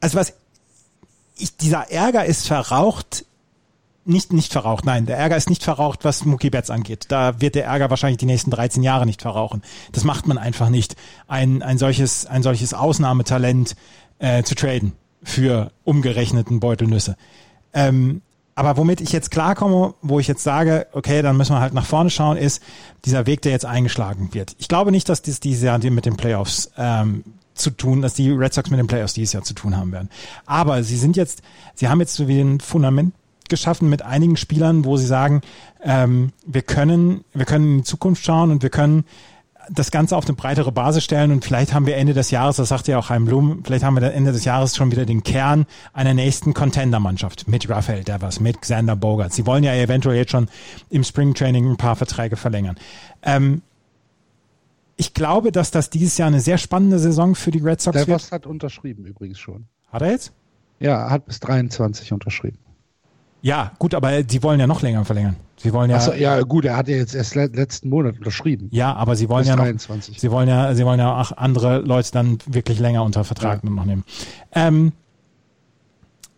also was ich, dieser Ärger ist verraucht, nicht, nicht verraucht, nein, der Ärger ist nicht verraucht, was Mookie Betts angeht. Da wird der Ärger wahrscheinlich die nächsten 13 Jahre nicht verrauchen. Das macht man einfach nicht, ein, ein solches, ein solches Ausnahmetalent äh, zu traden für umgerechneten Beutelnüsse. Ähm, aber womit ich jetzt klarkomme, wo ich jetzt sage, okay, dann müssen wir halt nach vorne schauen, ist dieser Weg, der jetzt eingeschlagen wird. Ich glaube nicht, dass das dieses Jahr mit den Playoffs ähm, zu tun, dass die Red Sox mit den Playoffs dieses Jahr zu tun haben werden. Aber sie sind jetzt, sie haben jetzt so wie ein Fundament geschaffen mit einigen Spielern, wo sie sagen, ähm, wir können, wir können in die Zukunft schauen und wir können das Ganze auf eine breitere Basis stellen und vielleicht haben wir Ende des Jahres, das sagte ja auch Heim Blum, vielleicht haben wir Ende des Jahres schon wieder den Kern einer nächsten Contender-Mannschaft mit Rafael Devers, mit Xander Bogart. Sie wollen ja eventuell jetzt schon im Springtraining ein paar Verträge verlängern. Ähm, ich glaube, dass das dieses Jahr eine sehr spannende Saison für die Red Sox Der wird. hat unterschrieben übrigens schon. Hat er jetzt? Ja, hat bis 23 unterschrieben. Ja, gut, aber die wollen ja noch länger verlängern. Sie wollen ja. Achso, ja, gut, er hat ja jetzt erst letzten Monat unterschrieben. Ja, aber sie wollen ja noch. 23. Sie wollen ja, sie wollen ja auch andere Leute dann wirklich länger unter Vertrag ja. noch nehmen. Ähm,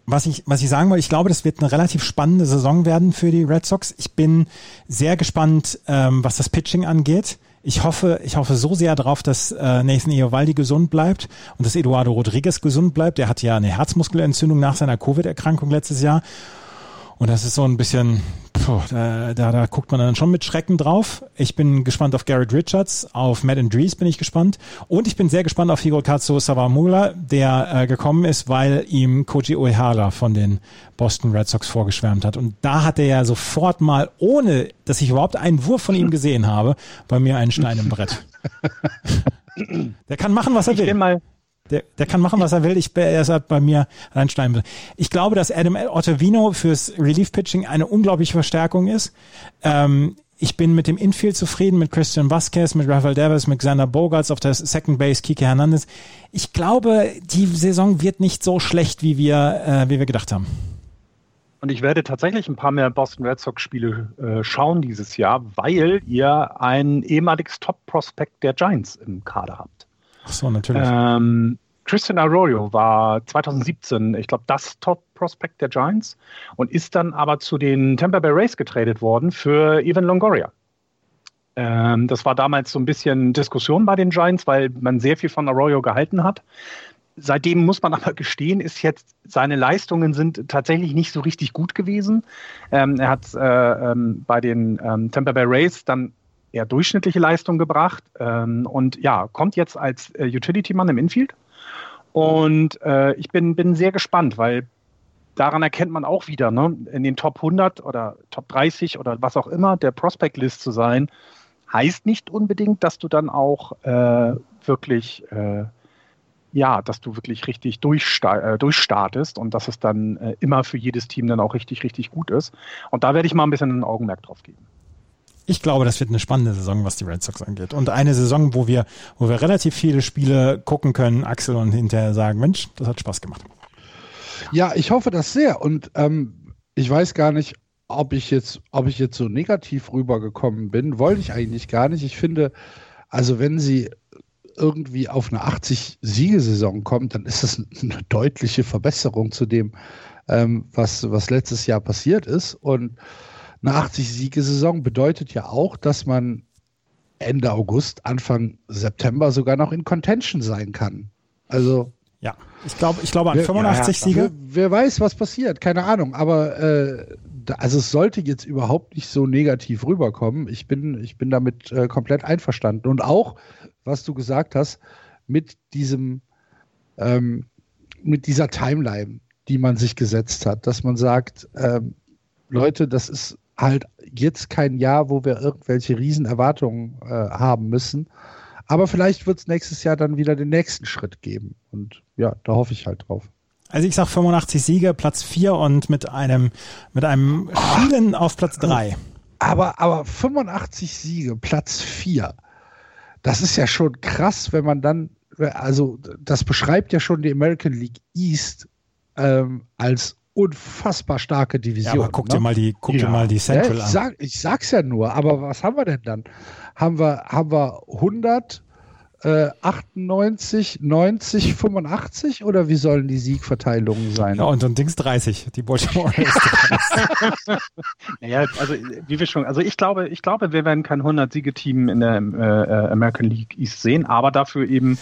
was ich, was ich sagen wollte, ich glaube, das wird eine relativ spannende Saison werden für die Red Sox. Ich bin sehr gespannt, ähm, was das Pitching angeht. Ich hoffe, ich hoffe so sehr darauf, dass äh, Nathan Eovaldi gesund bleibt und dass Eduardo Rodriguez gesund bleibt. Der hatte ja eine Herzmuskelentzündung nach seiner Covid-Erkrankung letztes Jahr. Und das ist so ein bisschen, puh, da, da, da guckt man dann schon mit Schrecken drauf. Ich bin gespannt auf Garrett Richards, auf Matt Andrees bin ich gespannt. Und ich bin sehr gespannt auf Hirokazu Sawamura, der äh, gekommen ist, weil ihm Koji Uehara von den Boston Red Sox vorgeschwärmt hat. Und da hat er ja sofort mal, ohne dass ich überhaupt einen Wurf von ihm gesehen habe, bei mir einen Stein im Brett. der kann machen, was er will. Ich der, der kann machen, was er will. Ich, er ist halt bei mir ein Stein. Ich glaube, dass Adam Ottavino fürs Relief Pitching eine unglaubliche Verstärkung ist. Ähm, ich bin mit dem Infield zufrieden, mit Christian Vasquez, mit Rafael Davis, mit Xander Bogarts auf der Second Base, Kike Hernandez. Ich glaube, die Saison wird nicht so schlecht, wie wir, äh, wie wir gedacht haben. Und ich werde tatsächlich ein paar mehr Boston Red Sox Spiele äh, schauen dieses Jahr, weil ihr ein ehemaliges Top-Prospekt der Giants im Kader habt. Ach so, natürlich. Ähm, Christian Arroyo war 2017, ich glaube, das Top-Prospect der Giants und ist dann aber zu den Tampa Bay Rays getradet worden für Evan Longoria. Ähm, das war damals so ein bisschen Diskussion bei den Giants, weil man sehr viel von Arroyo gehalten hat. Seitdem muss man aber gestehen, ist jetzt seine Leistungen sind tatsächlich nicht so richtig gut gewesen. Ähm, er hat äh, ähm, bei den ähm, Tampa Bay Rays dann eher durchschnittliche Leistung gebracht ähm, und ja, kommt jetzt als äh, Utility-Mann im Infield. Und äh, ich bin, bin sehr gespannt, weil daran erkennt man auch wieder, ne, in den Top 100 oder Top 30 oder was auch immer der Prospect List zu sein, heißt nicht unbedingt, dass du dann auch äh, wirklich äh, ja, dass du wirklich richtig äh, durchstartest und dass es dann äh, immer für jedes Team dann auch richtig, richtig gut ist. Und da werde ich mal ein bisschen ein Augenmerk drauf geben. Ich glaube, das wird eine spannende Saison, was die Red Sox angeht. Und eine Saison, wo wir, wo wir relativ viele Spiele gucken können, Axel, und hinterher sagen, Mensch, das hat Spaß gemacht. Ja, ich hoffe das sehr. Und ähm, ich weiß gar nicht, ob ich jetzt, ob ich jetzt so negativ rübergekommen bin. Wollte ich eigentlich gar nicht. Ich finde, also wenn sie irgendwie auf eine 80-Siegesaison kommt, dann ist das eine deutliche Verbesserung zu dem, ähm, was, was letztes Jahr passiert ist. Und eine 80-Siegesaison bedeutet ja auch, dass man Ende August, Anfang September sogar noch in Contention sein kann. Also. Ja, ich glaube, ich glaube an 85 ja, Siege. Wer, wer, weiß, was passiert, keine Ahnung. Aber äh, also es sollte jetzt überhaupt nicht so negativ rüberkommen. Ich bin, ich bin damit äh, komplett einverstanden. Und auch, was du gesagt hast, mit diesem, ähm, mit dieser Timeline, die man sich gesetzt hat, dass man sagt, ähm, Leute, das ist halt jetzt kein Jahr, wo wir irgendwelche Riesenerwartungen äh, haben müssen. Aber vielleicht wird es nächstes Jahr dann wieder den nächsten Schritt geben. Und ja, da hoffe ich halt drauf. Also ich sag 85 Siege, Platz 4 und mit einem, mit einem Schielen auf Platz 3. Aber, aber 85 Siege, Platz 4 das ist ja schon krass, wenn man dann, also das beschreibt ja schon die American League East ähm, als unfassbar starke Division. Ja, aber guck ne? dir mal die, guck ja. dir mal die Central ja, ich sag, an. Ich sag's ja nur, aber was haben wir denn dann? Haben wir, haben wir 100 äh, 98, 90, 85 oder wie sollen die Siegverteilungen sein? Ja, und dann Dings 30, die Baltimore naja, also wie wir schon, also ich glaube, ich glaube, wir werden kein 100-Siege-Team in der äh, American League East sehen, aber dafür eben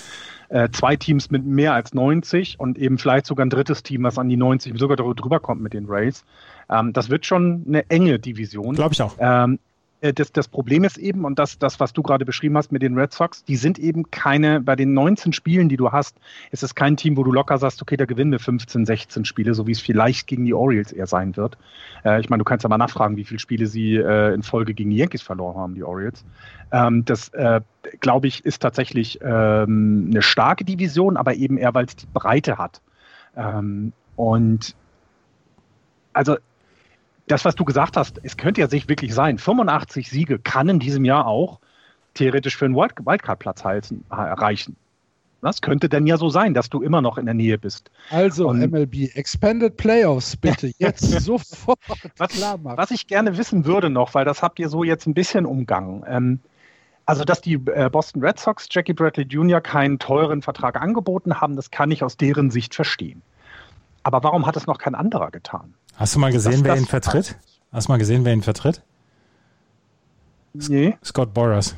äh, zwei Teams mit mehr als 90 und eben vielleicht sogar ein drittes Team, was an die 90 sogar drüber kommt mit den Rays. Ähm, das wird schon eine enge Division. Glaube ich auch. Ähm, äh, das, das Problem ist eben, und das, das, was du gerade beschrieben hast mit den Red Sox, die sind eben keine, bei den 19 Spielen, die du hast, ist es kein Team, wo du locker sagst, okay, da gewinnen wir 15, 16 Spiele, so wie es vielleicht gegen die Orioles eher sein wird. Äh, ich meine, du kannst ja mal nachfragen, wie viele Spiele sie äh, in Folge gegen die Yankees verloren haben, die Orioles. Ähm, das, äh, glaube ich, ist tatsächlich ähm, eine starke Division, aber eben eher, weil es die Breite hat. Ähm, und also das, was du gesagt hast, es könnte ja sich wirklich sein, 85 Siege kann in diesem Jahr auch theoretisch für einen Wildcard-Platz reichen. Das könnte denn ja so sein, dass du immer noch in der Nähe bist. Also Und, MLB, Expanded Playoffs bitte jetzt sofort was, klar machen. Was ich gerne wissen würde noch, weil das habt ihr so jetzt ein bisschen umgangen. Ähm, also, dass die äh, Boston Red Sox Jackie Bradley Jr. keinen teuren Vertrag angeboten haben, das kann ich aus deren Sicht verstehen. Aber warum hat es noch kein anderer getan? Hast du mal gesehen, das, wer ihn vertritt? Hast du mal gesehen, wer ihn vertritt? Nee. Scott Boras.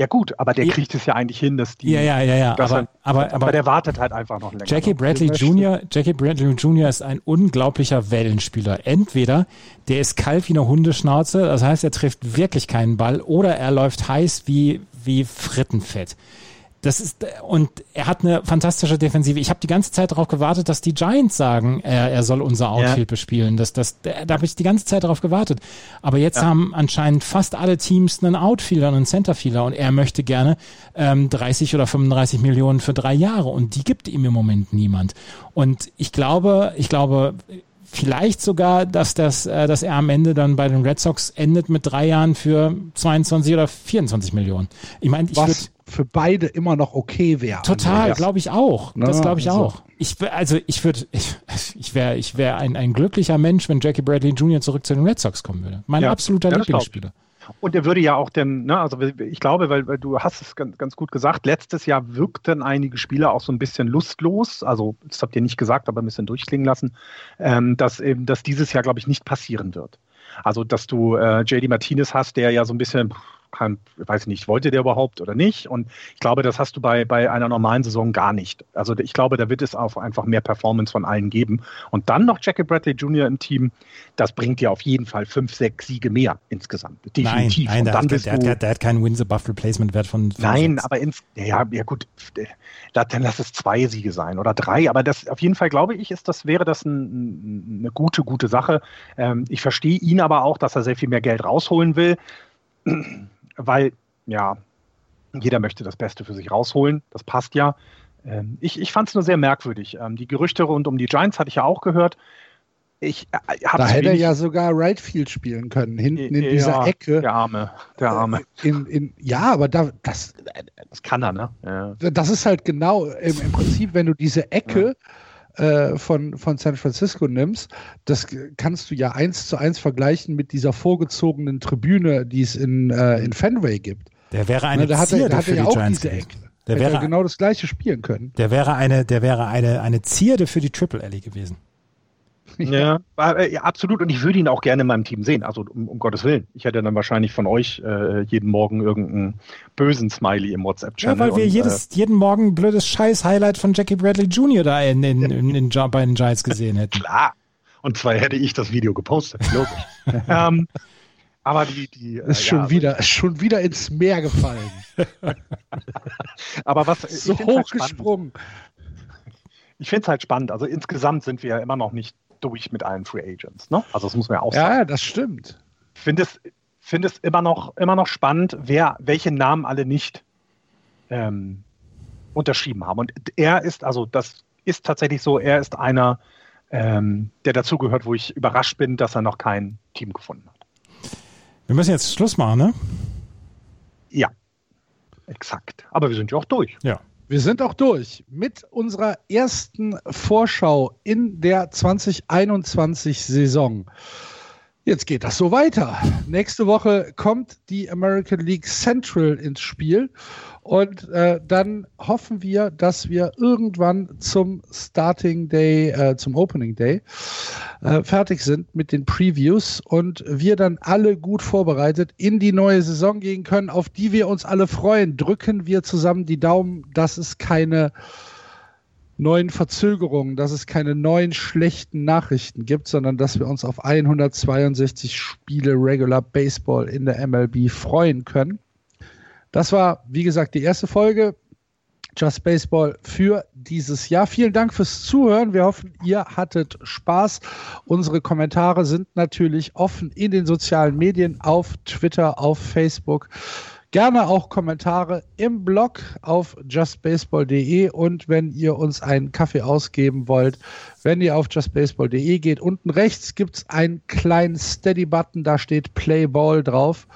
Ja gut, aber der kriegt es ja eigentlich hin, dass die. Ja, ja, ja, ja. Aber, er, aber, aber, der wartet halt einfach noch länger. Jackie Bradley Jr. Jackie Bradley Jr. ist ein unglaublicher Wellenspieler. Entweder der ist kalt wie eine Hundeschnauze, das heißt, er trifft wirklich keinen Ball, oder er läuft heiß wie wie Frittenfett. Das ist und er hat eine fantastische Defensive. Ich habe die ganze Zeit darauf gewartet, dass die Giants sagen, er, er soll unser Outfield ja. bespielen. Das, das, da habe ich die ganze Zeit darauf gewartet. Aber jetzt ja. haben anscheinend fast alle Teams einen Outfielder und einen Centerfielder und er möchte gerne ähm, 30 oder 35 Millionen für drei Jahre und die gibt ihm im Moment niemand. Und ich glaube, ich glaube, vielleicht sogar, dass, das, äh, dass er am Ende dann bei den Red Sox endet mit drei Jahren für 22 oder 24 Millionen. Ich meine, ich würde für beide immer noch okay wäre. Total, glaube ich auch. Das ne? glaube ich also. auch. Ich, also ich würde, ich, ich wäre ich wär ein, ein glücklicher Mensch, wenn Jackie Bradley Jr. zurück zu den Red Sox kommen würde. Mein ja. absoluter ja, Lieblingsspieler. Und er würde ja auch denn, ne, also ich glaube, weil, weil du hast es ganz, ganz gut gesagt, letztes Jahr wirkten einige Spieler auch so ein bisschen lustlos, also das habt ihr nicht gesagt, aber ein bisschen durchklingen lassen, ähm, dass eben, dass dieses Jahr, glaube ich, nicht passieren wird. Also, dass du äh, JD Martinez hast, der ja so ein bisschen kein, weiß ich nicht, wollte der überhaupt oder nicht. Und ich glaube, das hast du bei, bei einer normalen Saison gar nicht. Also ich glaube, da wird es auch einfach mehr Performance von allen geben. Und dann noch Jackie Bradley Jr. im Team, das bringt dir auf jeden Fall fünf, sechs Siege mehr insgesamt. Definitiv. Nein, nein der, hat, der, der, der, hat keinen Wins-Above-Replacement-Wert von, von Nein, aber ins, ja, ja gut, dann lass es zwei Siege sein oder drei. Aber das auf jeden Fall, glaube ich, ist das, wäre das ein, eine gute, gute Sache. Ähm, ich verstehe ihn aber auch, dass er sehr viel mehr Geld rausholen will weil ja, jeder möchte das Beste für sich rausholen. Das passt ja. Ähm, ich ich fand es nur sehr merkwürdig. Ähm, die Gerüchte rund um die Giants hatte ich ja auch gehört. Ich, äh, da hätte er ja sogar Right Field spielen können, hinten in ja, dieser Ecke. Der Arme, der Arme. Äh, in, in, ja, aber da, das, das kann er, ne? Ja. Das ist halt genau im, im Prinzip, wenn du diese Ecke ja äh, von, von San Francisco nimmst, das kannst du ja eins zu eins vergleichen mit dieser vorgezogenen Tribüne, die es in, äh, in Fenway gibt. Der wäre eine Na, Zierde hat er, für die ja Giants diese Ecke. Der wäre genau das gleiche spielen können. Der wäre eine, der wäre eine, eine Zierde für die Triple Alley gewesen. Ja, äh, ja, absolut. Und ich würde ihn auch gerne in meinem Team sehen. Also um, um Gottes Willen. Ich hätte dann wahrscheinlich von euch äh, jeden Morgen irgendeinen bösen Smiley im WhatsApp-Channel. Ja, weil wir und, jedes, äh, jeden Morgen ein blödes Scheiß-Highlight von Jackie Bradley Jr. da in, in, in, in, in bei den Giants gesehen hätten. Klar. Und zwar hätte ich das Video gepostet. Logisch. ähm, aber die, die ist schon ja, wieder, ist schon wieder ins Meer gefallen. aber was so hochgesprungen. Halt ich finde es halt spannend. Also insgesamt sind wir ja immer noch nicht durch mit allen Free Agents. Ne? Also das muss man ja auch sagen. Ja, das stimmt. Ich finde es, find es immer, noch, immer noch spannend, wer, welche Namen alle nicht ähm, unterschrieben haben. Und er ist, also das ist tatsächlich so, er ist einer, ähm, der dazugehört, wo ich überrascht bin, dass er noch kein Team gefunden hat. Wir müssen jetzt Schluss machen, ne? Ja, exakt. Aber wir sind ja auch durch. Ja. Wir sind auch durch mit unserer ersten Vorschau in der 2021-Saison. Jetzt geht das so weiter. Nächste Woche kommt die American League Central ins Spiel und äh, dann hoffen wir, dass wir irgendwann zum Starting Day, äh, zum Opening Day äh, fertig sind mit den Previews und wir dann alle gut vorbereitet in die neue Saison gehen können, auf die wir uns alle freuen. Drücken wir zusammen die Daumen, dass es keine neuen Verzögerungen, dass es keine neuen schlechten Nachrichten gibt, sondern dass wir uns auf 162 Spiele Regular Baseball in der MLB freuen können. Das war, wie gesagt, die erste Folge Just Baseball für dieses Jahr. Vielen Dank fürs Zuhören. Wir hoffen, ihr hattet Spaß. Unsere Kommentare sind natürlich offen in den sozialen Medien, auf Twitter, auf Facebook. Gerne auch Kommentare im Blog auf justbaseball.de und wenn ihr uns einen Kaffee ausgeben wollt, wenn ihr auf justbaseball.de geht, unten rechts gibt es einen kleinen Steady-Button, da steht Play Ball drauf.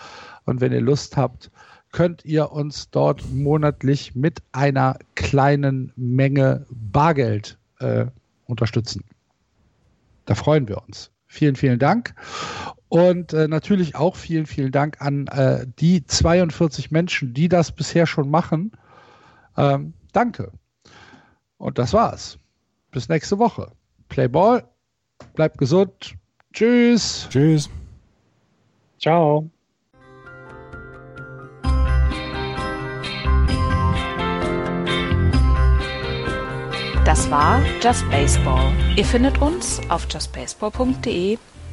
Und wenn ihr Lust habt, könnt ihr uns dort monatlich mit einer kleinen Menge Bargeld äh, unterstützen. Da freuen wir uns. Vielen, vielen Dank. Und äh, natürlich auch vielen, vielen Dank an äh, die 42 Menschen, die das bisher schon machen. Ähm, danke. Und das war's. Bis nächste Woche. Play Ball. Bleibt gesund. Tschüss. Tschüss. Ciao. Das war Just Baseball. Ihr findet uns auf justbaseball.de,